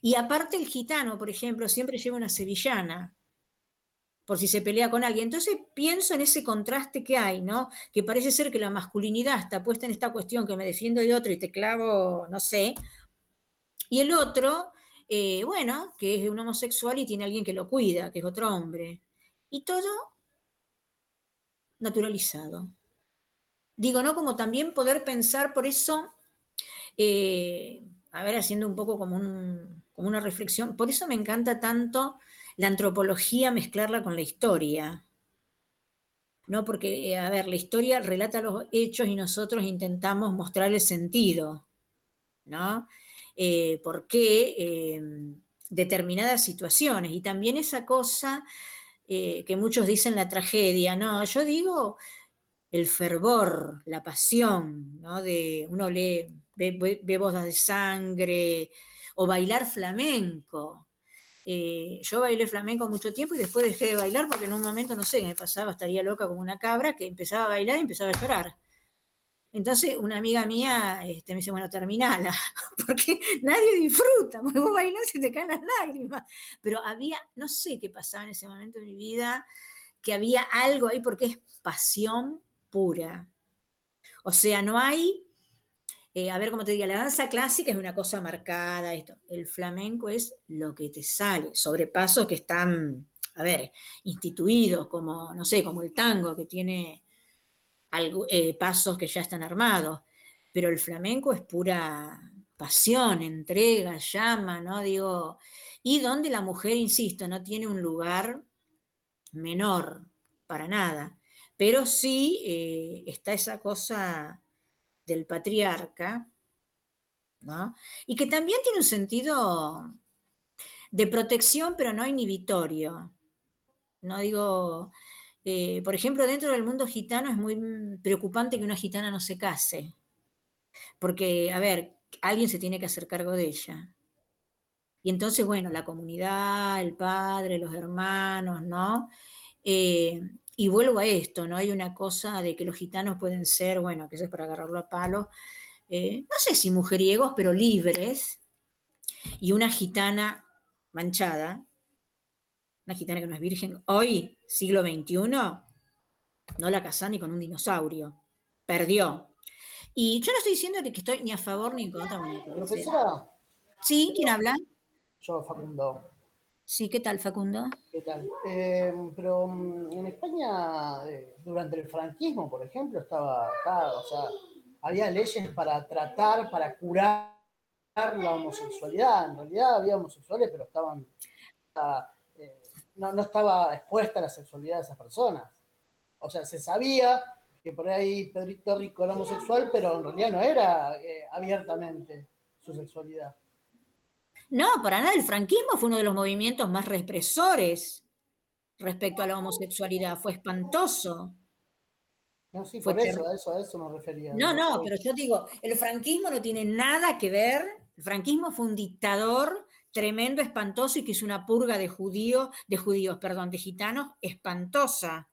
Y aparte el gitano, por ejemplo, siempre lleva una sevillana por si se pelea con alguien. Entonces pienso en ese contraste que hay, ¿no? Que parece ser que la masculinidad está puesta en esta cuestión que me defiendo de otro y te clavo, no sé. Y el otro, eh, bueno, que es un homosexual y tiene alguien que lo cuida, que es otro hombre. Y todo naturalizado. Digo, ¿no? Como también poder pensar, por eso, eh, a ver, haciendo un poco como, como una reflexión, por eso me encanta tanto la antropología mezclarla con la historia. ¿no? Porque, eh, a ver, la historia relata los hechos y nosotros intentamos mostrar el sentido, ¿no? Eh, ¿Por qué em, determinadas situaciones? Y también esa cosa eh, que muchos dicen la tragedia, ¿no? Yo digo el fervor, la pasión, ¿no? De uno lee, ve, ve bodas de sangre o bailar flamenco, eh, yo bailé flamenco mucho tiempo y después dejé de bailar porque en un momento, no sé, me pasaba, estaría loca como una cabra que empezaba a bailar y empezaba a llorar. Entonces una amiga mía este, me dice, bueno, terminala, porque nadie disfruta, porque vos bailás y te caen las lágrimas. Pero había, no sé qué pasaba en ese momento de mi vida, que había algo ahí porque es pasión pura. O sea, no hay eh, a ver cómo te diga, la danza clásica es una cosa marcada, esto. El flamenco es lo que te sale, sobre pasos que están, a ver, instituidos, como, no sé, como el tango, que tiene eh, pasos que ya están armados. Pero el flamenco es pura pasión, entrega, llama, ¿no? Digo, y donde la mujer, insisto, no tiene un lugar menor para nada, pero sí eh, está esa cosa del patriarca, ¿no? y que también tiene un sentido de protección, pero no inhibitorio. No digo, eh, por ejemplo, dentro del mundo gitano es muy preocupante que una gitana no se case, porque, a ver, alguien se tiene que hacer cargo de ella. Y entonces, bueno, la comunidad, el padre, los hermanos, ¿no? Eh, y vuelvo a esto, ¿no? Hay una cosa de que los gitanos pueden ser, bueno, que eso es para agarrarlo a palo, eh, no sé si mujeriegos, pero libres, y una gitana manchada, una gitana que no es virgen, hoy, siglo XXI, no la casa ni con un dinosaurio, perdió. Y yo no estoy diciendo que estoy ni a favor ni en contra. Profesora. Sí, ¿quién habla? Yo, Facundo. Sí, ¿qué tal, Facundo? ¿Qué tal? Eh, pero mm, en España, eh, durante el franquismo, por ejemplo, estaba o sea, había leyes para tratar, para curar la homosexualidad. En realidad había homosexuales, pero estaban. Eh, no, no, estaba expuesta la sexualidad de esas personas. O sea, se sabía que por ahí Pedrito Rico era homosexual, pero en realidad no era abiertamente su sexualidad. No, para nada. El franquismo fue uno de los movimientos más represores respecto a la homosexualidad. Fue espantoso. No, sí, por eso, a eso, a eso me refería. No, no, pero yo digo, el franquismo no tiene nada que ver. El franquismo fue un dictador tremendo, espantoso y que hizo una purga de judíos, de judíos, perdón, de gitanos espantosa.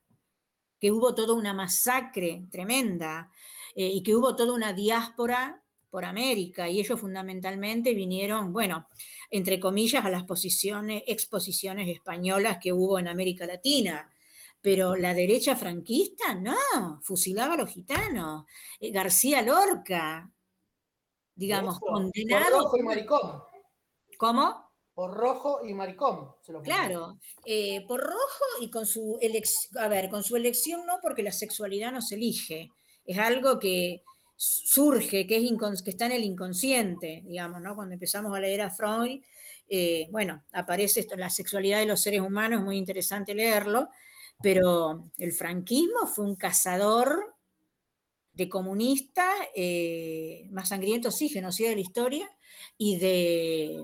Que hubo toda una masacre tremenda eh, y que hubo toda una diáspora por América y ellos fundamentalmente vinieron, bueno, entre comillas, a las posiciones, exposiciones españolas que hubo en América Latina. Pero la derecha franquista, no, fusilaba a los gitanos. Eh, García Lorca, digamos, Por condenado. rojo y maricón. ¿Cómo? Por rojo y maricón. Se lo Claro, eh, por rojo y con su elección, a ver, con su elección no, porque la sexualidad no se elige, es algo que surge, que, es que está en el inconsciente, digamos, ¿no? Cuando empezamos a leer a Freud, eh, bueno, aparece esto, la sexualidad de los seres humanos, es muy interesante leerlo, pero el franquismo fue un cazador de comunistas eh, más sangrientos, sí, genocida de la historia, y de,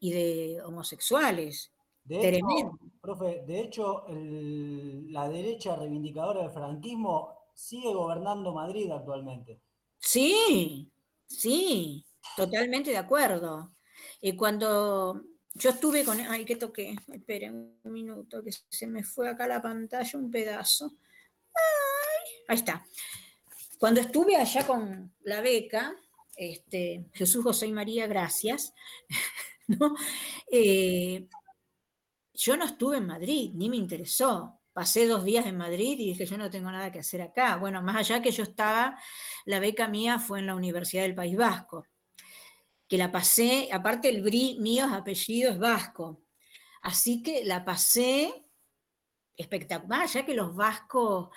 y de homosexuales. De hecho, Tremendo. profe, de hecho, el- la derecha reivindicadora del franquismo sigue gobernando Madrid actualmente. Sí, sí, totalmente de acuerdo. Y cuando yo estuve con... Ay, que toqué. Esperen un minuto, que se me fue acá la pantalla un pedazo. Ay, ahí está. Cuando estuve allá con la beca, este, Jesús José y María, gracias, ¿no? Eh, yo no estuve en Madrid, ni me interesó. Pasé dos días en Madrid y dije, yo no tengo nada que hacer acá. Bueno, más allá que yo estaba, la beca mía fue en la Universidad del País Vasco, que la pasé, aparte el BRI mío apellido es vasco. Así que la pasé espectacular, ya que los vascos,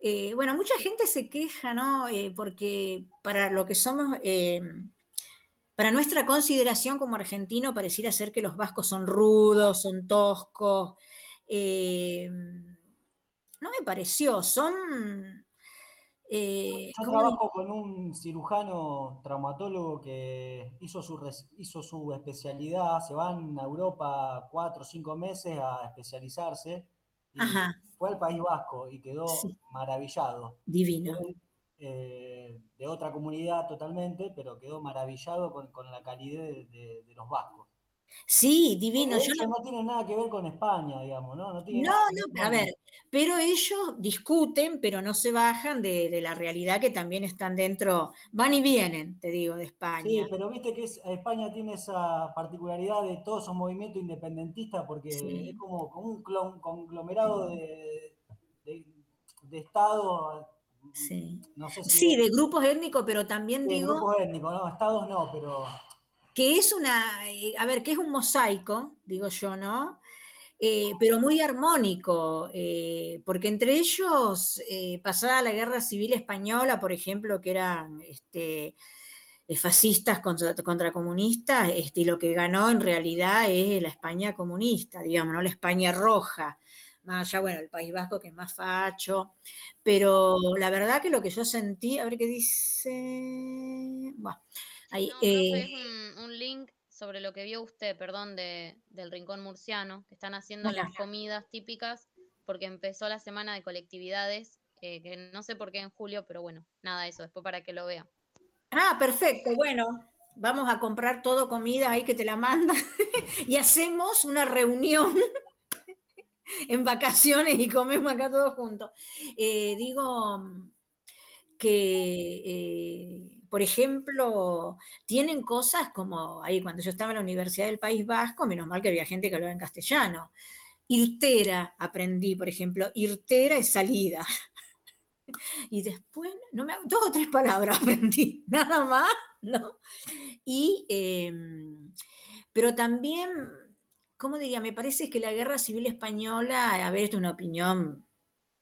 eh, bueno, mucha gente se queja, ¿no? Eh, porque para lo que somos, eh, para nuestra consideración como argentino, pareciera ser que los vascos son rudos, son toscos. eh, no me pareció, son... eh, Yo ¿cómo trabajo con un cirujano traumatólogo que hizo su, res- hizo su especialidad, se van a Europa cuatro o cinco meses a especializarse y Ajá. fue al País Vasco y quedó Sí. maravillado. Divino. Eh, de otra comunidad totalmente, pero quedó maravillado con, con la calidez de, de- de los vascos. Sí, divino. Yo no, no tiene nada que ver con España, digamos, ¿no? No tiene no, nada que no, ver a ver, pero ellos discuten, pero no se bajan de, de la realidad que también están dentro, van y vienen, te digo, de Sí, España. pero viste que es- España tiene esa particularidad de todos esos movimientos independentistas porque Sí. es como, como un clon- conglomerado de, de, de estados, Sí. no sé si Sí, de grupos étnicos, pero también de digo grupos étnicos, no, estados no, pero que es una, eh, a ver, que es un mosaico, digo yo, ¿no? Eh, pero muy armónico, eh, porque entre ellos, pasada la guerra civil española, por ejemplo, que eran este, fascistas contra, contra comunistas, este, y lo que ganó en realidad es la España comunista, digamos, no la España roja. Más allá, bueno, el País Vasco que es más facho, pero la verdad que lo que yo sentí, a ver qué dice, ahí, No, eh, es un, un link sobre lo que vio usted, perdón, de, del Rincón Murciano, que están haciendo las comidas típicas, porque empezó la semana de colectividades, eh, que no sé por qué en julio, pero bueno, nada, eso, después para que lo vea. Ah, perfecto. Bueno, vamos a comprar todo comida ahí que te la manda y hacemos una reunión en vacaciones y comemos acá todos juntos. Eh, digo que, por ejemplo, tienen cosas como ahí cuando yo estaba en la Universidad del País Vasco, menos mal que había gente que hablaba en castellano. Irtera aprendí, por ejemplo, irtera es salida. Y después, no me, dos o tres palabras aprendí, nada más, ¿no? Y, em, pero también, ¿cómo diría? Me parece que la guerra civil española, a ver, esto es una opinión,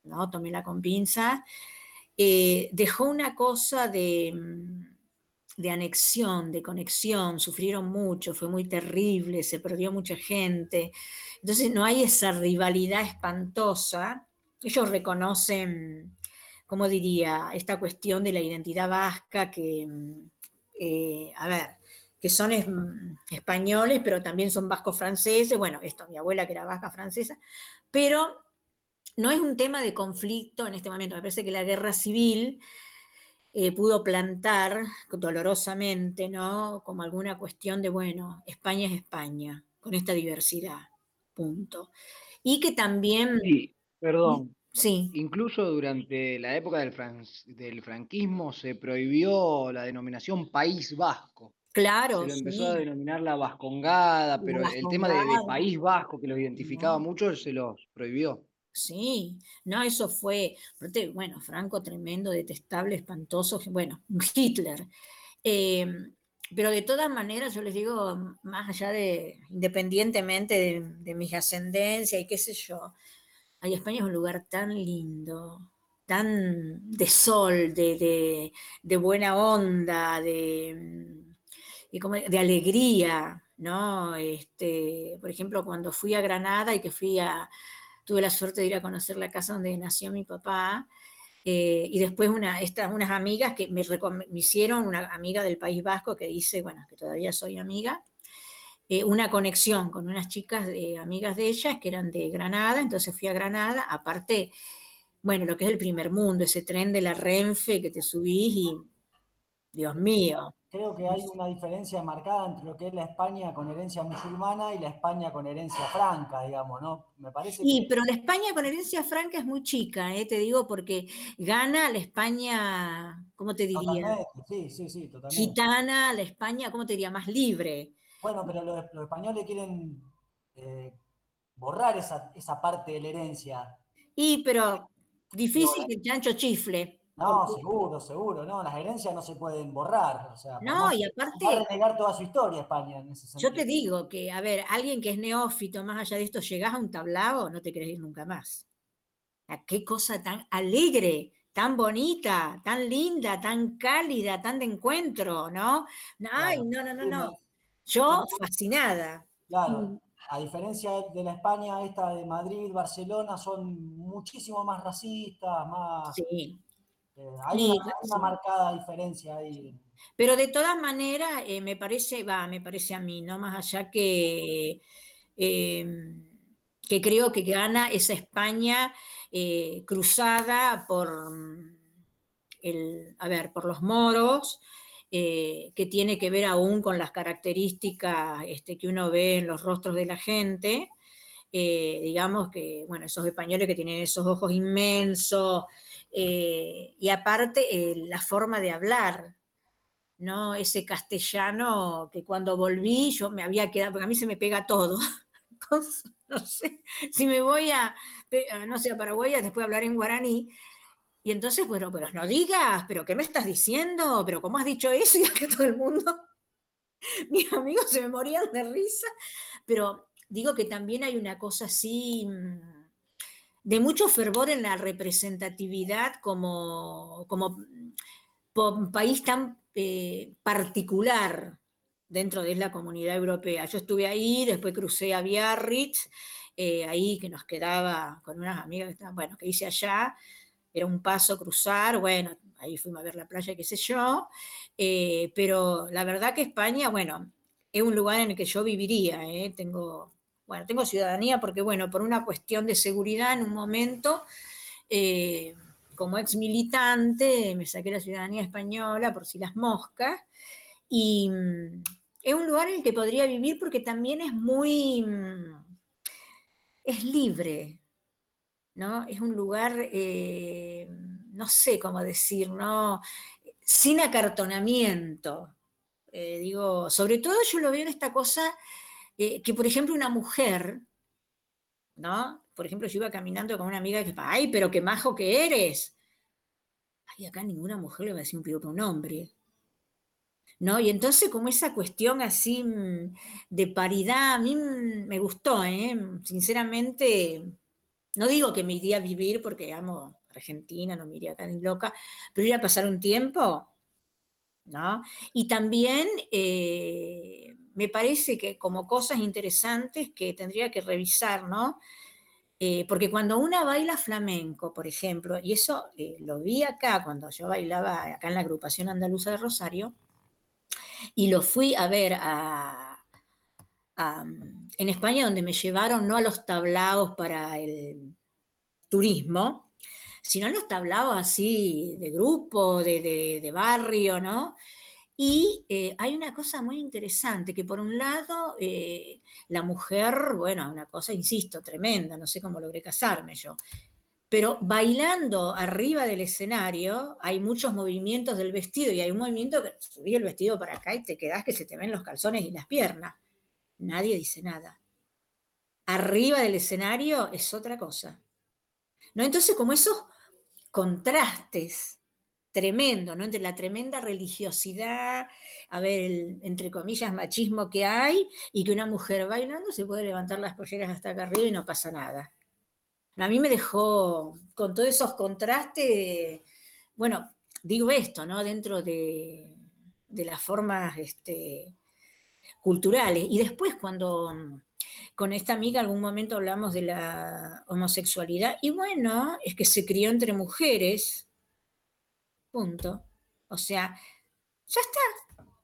¿no? Tómela con pinzas, eh, dejó una cosa de, mm, de anexión, de conexión, sufrieron mucho, fue muy terrible, se perdió mucha gente. Entonces no hay esa rivalidad espantosa. Ellos reconocen, ¿cómo diría?, esta cuestión de la identidad vasca que, mm, eh, a ver, que son es- mm, españoles, pero también son vascos franceses. Bueno, esto, mi abuela que era vasca francesa, pero no es un tema de conflicto en este momento. Me parece que la guerra civil eh, pudo plantar dolorosamente, ¿no? Como alguna cuestión de, bueno, España es España, con esta diversidad, punto. Y que también... Sí, perdón. Sí. Incluso durante la época del, fran- del franquismo se prohibió la denominación País Vasco. Claro, Se lo empezó a denominar la vascongada, La pero el tema de. País Vasco, que los identificaba No. mucho, se los prohibió. Sí, no, eso fue, bueno, Franco tremendo, detestable, espantoso, bueno, Hitler. Em, pero de todas maneras, yo les digo, más allá de, independientemente de, de mis ascendencias y qué sé yo, España es un lugar tan lindo, tan de sol, de, de- de buena onda, de, mm, como de alegría, ¿no? Este, por ejemplo, cuando fui a Granada y que fui a, tuve la suerte de ir a conocer la casa donde nació mi papá, eh, y después una, unas amigas que me, hicieron, una amiga del País Vasco que dice, bueno, que todavía soy amiga, eh, una conexión con unas chicas, de, amigas de ellas, que eran de Granada, entonces fui a Granada, aparte, bueno, lo que es el primer mundo, ese tren de la Renfe que te subís y, Dios mío, Creo que hay una diferencia marcada entre lo que es la España con herencia musulmana y la España con herencia franca, digamos, ¿no? Me parece Sí, que pero la España con herencia franca es muy chica, eh, te digo, porque gana la España, ¿cómo te diría? totalmente, sí, sí, sí, totalmente. Gitana, la España, ¿cómo te diría? Más libre. Bueno, pero los, los españoles quieren eh, borrar esa, esa parte de la herencia. Y, pero difícil que el chancho chifle. No, porque- seguro, seguro, no, las herencias no se pueden borrar. O sea, No, y va a aparte, renegar toda su historia España en ese yo sentido. te digo que, a ver, alguien que es neófito, más allá de esto, llegás a un tablao, no te querés ir nunca más. Qué cosa tan alegre, tan bonita, tan linda, tan cálida, tan de encuentro, ¿no? Ay, no, no, no, no. no. Yo fascinada. Claro, a diferencia de la España esta de Madrid, Barcelona, son muchísimo más racistas, más... Sí. Hay, Sí, una, hay una sí. marcada diferencia ahí. Pero de todas maneras, eh, me parece, va, me parece a mí, no más allá que, em, que creo que gana esa España eh, cruzada por el, a ver, por los moros, eh, que tiene que ver aún con las características este, que uno ve en los rostros de la gente. digamos que, bueno, esos españoles que tienen esos ojos inmensos, eh, y aparte eh, la forma de hablar, ¿no? Ese castellano que cuando volví yo me había quedado, porque a mí se me pega todo. No sé, si me voy a, a, no sé, a Paraguay después hablar en guaraní, y entonces, bueno, pero no digas, pero ¿qué me estás diciendo? ¿Pero cómo has dicho eso? Y acá todo el mundo, mis amigos se me morían de risa, pero digo que también hay una cosa así mm, de mucho fervor en la representatividad como, como país tan eh, particular dentro de la comunidad europea. Yo estuve ahí, después crucé a Biarritz, eh, ahí que nos quedaba con unas amigas que estaban, bueno, que hice allá, era un paso cruzar, bueno, ahí fuimos a ver la playa, qué sé yo, eh, pero la verdad que España, bueno, es un lugar en el que yo viviría, tengo, bueno, tengo ciudadanía porque, bueno, por una cuestión de seguridad en un momento, eh, como ex militante, me saqué la ciudadanía española por si las moscas, y mm, es un lugar en el que podría vivir porque también es muy, mm, es libre, ¿no? Es un lugar, eh, no sé cómo decir, ¿no? Sin acartonamiento. Eh, digo, sobre todo yo lo veo en esta cosa eh, que, por ejemplo, una mujer, ¿no? Por ejemplo, yo iba caminando con una amiga que, ay, pero qué majo que eres. Ay, acá ninguna mujer le va a decir un piropo a un hombre. ¿No? Y entonces como esa cuestión así mm, de paridad, a mí mm, me gustó, ¿eh? Sinceramente, no digo que me iría a vivir porque amo Argentina, no me iría acá ni loca, pero ir a pasar un tiempo, ¿no? Y también eh, me parece que como cosas interesantes que tendría que revisar, ¿no? Eh, porque cuando una baila flamenco, por ejemplo, y eso eh, lo vi acá cuando yo bailaba acá en la agrupación andaluza de Rosario, y lo fui a ver a, en España donde me llevaron no a los tablaos para el turismo, sino a los tablaos así de grupo, de, de barrio, ¿no? Y eh, hay una cosa muy interesante, que por un lado eh, la mujer, bueno, una cosa, insisto, tremenda, no sé cómo logré casarme yo, Pero bailando arriba del escenario hay muchos movimientos del vestido y hay un movimiento que subí el vestido para acá y te quedás que se te ven los calzones y las piernas. Nadie dice nada. Arriba del escenario es otra cosa. ¿No? Entonces, como esos contrastes tremendo, ¿no? Entre la tremenda religiosidad, a ver, entre comillas, machismo que hay, y que una mujer bailando se puede levantar las polleras hasta acá arriba y no pasa nada. A mí me dejó con todos esos contrastes, bueno, digo esto, ¿no? Dentro de, de las formas este, culturales. Y después cuando con esta amiga algún momento hablamos de la homosexualidad, y bueno, es que se crió entre mujeres, punto. O sea, ya está,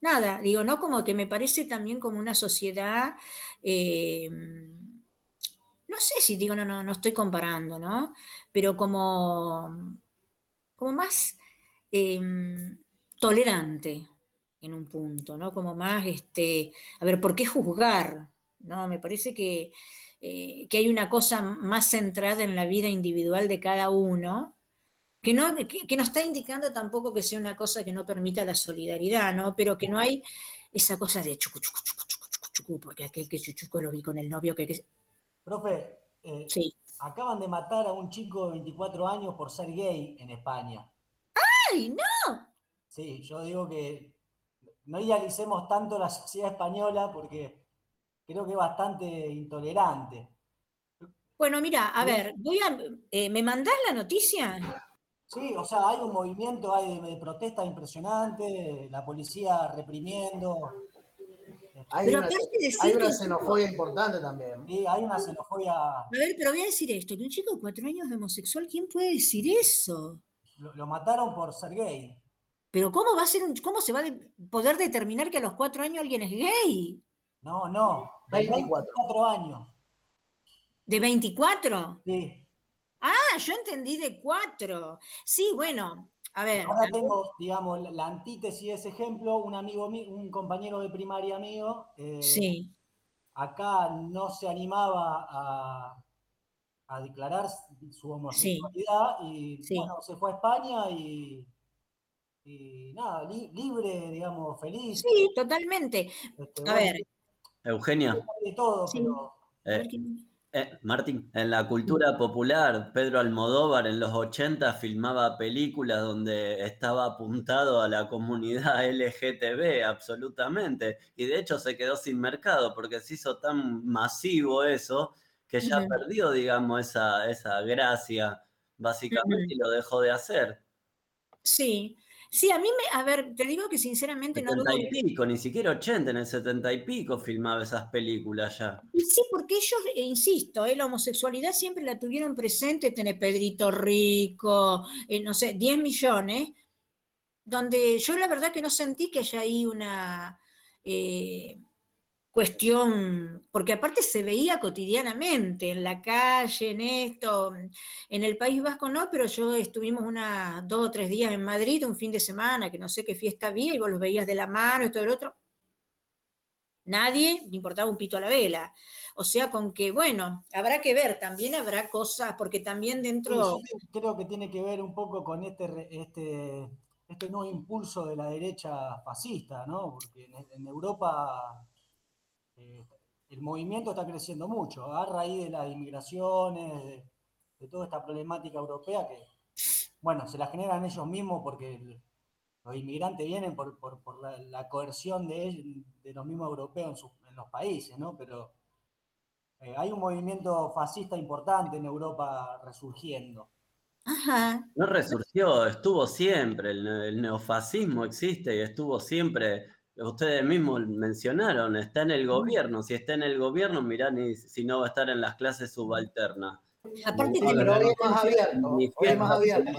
nada, digo, ¿no? Como que me parece también como una sociedad, eh, no sé si digo, no, no, no estoy comparando, ¿no? Pero como, como más eh, tolerante en un punto, ¿no? Como más, este, a ver, ¿por qué juzgar? ¿no? Me parece que, eh, que hay una cosa más centrada en la vida individual de cada uno, que no, que, que no está indicando tampoco que sea una cosa que no permita la solidaridad, ¿no? Pero que no hay esa cosa de chucu, chucu, chucu, chucu, chucu, chucu, porque aquel que chuchuco lo vi con el novio que... que- Profe, eh, Sí. acaban de matar a un chico de 24 años por ser gay en España. ¡Ay, no! Sí, yo digo que no idealicemos tanto la sociedad española porque creo que es bastante intolerante. Bueno, mira, a ver, voy a, eh, ¿me mandás la noticia? Sí, o sea, hay un movimiento hay de, de protesta impresionante, la policía reprimiendo. Hay, Pero una, aparte de decir hay una que- xenofobia importante también. Sí, hay una xenofobia, A ver, pero voy a decir esto, que un chico de cuatro años de homosexual, ¿quién puede decir eso? lo, lo mataron por ser gay. Pero ¿cómo va a ser un, cómo se va a de- poder determinar que a los cuatro años alguien es gay? No, no, de 24. 24 años. ¿De 24? Sí. Ah, yo entendí de cuatro. Sí, bueno, a ver. Ahora tengo, digamos, la, antítesis de ese ejemplo, un amigo mío, un compañero de primaria mío, eh, Sí. acá no se animaba a, a declarar su homosexualidad y Sí. bueno, se fue a España y, y nada, li- libre, digamos, feliz. Sí, totalmente. Este, A ver, Eugenia, de todo, Sí. pero eh, eh, Martín, en la cultura popular, Pedro Almodóvar en los 80 filmaba películas donde estaba apuntado a la comunidad LGTB, absolutamente. Y de hecho se quedó sin mercado porque se hizo tan masivo eso que ya perdió, digamos, esa, esa gracia, básicamente, y lo dejó de hacer. sí. Sí, a mí me, a ver, te digo que sinceramente no dudo 70 y pico, ni siquiera 80, en el 70 y pico filmaba esas películas ya. Sí, porque ellos, eh, insisto, eh, la homosexualidad siempre la tuvieron presente, tenés Pedrito Rico, eh, no sé, 10 millones, donde yo la verdad que no sentí que haya ahí una eh, cuestión, porque aparte se veía cotidianamente en la calle, en esto, en el País Vasco no, pero yo estuvimos unas dos o tres días en Madrid, un fin de semana, que no sé qué fiesta había, y vos los veías de la mano y todo el otro. Nadie le importaba un pito a la vela. O sea, con que, bueno, habrá que ver, también habrá cosas, porque también dentro... Sí, yo creo que tiene que ver un poco con este, este, este nuevo impulso de la derecha fascista, ¿no? Porque en Europa eh, el movimiento está creciendo mucho, a raíz de las inmigraciones, de, de toda esta problemática europea que, bueno, se la generan ellos mismos porque el- los inmigrantes vienen por, por- por la, la coerción de, los mismos europeos en, sus- en los países, ¿no? Pero eh, hay un movimiento fascista importante en Europa resurgiendo. Ajá. No resurgió, estuvo siempre, el neofascismo existe y estuvo siempre, ustedes mismos mencionaron, está en el gobierno, si está en el gobierno, mirá ni, si no va a estar en las clases subalternas. Aparte No, pero hoy es más abierto. Hoy es más abierto.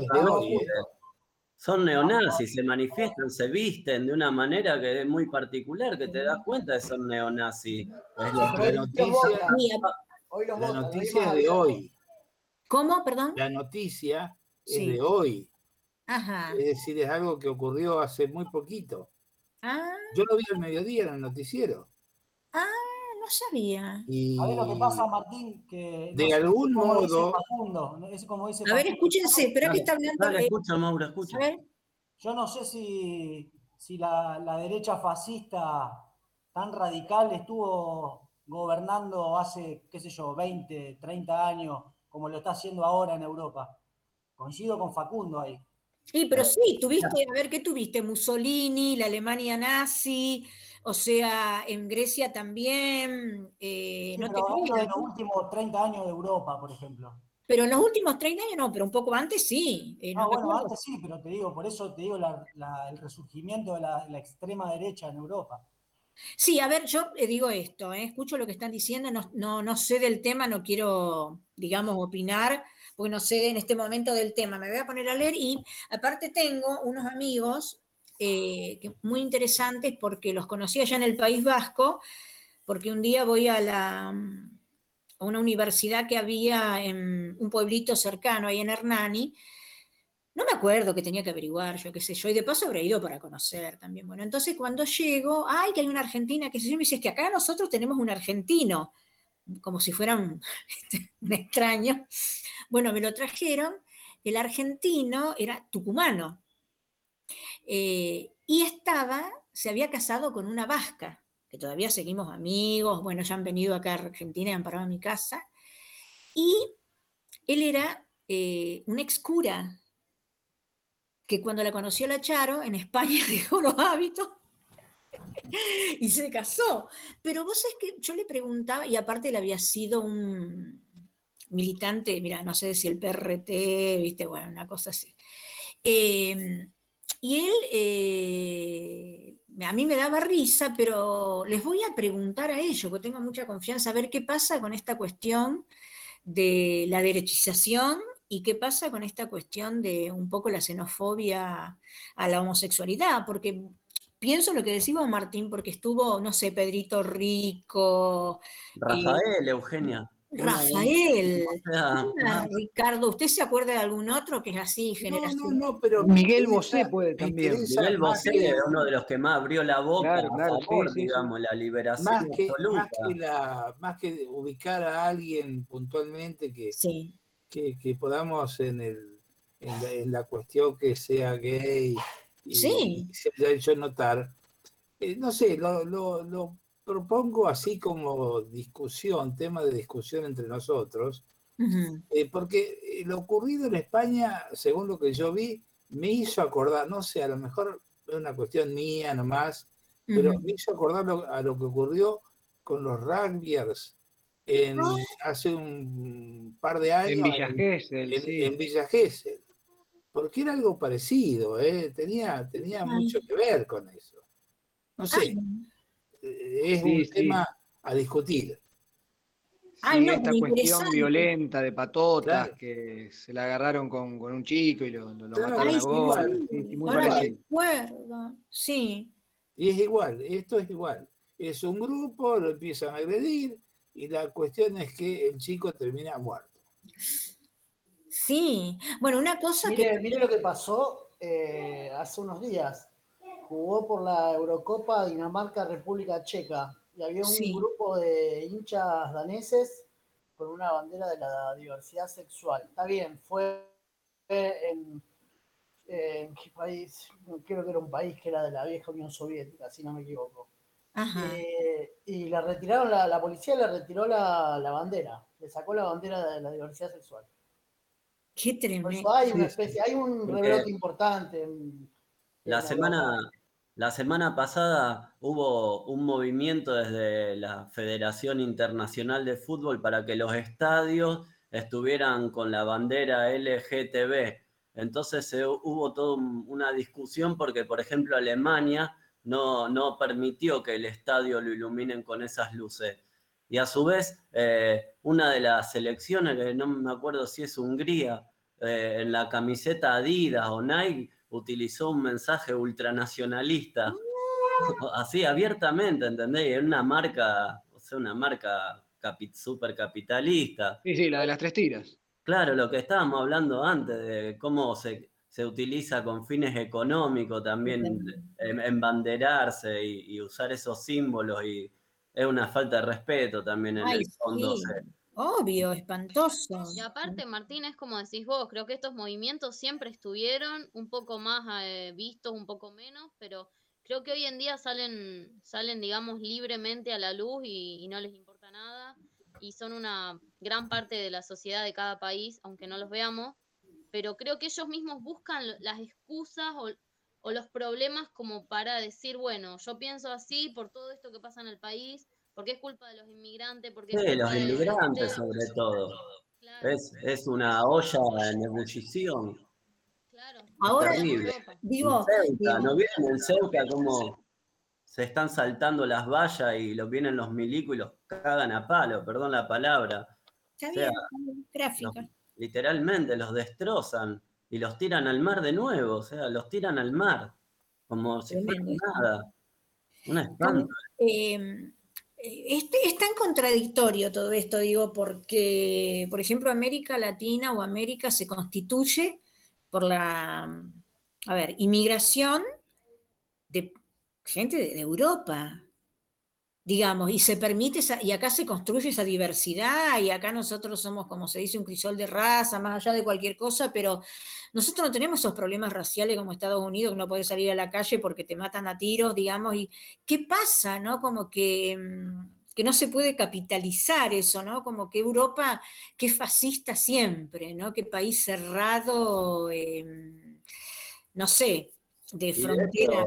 Son neonazis, se manifiestan, se visten de una manera que es muy particular, que te das cuenta de son neonazis. Es lo La que- noticia, la noticia es de hoy. ¿Cómo? Perdón. La noticia es Sí. de hoy. Ajá. Es decir, es algo que ocurrió hace muy poquito. Ah, Yo lo vi al mediodía en el noticiero. ah, no sabía. Y A ver lo que pasa, Martín, que de no sé, algún dice modo- Facundo, ¿no? es como dice A ver, escúchense, espera que está hablando. Dale, escucha, Mauro, escucha. a ver, Yo no sé si, si la, la derecha fascista tan radical estuvo gobernando hace, qué sé yo, 20, 30 años, como lo está haciendo ahora en Europa. Coincido con Facundo ahí. Sí, pero sí, tuviste, a ver, ¿qué tuviste? Mussolini, la Alemania nazi, o sea, en Grecia también, eh, Sí, no te pero de creas, los últimos 30 años de Europa, por ejemplo. pero en los últimos 30 años no, pero un poco antes sí. eh, No, no bueno, antes sí, pero te digo, por eso te digo la- la- el resurgimiento de la, la extrema derecha en Europa. Sí, a ver, yo eh, digo esto, eh, escucho lo que están diciendo, no, no, no sé del tema, no quiero, digamos, opinar, porque no sé en este momento del tema. Me voy a poner a leer y aparte tengo unos amigos eh, muy interesantes porque los conocí allá en el País Vasco, porque un día voy a una universidad que había en un pueblito cercano, ahí en Hernani, no me acuerdo que tenía que averiguar, yo qué sé yo, y de paso habré ido para conocer también. Bueno, entonces cuando llego, ay, que hay una argentina, que sé yo, me dice, es que acá nosotros tenemos un argentino, como si fuera un, un extraño. Bueno, me lo trajeron, el argentino era tucumano, eh, y estaba, se había casado con una vasca, que todavía seguimos amigos, bueno, ya han venido acá a Argentina y han parado en mi casa, y él era eh, un ex cura que cuando la conoció la Charo, en España dejó los hábitos y se casó. Pero vos es que yo le preguntaba, y aparte él había sido un militante, mira, no sé si el PRT, viste, bueno, una cosa así. Eh, y él, eh, a mí me daba risa, pero les voy a preguntar a ellos, porque tengo mucha confianza, a ver qué pasa con esta cuestión de la derechización y qué pasa con esta cuestión de un poco la xenofobia a la homosexualidad, porque pienso lo que decimos Martín, porque estuvo, no sé, Pedrito Rico, eh, Rafael, Eugenia. Rafael, ah, Ricardo, ¿usted se acuerda de algún otro que es así, generación? No, no, pero Miguel Bosé puede también. Miguel Bosé es uno de los que más abrió la boca Claro, claro, a favor, sí, sí, sí. digamos, la liberación más que, absoluta. más, que la, más que ubicar a alguien puntualmente que, que, que podamos en, el, en, la, en la cuestión que sea gay y, Sí. y se haya hecho notar, eh, no sé, lo, lo, lo propongo así como discusión, tema de discusión entre nosotros, eh, porque eh, lo ocurrido en España, según lo que yo vi, me hizo acordar, no sé, a lo mejor es una cuestión mía nomás, pero me hizo acordar lo- a lo que ocurrió con los rugbyers en, Ah. hace un par de años En Villa Gesell, en, sí. en Villa Gesell, porque era algo parecido, ¿eh? tenía, tenía Ay. mucho que ver con eso. No sé, Ay, es Sí, un sí. tema a discutir. Ay, no, esta cuestión violenta de patotas Claro. que se la agarraron con, con un chico y lo, lo- lo Claro, mataron a igual. Sí, sí, muy parecido. sí. Y es igual, esto es igual. Es un grupo, lo empiezan a agredir y la cuestión es que el chico termina muerto. Sí, bueno, una cosa Mire, que... mire lo que pasó eh, hace unos días. Jugó por la Eurocopa Dinamarca-República Checa y había un Sí. grupo de hinchas daneses con una bandera de la diversidad sexual. Está bien, fue en, en qué país, creo que era un país que era de la vieja Unión Soviética, si no me equivoco. Ajá. Eh, y le retiraron, la, la policía le retiró la, la bandera, le sacó la bandera de la diversidad sexual. Qué tremendo. eso hay una especie, hay un rebrote importante. en- La en semana, Europa. La semana pasada hubo un movimiento desde la Federación Internacional de Fútbol para que los estadios estuvieran con la bandera LGTB. Entonces hubo toda un- una discusión porque, por ejemplo, Alemania no, no permitió que el estadio lo iluminen con esas luces. Y a su vez, eh, una de las selecciones, no me acuerdo si es Hungría, eh, en la camiseta Adidas o Nike, utilizó un mensaje ultranacionalista. Así, abiertamente, ¿entendés? Era una marca, o sea, una marca capi- supercapitalista. Sí, sí, la de las tres tiras. Claro, lo que estábamos hablando antes, de cómo se, se utiliza con fines económicos también, en- embanderarse y, y usar esos símbolos y, es una falta de respeto también en Ay, el fondo. sí. Obvio, espantoso. Y aparte, Martín, es como decís vos, creo que estos movimientos siempre estuvieron un poco más eh, vistos, un poco menos, pero creo que hoy en día salen, salen, digamos, libremente a la luz y, no les importa nada, y son una gran parte de la sociedad de cada país, aunque no los veamos, pero creo que ellos mismos buscan las excusas o los problemas como para decir, bueno, yo pienso así por todo esto que pasa en el país, porque es culpa de los inmigrantes, porque es Sí, culpa los de inmigrantes sobre todo. Es, es una olla en ebullición. Ahora, terrible. digo, Ceuta, digo- ¿no vieron en Ceuta cómo se están saltando las vallas y los vienen los milicos y los cagan a palo, perdón la palabra? Está O bien, sea, está bien, gráfica. los- literalmente los destrozan y los tiran al mar de nuevo, o sea, los tiran al mar, como si fuera nada. Un espanto. Eh, es, es tan contradictorio todo esto, digo, porque, por ejemplo, América Latina o América se constituye por la, a ver, inmigración de gente de, de Europa, digamos, y se permite, esa- y acá se construye esa diversidad, y acá nosotros somos, como se dice, un crisol de raza, más allá de cualquier cosa, pero nosotros no tenemos esos problemas raciales como Estados Unidos, que no puedes salir a la calle porque te matan a tiros, digamos, y ¿qué pasa, no? Como que, mm, que no se puede capitalizar eso, ¿no? Como que Europa, que es fascista siempre, ¿no? Que país cerrado, em, no sé, de frontera.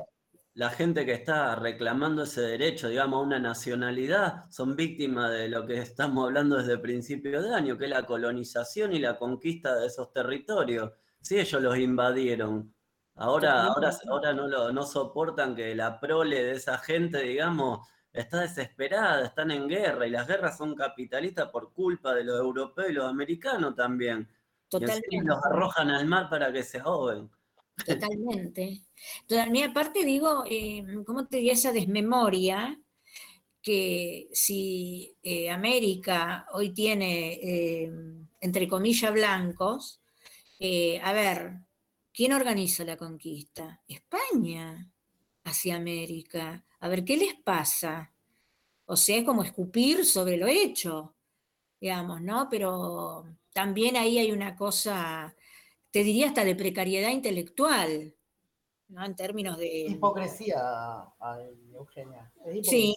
La gente que está reclamando ese derecho, digamos, a una nacionalidad, son víctimas de lo que estamos hablando desde el principio de año, que es la colonización y la conquista de esos territorios. Sí, ellos los invadieron. Ahora, ahora, ahora no, lo, no soportan que la prole de esa gente, digamos, está desesperada, están en guerra, y las guerras son capitalistas por culpa de los europeos y los americanos también. Y Totalmente. los arrojan al mar para que se ahoguen. Totalmente. Aparte digo, eh, ¿cómo te diría esa desmemoria? Que si eh, América hoy tiene, eh, entre comillas, blancos, a ver, ¿quién organiza la conquista? España hacia América. A ver, ¿qué les pasa? O sea, es como escupir sobre lo hecho, digamos, ¿no? Pero también ahí hay una cosa, te diría hasta de precariedad intelectual, ¿no? En términos de... Hipocresía, Eugenia. Es Sí,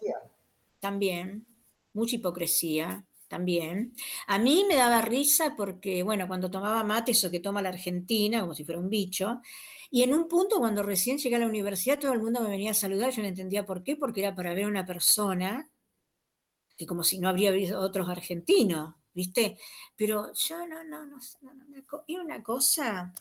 también, mucha hipocresía, también. A mí me daba risa porque, bueno, cuando tomaba mate, eso que toma la Argentina, como si fuera un bicho, y en un punto, cuando recién llegué a la universidad, todo el mundo me venía a saludar, yo no entendía por qué, porque era para ver a una persona que como si no habría habido otros argentinos, ¿viste? Pero yo no, no, no, no, era una cosa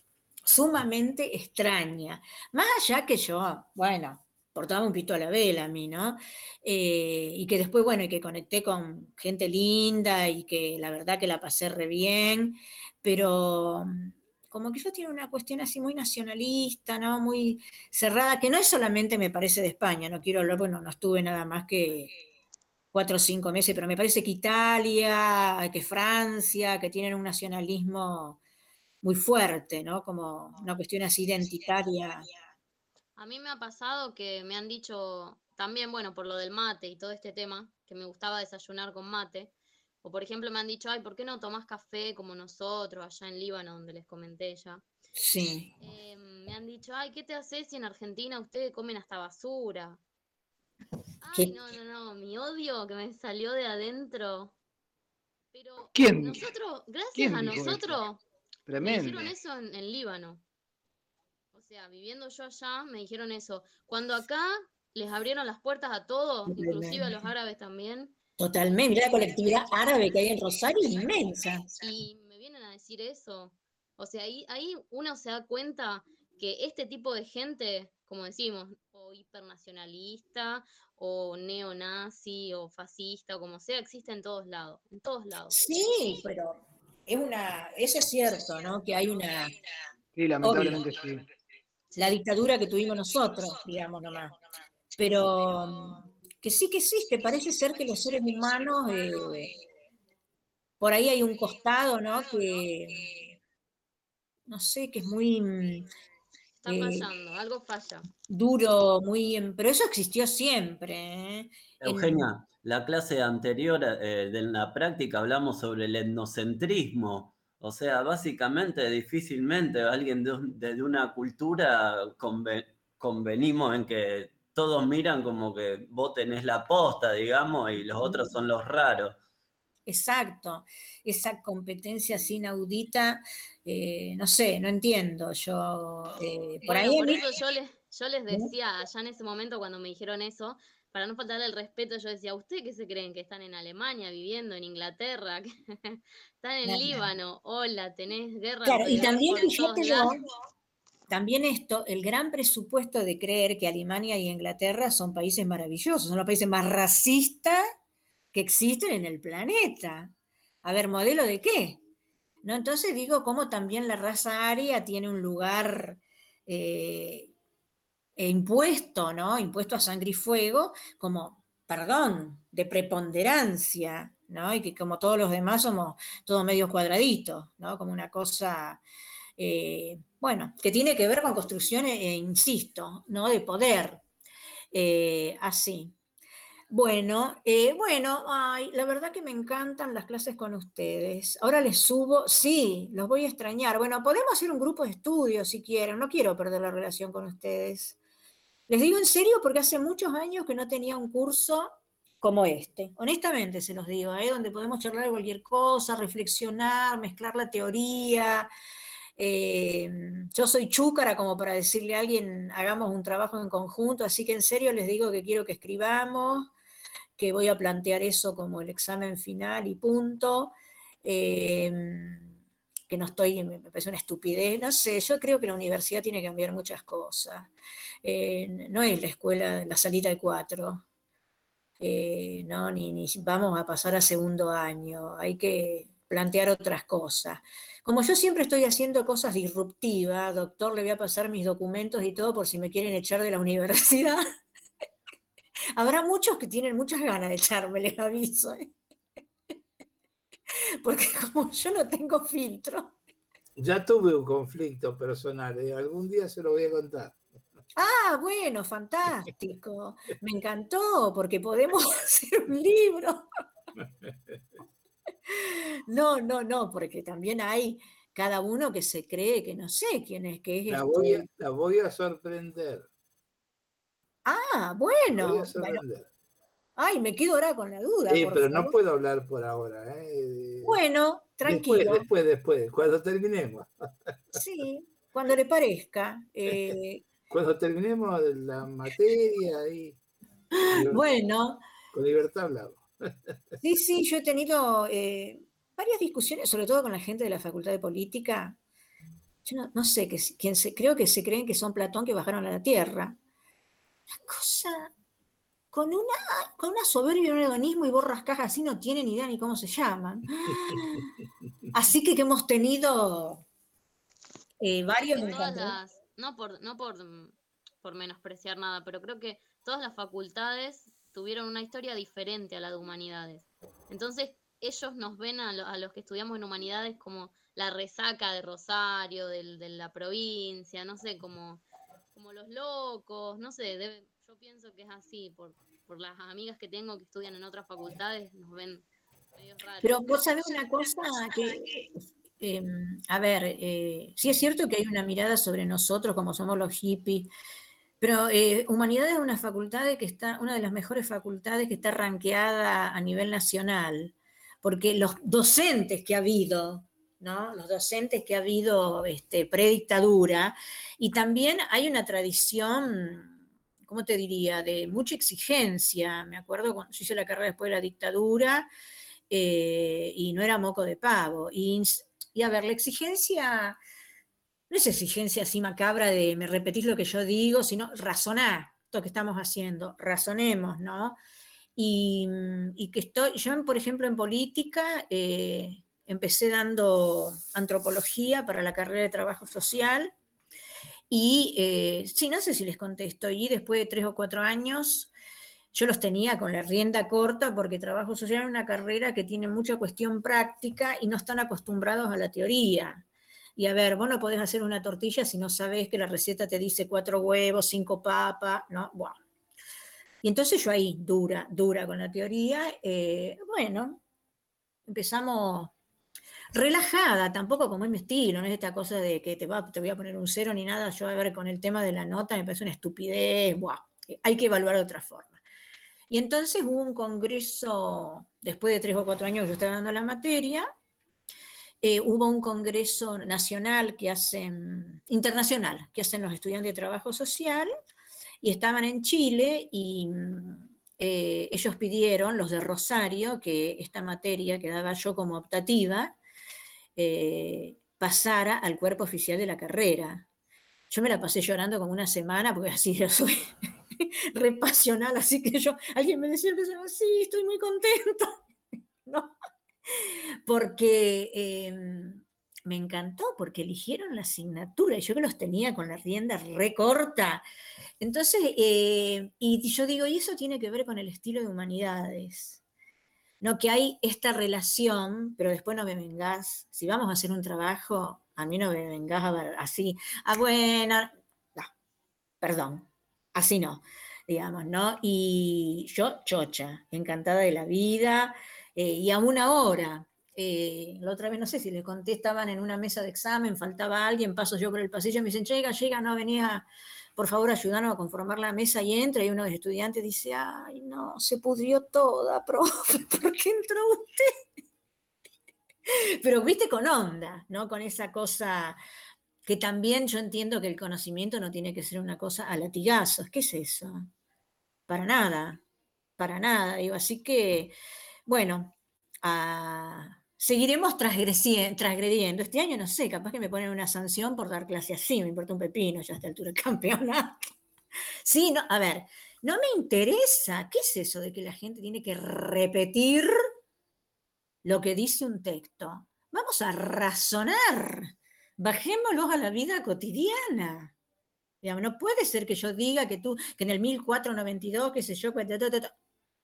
sumamente extraña. Más allá que yo, bueno, portaba un pito a la vela a mí, ¿no? Eh, y que después, bueno, y que conecté con gente linda y que la verdad que la pasé re bien, pero mm, como que yo tiene una cuestión así muy nacionalista, ¿no? Muy cerrada, que no es solamente, me parece, de España, no quiero hablar, bueno, no estuve nada más que cuatro o cinco meses, pero me parece que Italia, que Francia, que tienen un nacionalismo muy fuerte, ¿no? Como una cuestión así identitaria. A mí me ha pasado que me han dicho también, bueno, por lo del mate y todo este tema, que me gustaba desayunar con mate. O por ejemplo me han dicho, ay, ¿por qué no tomás café como nosotros allá en Líbano, donde les comenté ya? Sí. Eh, me han dicho, ay, ¿qué te haces si en Argentina ustedes comen hasta basura? Ay, ¿Qué- no, no, no, mi odio que me salió de adentro. Pero ¿Quién? nosotros, gracias ¿Quién a nosotros, me dijeron eso en, en Líbano. O sea, viviendo yo allá, me dijeron eso. Cuando acá les abrieron las puertas a todos, inclusive a los árabes también, Totalmente, la colectividad árabe que hay en Rosario, es inmensa. y me vienen a decir eso. O sea, ahí, ahí uno se da cuenta que este tipo de gente, como decimos, o hipernacionalista, o neonazi, o fascista, o como sea, existe en todos lados, en todos lados. Sí, pero es una, eso es cierto, ¿no? Que hay una, Sí, lamentablemente sí. la dictadura que tuvimos nosotros, digamos nomás. Pero que sí que existe, parece ser que los seres humanos, eh, por ahí hay un costado, ¿no? Que, no sé, que es muy, Está eh, fallando, algo falla. duro, muy... en- Pero eso existió siempre. ¿eh? En- Eugenia, la clase anterior eh, de la práctica hablamos sobre el etnocentrismo. O sea, básicamente, difícilmente alguien de, de una cultura conve- convenimos en que todos miran como que vos tenés la posta, digamos, y los otros son los raros. Exacto, esa competencia así inaudita, eh, no sé, no entiendo. Yo, eh, por Bueno, ahí por eso yo les, yo les decía allá en ese momento cuando me dijeron eso, para no faltarle el respeto, yo decía, ¿ustedes qué se creen? ¿Que están en Alemania viviendo, en Inglaterra? ¿Están en. Líbano? Hola, tenés guerra Claro, y también fíjate lados. también esto, el gran presupuesto de creer que Alemania y Inglaterra son países maravillosos, son los países más racistas que existen en el planeta. A ver, ¿modelo de qué? ¿No? Entonces digo, cómo también la raza aria tiene un lugar eh, e impuesto, ¿no? Impuesto a sangre y fuego, como, perdón, de preponderancia, ¿no? Y que como todos los demás somos todos medios cuadraditos, ¿no? Como una cosa, eh, bueno, que tiene que ver con construcciones, eh, insisto, ¿no? De poder, así. Bueno, eh, bueno, la verdad que me encantan las clases con ustedes. Ahora les subo, sí, los voy a extrañar. Bueno, podemos hacer un grupo de estudio si quieren, no quiero perder la relación con ustedes. Les digo en serio porque hace muchos años que no tenía un curso como este. Honestamente se los digo, ¿eh? donde podemos charlar de cualquier cosa, reflexionar, mezclar la teoría. Eh, yo soy chúcara como para decirle a alguien, hagamos un trabajo en conjunto, así que en serio les digo que quiero que escribamos, que voy a plantear eso como el examen final y punto. Eh, que no estoy, me me parece una estupidez, no sé, yo creo que la universidad tiene que cambiar muchas cosas. Eh, no es la escuela, la salita de cuatro, eh, no, ni, ni vamos a pasar a segundo año, hay que plantear otras cosas. Como yo siempre estoy haciendo cosas disruptivas, doctor, le voy a pasar mis documentos y todo por si me quieren echar de la universidad. Habrá muchos que tienen muchas ganas de echarme, les aviso. ¿eh? Porque como yo no tengo filtro. Ya tuve un conflicto personal, ¿eh? algún día se lo voy a contar. Ah, bueno, fantástico. Me encantó porque podemos hacer un libro. No, no, no, porque también hay cada uno que se cree que no sé quién es, que es La voy, a, este. la voy a sorprender. Ah, bueno. Ay, me quedo ahora con la duda. Sí, pero no puedo hablar por ahora. ¿eh? Bueno, Después, tranquilo. después, después, cuando terminemos. Sí, cuando le parezca. Eh, Cuando terminemos la materia y bueno, con libertad hablamos. sí, sí, yo he tenido eh, varias discusiones, sobre todo con la gente de la Facultad de Política. Yo no, no sé, que, quién se, creo que se creen que son Platón que bajaron a la Tierra. Una cosa con una, con una soberbia y un hedonismo y borras cajas así no tienen idea ni cómo se llaman. Así que que hemos tenido eh, varios las, no por, no por, por menospreciar nada, pero creo que todas las facultades tuvieron una historia diferente a la de humanidades. Entonces, ellos nos ven a, lo- a los que estudiamos en humanidades como la resaca de Rosario, del- de la provincia, no sé, como, como los locos, no sé, yo pienso que es así, por, por las amigas que tengo que estudian en otras facultades, nos ven medio raros. Pero vos sabés una cosa que, eh, a ver, eh, sí es cierto que hay una mirada sobre nosotros como somos los hippies, pero eh, Humanidades es una facultad que está, una de las mejores facultades que está ranqueada a nivel nacional, porque los docentes que ha habido, ¿no? Los docentes que ha habido este, predictadura, y también hay una tradición, ¿cómo te diría?, de mucha exigencia. Me acuerdo cuando yo hice la carrera después de la dictadura, eh, y no era moco de pavo. Y, y a ver, la exigencia no es exigencia así macabra de me repetís lo que yo digo, sino razonar esto que estamos haciendo, razonemos, ¿no? Y, y que estoy, yo, por ejemplo, en política, eh, empecé dando antropología para la carrera de trabajo social. Y eh, sí, no sé si les contesto. Y después de tres o cuatro años, yo los tenía con la rienda corta porque trabajo social es una carrera que tiene mucha cuestión práctica y no están acostumbrados a la teoría. Y a ver, vos no podés hacer una tortilla si no sabés que la receta te dice cuatro huevos, cinco papas, ¿no? Buah. Y entonces yo ahí, dura, dura con la teoría, eh, bueno, empezamos relajada, tampoco como es mi estilo, no es esta cosa de que te, va, te voy a poner un cero ni nada, yo a ver con el tema de la nota me parece una estupidez, buah, hay que evaluar de otra forma. Y entonces hubo un congreso, después de tres o cuatro años que yo estaba dando la materia, eh, hubo un congreso nacional que hacen, internacional, que hacen los estudiantes de trabajo social, y estaban en Chile y eh, ellos pidieron, los de Rosario, que esta materia que daba yo como optativa, eh, pasara al cuerpo oficial de la carrera. Yo me la pasé llorando como una semana porque así yo soy repasional, así que yo, alguien me decía, sí, estoy muy contenta. ¿No? Porque em, me encantó, porque eligieron la asignatura y yo que los tenía con la rienda recorta. Entonces, eh, y yo digo, y eso tiene que ver con el estilo de humanidades. No, que hay esta relación, pero después no me vengas. Si vamos a hacer un trabajo, a mí no me vengas a ver así. Ah, bueno, no, perdón, así no, digamos, ¿no? Y yo, chocha, encantada de la vida, eh, y aún ahora, eh, la otra vez no sé si le contestaban en una mesa de examen, faltaba alguien, paso yo por el pasillo, me dicen, llega, llega, no venía por favor ayúdanos a conformar la mesa y entra y uno de los estudiantes dice, ay no, se pudrió toda, profe, ¿por qué entró usted? Pero viste con onda, ¿no? Con esa cosa que también yo entiendo que el conocimiento no tiene que ser una cosa a latigazos. ¿Qué es eso? Para nada, para nada. Digo, así que, bueno, a seguiremos transgrediendo. Este año no sé, capaz que me ponen una sanción por dar clase así, me importa un pepino ya a esta altura del campeonato. Sí, no, a ver, no me interesa. ¿Qué es eso de que la gente tiene que repetir lo que dice un texto? Vamos a razonar. Bajémoslo a la vida cotidiana. no puede ser que yo diga que tú, que en el 1492, qué sé yo,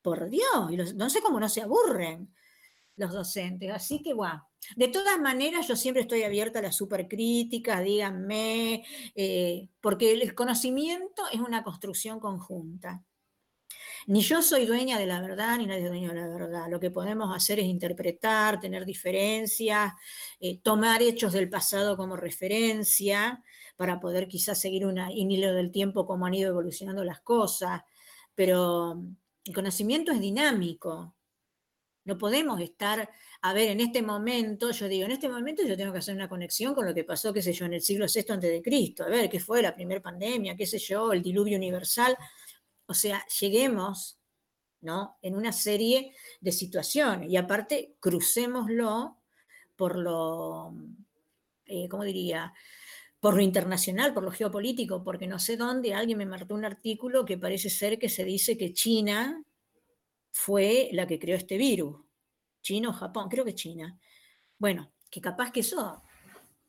por Dios, no sé cómo no se aburren los docentes. Así que, bueno, de todas maneras, yo siempre estoy abierta a las supercríticas, díganme, eh, porque el conocimiento es una construcción conjunta. Ni yo soy dueña de la verdad, ni nadie es dueño de la verdad. Lo que podemos hacer es interpretar, tener diferencias, eh, tomar hechos del pasado como referencia para poder quizás seguir un hilo del tiempo como han ido evolucionando las cosas. Pero el conocimiento es dinámico, no podemos estar, a ver, en este momento, yo digo, en este momento yo tengo que hacer una conexión con lo que pasó, qué sé yo, en el siglo VI antes de Cristo, a ver, qué fue la primera pandemia, qué sé yo, el diluvio universal. O sea, lleguemos, ¿no? En una serie de situaciones y aparte crucémoslo por lo, eh, ¿cómo diría? Por lo internacional, por lo geopolítico, porque no sé dónde alguien me marcó un artículo que parece ser que se dice que China fue la que creó este virus. China o Japón, creo que China. Bueno, que capaz que eso,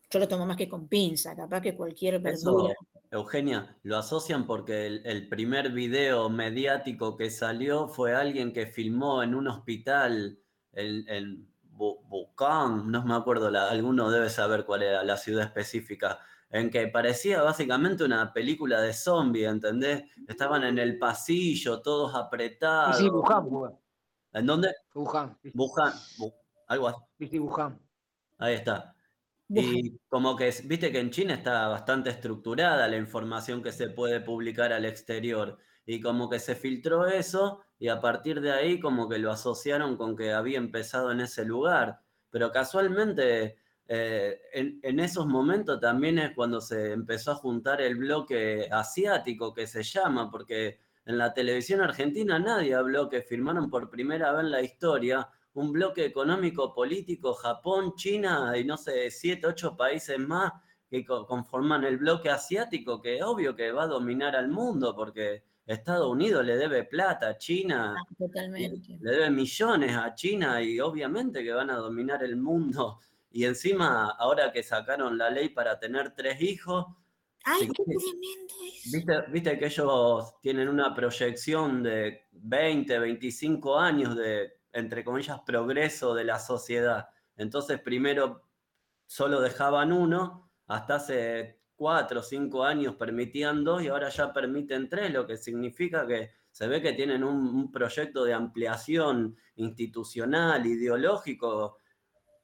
yo lo tomo más que con pinza, capaz que cualquier verdura. Eugenia, lo asocian porque el, primer video mediático que salió fue alguien que filmó en un hospital en, en Bukán, no me acuerdo, alguno debe saber cuál era la ciudad específica, en que parecía básicamente una película de zombie, ¿entendés? Estaban en el pasillo, todos apretados. Sí, Wuhan, ¿En dónde? Wuhan. Wuhan, algo así. Sí, Wuhan. Ahí está. Y como que, viste que en China está bastante estructurada la información que se puede publicar al exterior. Y como que se filtró eso y a partir de ahí como que lo asociaron con que había empezado en ese lugar. Pero casualmente eh, en, esos momentos también es cuando se empezó a juntar el bloque asiático que se llama, porque en la televisión argentina nadie habló que firmaron por primera vez en la historia un bloque económico político Japón, China y no sé, siete, ocho países más que conforman el bloque asiático, que obvio que va a dominar al mundo, porque Estados Unidos le debe plata a China, ah, Totalmente. le debe millones a China y obviamente que van a dominar el mundo y encima, ahora que sacaron la ley para tener tres hijos. ¡Ay, qué tremendo ¿viste, viste que ellos tienen una proyección de 20, 25 años de, entre comillas, progreso de la sociedad. Entonces, primero solo dejaban uno, hasta hace cuatro o cinco años permitían dos y ahora ya permiten tres, lo que significa que se ve que tienen un, un proyecto de ampliación institucional, ideológico,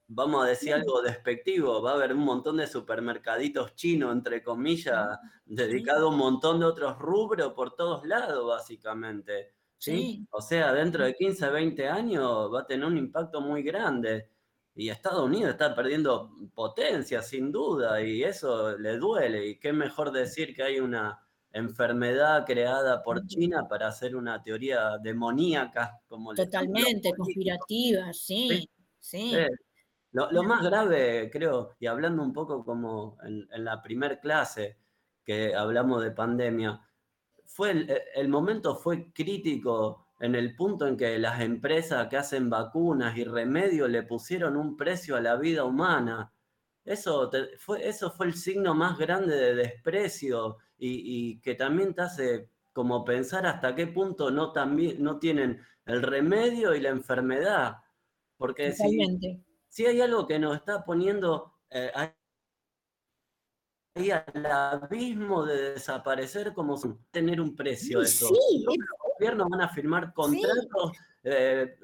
vamos a decir algo despectivo, va a haber un montón de supermercaditos chinos, entre comillas, dedicados a un montón de otros rubros por todos lados, básicamente. ¿sí? O sea, dentro de 15, 20 años va a tener un impacto muy grande. Y Estados Unidos está perdiendo potencia, sin duda, y eso le duele. Y qué mejor decir que hay una enfermedad creada por China para hacer una teoría demoníaca, como Totalmente, conspirativa, sí, sí. Sí. Lo, lo más grave, creo, y hablando un poco como en, en la primer clase que hablamos de pandemia, fue el, el momento fue crítico en el punto en que las empresas que hacen vacunas y remedios le pusieron un precio a la vida humana. Eso, te- fue, eso fue el signo más grande de desprecio y, y que también te hace como pensar hasta qué punto no, también, no tienen el remedio y la enfermedad. Porque si. Si hay algo que nos está poniendo eh, ahí al abismo de desaparecer como si tener un precio Sí, eso. sí, Los gobiernos van a firmar contratos, eh,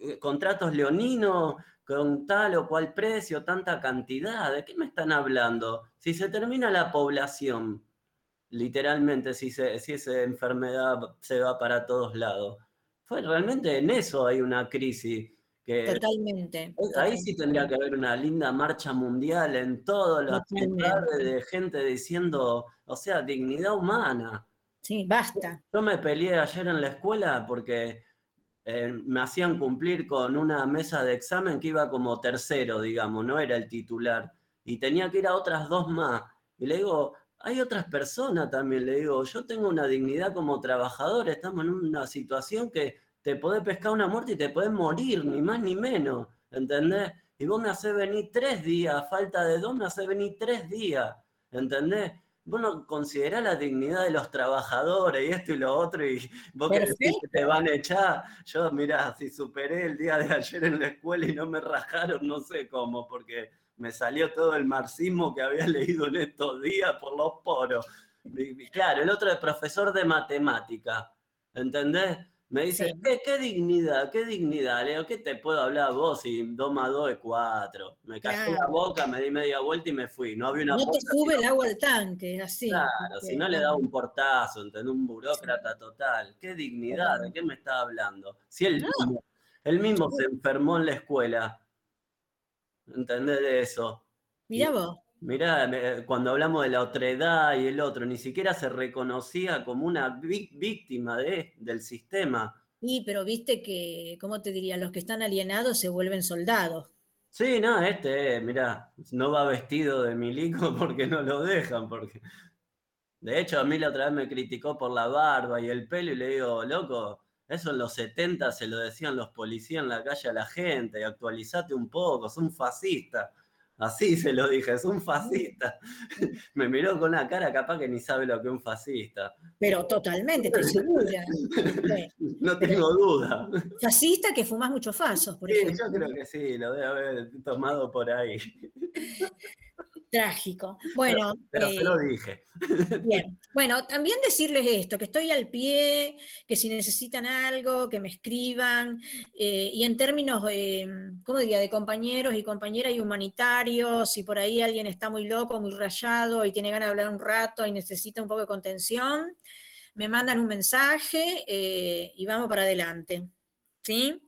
eh, contratos leoninos con tal o cual precio, tanta cantidad. ¿De qué me están hablando? Si se termina la población, literalmente, si, se, si esa enfermedad se va para todos lados. Fue realmente en eso hay una crisis. Que Totalmente. Ahí sí tendría que haber una linda marcha mundial en las Totalmente. ciudades de gente diciendo, o sea, dignidad humana. Sí, basta. Yo me peleé ayer en la escuela porque eh, me hacían cumplir con una mesa de examen que iba como tercero, digamos, no era el titular. Y tenía que ir a otras dos más. Y le digo, hay otras personas también, le digo, yo tengo una dignidad como trabajador, estamos en una situación que te podés pescar una muerte y te podés morir, ni más ni menos, ¿entendés? Y vos me hacés venir tres días, a falta de dos me hacés venir tres días, ¿entendés? Vos no considerás la dignidad de los trabajadores y esto y lo otro, y vos que decís que te van a echar. Yo, mirá, si superé el día de ayer en la escuela y no me rajaron, no sé cómo, porque me salió todo el marxismo que había leído en estos días por los poros. Y claro, el otro es profesor de matemática, ¿entendés? Me dice, Sí. ¿qué, qué dignidad? ¿Qué dignidad? Le digo, ¿qué te puedo hablar vos si 2 más 2 es 4? Me callé la boca, me di media vuelta y me fui. No había una No te sube el agua al tanque, así. Claro, porque, si no le daba un portazo, ¿entendés? Un burócrata total. ¿Qué dignidad? ¿De qué me está hablando? Si él No. mismo, él mismo se enfermó en la escuela. ¿Entendés de eso? Mirá vos. Mirá, me- cuando hablamos de la otredad y el otro, ni siquiera se reconocía como una víctima de, del sistema. Y, pero viste que, ¿cómo te diría? Los que están alienados se vuelven soldados. Sí, no, este, eh, mirá, no va vestido de milico porque no lo dejan, porque... De hecho, a mí la otra vez me criticó por la barba y el pelo y le digo, loco, eso en los 70 se lo decían los policías en la calle a la gente, actualizate un poco, es un fascista. Así se lo dije, es un fascista. Me miró con una cara capaz que ni sabe lo que es un fascista. Pero totalmente, estoy segura. No tengo duda. Fascista que fumás muchos fasos, por Sí, ejemplo. yo creo que sí, lo debe haber tomado por ahí. Trágico. Bueno, Pero eh, se lo dije. Bien, bueno, también decirles esto, que estoy al pie, que si necesitan algo, que me escriban, eh, y en términos, eh, ¿cómo diría?, de compañeros y compañeras y humanitarios, si por ahí alguien está muy loco, muy rayado y tiene ganas de hablar un rato y necesita un poco de contención, me mandan un mensaje eh, y vamos para adelante, ¿sí?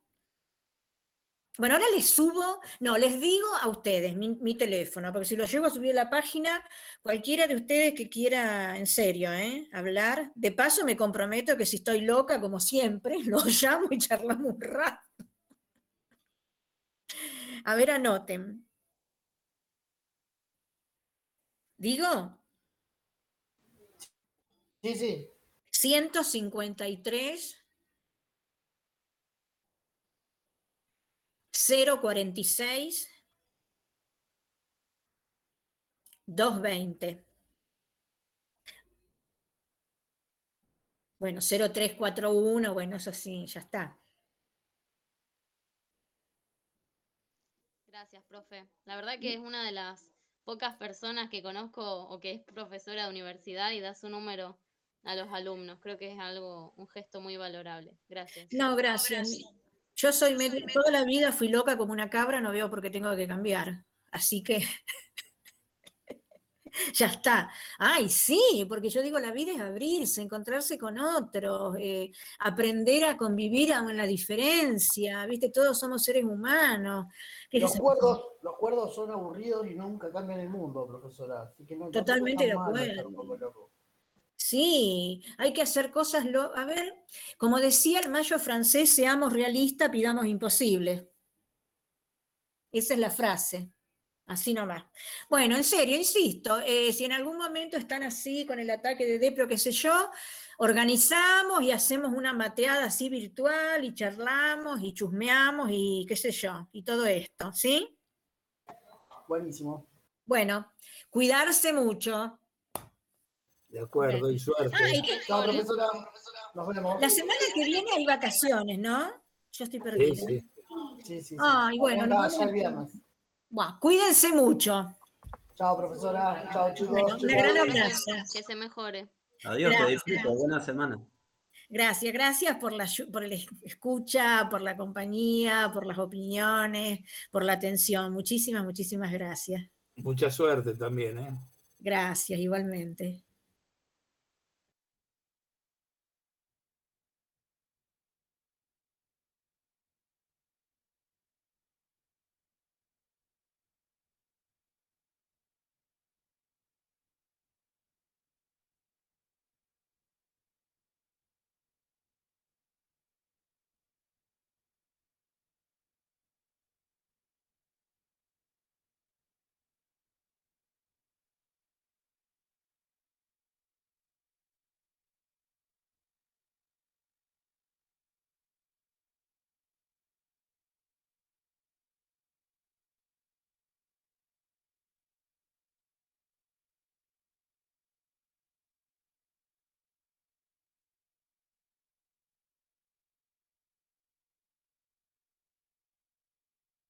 Bueno, ahora les subo, no, les digo a ustedes mi, mi teléfono, porque si lo llego a subir a la página, cualquiera de ustedes que quiera, en serio, ¿eh? hablar, de paso me comprometo que si estoy loca, como siempre, lo llamo y charlamos un rato. A ver, anoten. ¿Digo? Sí, sí. 153 046 220. Bueno, 0341, bueno, eso sí, ya está. Gracias, profe. La verdad que es una de las pocas personas que conozco o que es profesora de universidad y da su número a los alumnos. Creo que es algo, un gesto muy valorable. Gracias. No, gracias. Yo soy medio, toda la vida fui loca como una cabra, no veo por qué tengo que cambiar. Así que ya está. Ay, sí, porque yo digo, la vida es abrirse, encontrarse con otros, eh, aprender a convivir en la diferencia, ¿viste? Todos somos seres humanos. ¿Qué Los cuerdos, los cuerdos son aburridos y nunca cambian el mundo, profesora. Así que no, Totalmente de acuerdo. Sí, hay que hacer cosas, lo- a ver, como decía el mayo francés, seamos realistas, pidamos imposible. Esa es la frase, así nomás. Bueno, en serio, insisto, eh, si en algún momento están así con el ataque de Depro, qué sé yo, organizamos y hacemos una mateada así virtual y charlamos y chusmeamos y qué sé yo, y todo esto, ¿sí? Buenísimo. Bueno, cuidarse mucho. De acuerdo, y suerte. Ah, y que- Chao, profesora. Nos vemos. La semana que viene hay vacaciones, ¿no? Yo estoy perdida. sí. Sí, sí, sí. Ay, bueno, nos ya el viernes. Cuídense mucho. Chao, profesora. Chao, chicos. Bueno, un gran abrazo. Que se mejore. Adiós, Gracias. disfrutes. Buena semana. Gracias, gracias por la por el es- escucha, por la compañía, por las opiniones, por la atención. Muchísimas, muchísimas gracias. Mucha suerte también, ¿eh? Gracias, igualmente.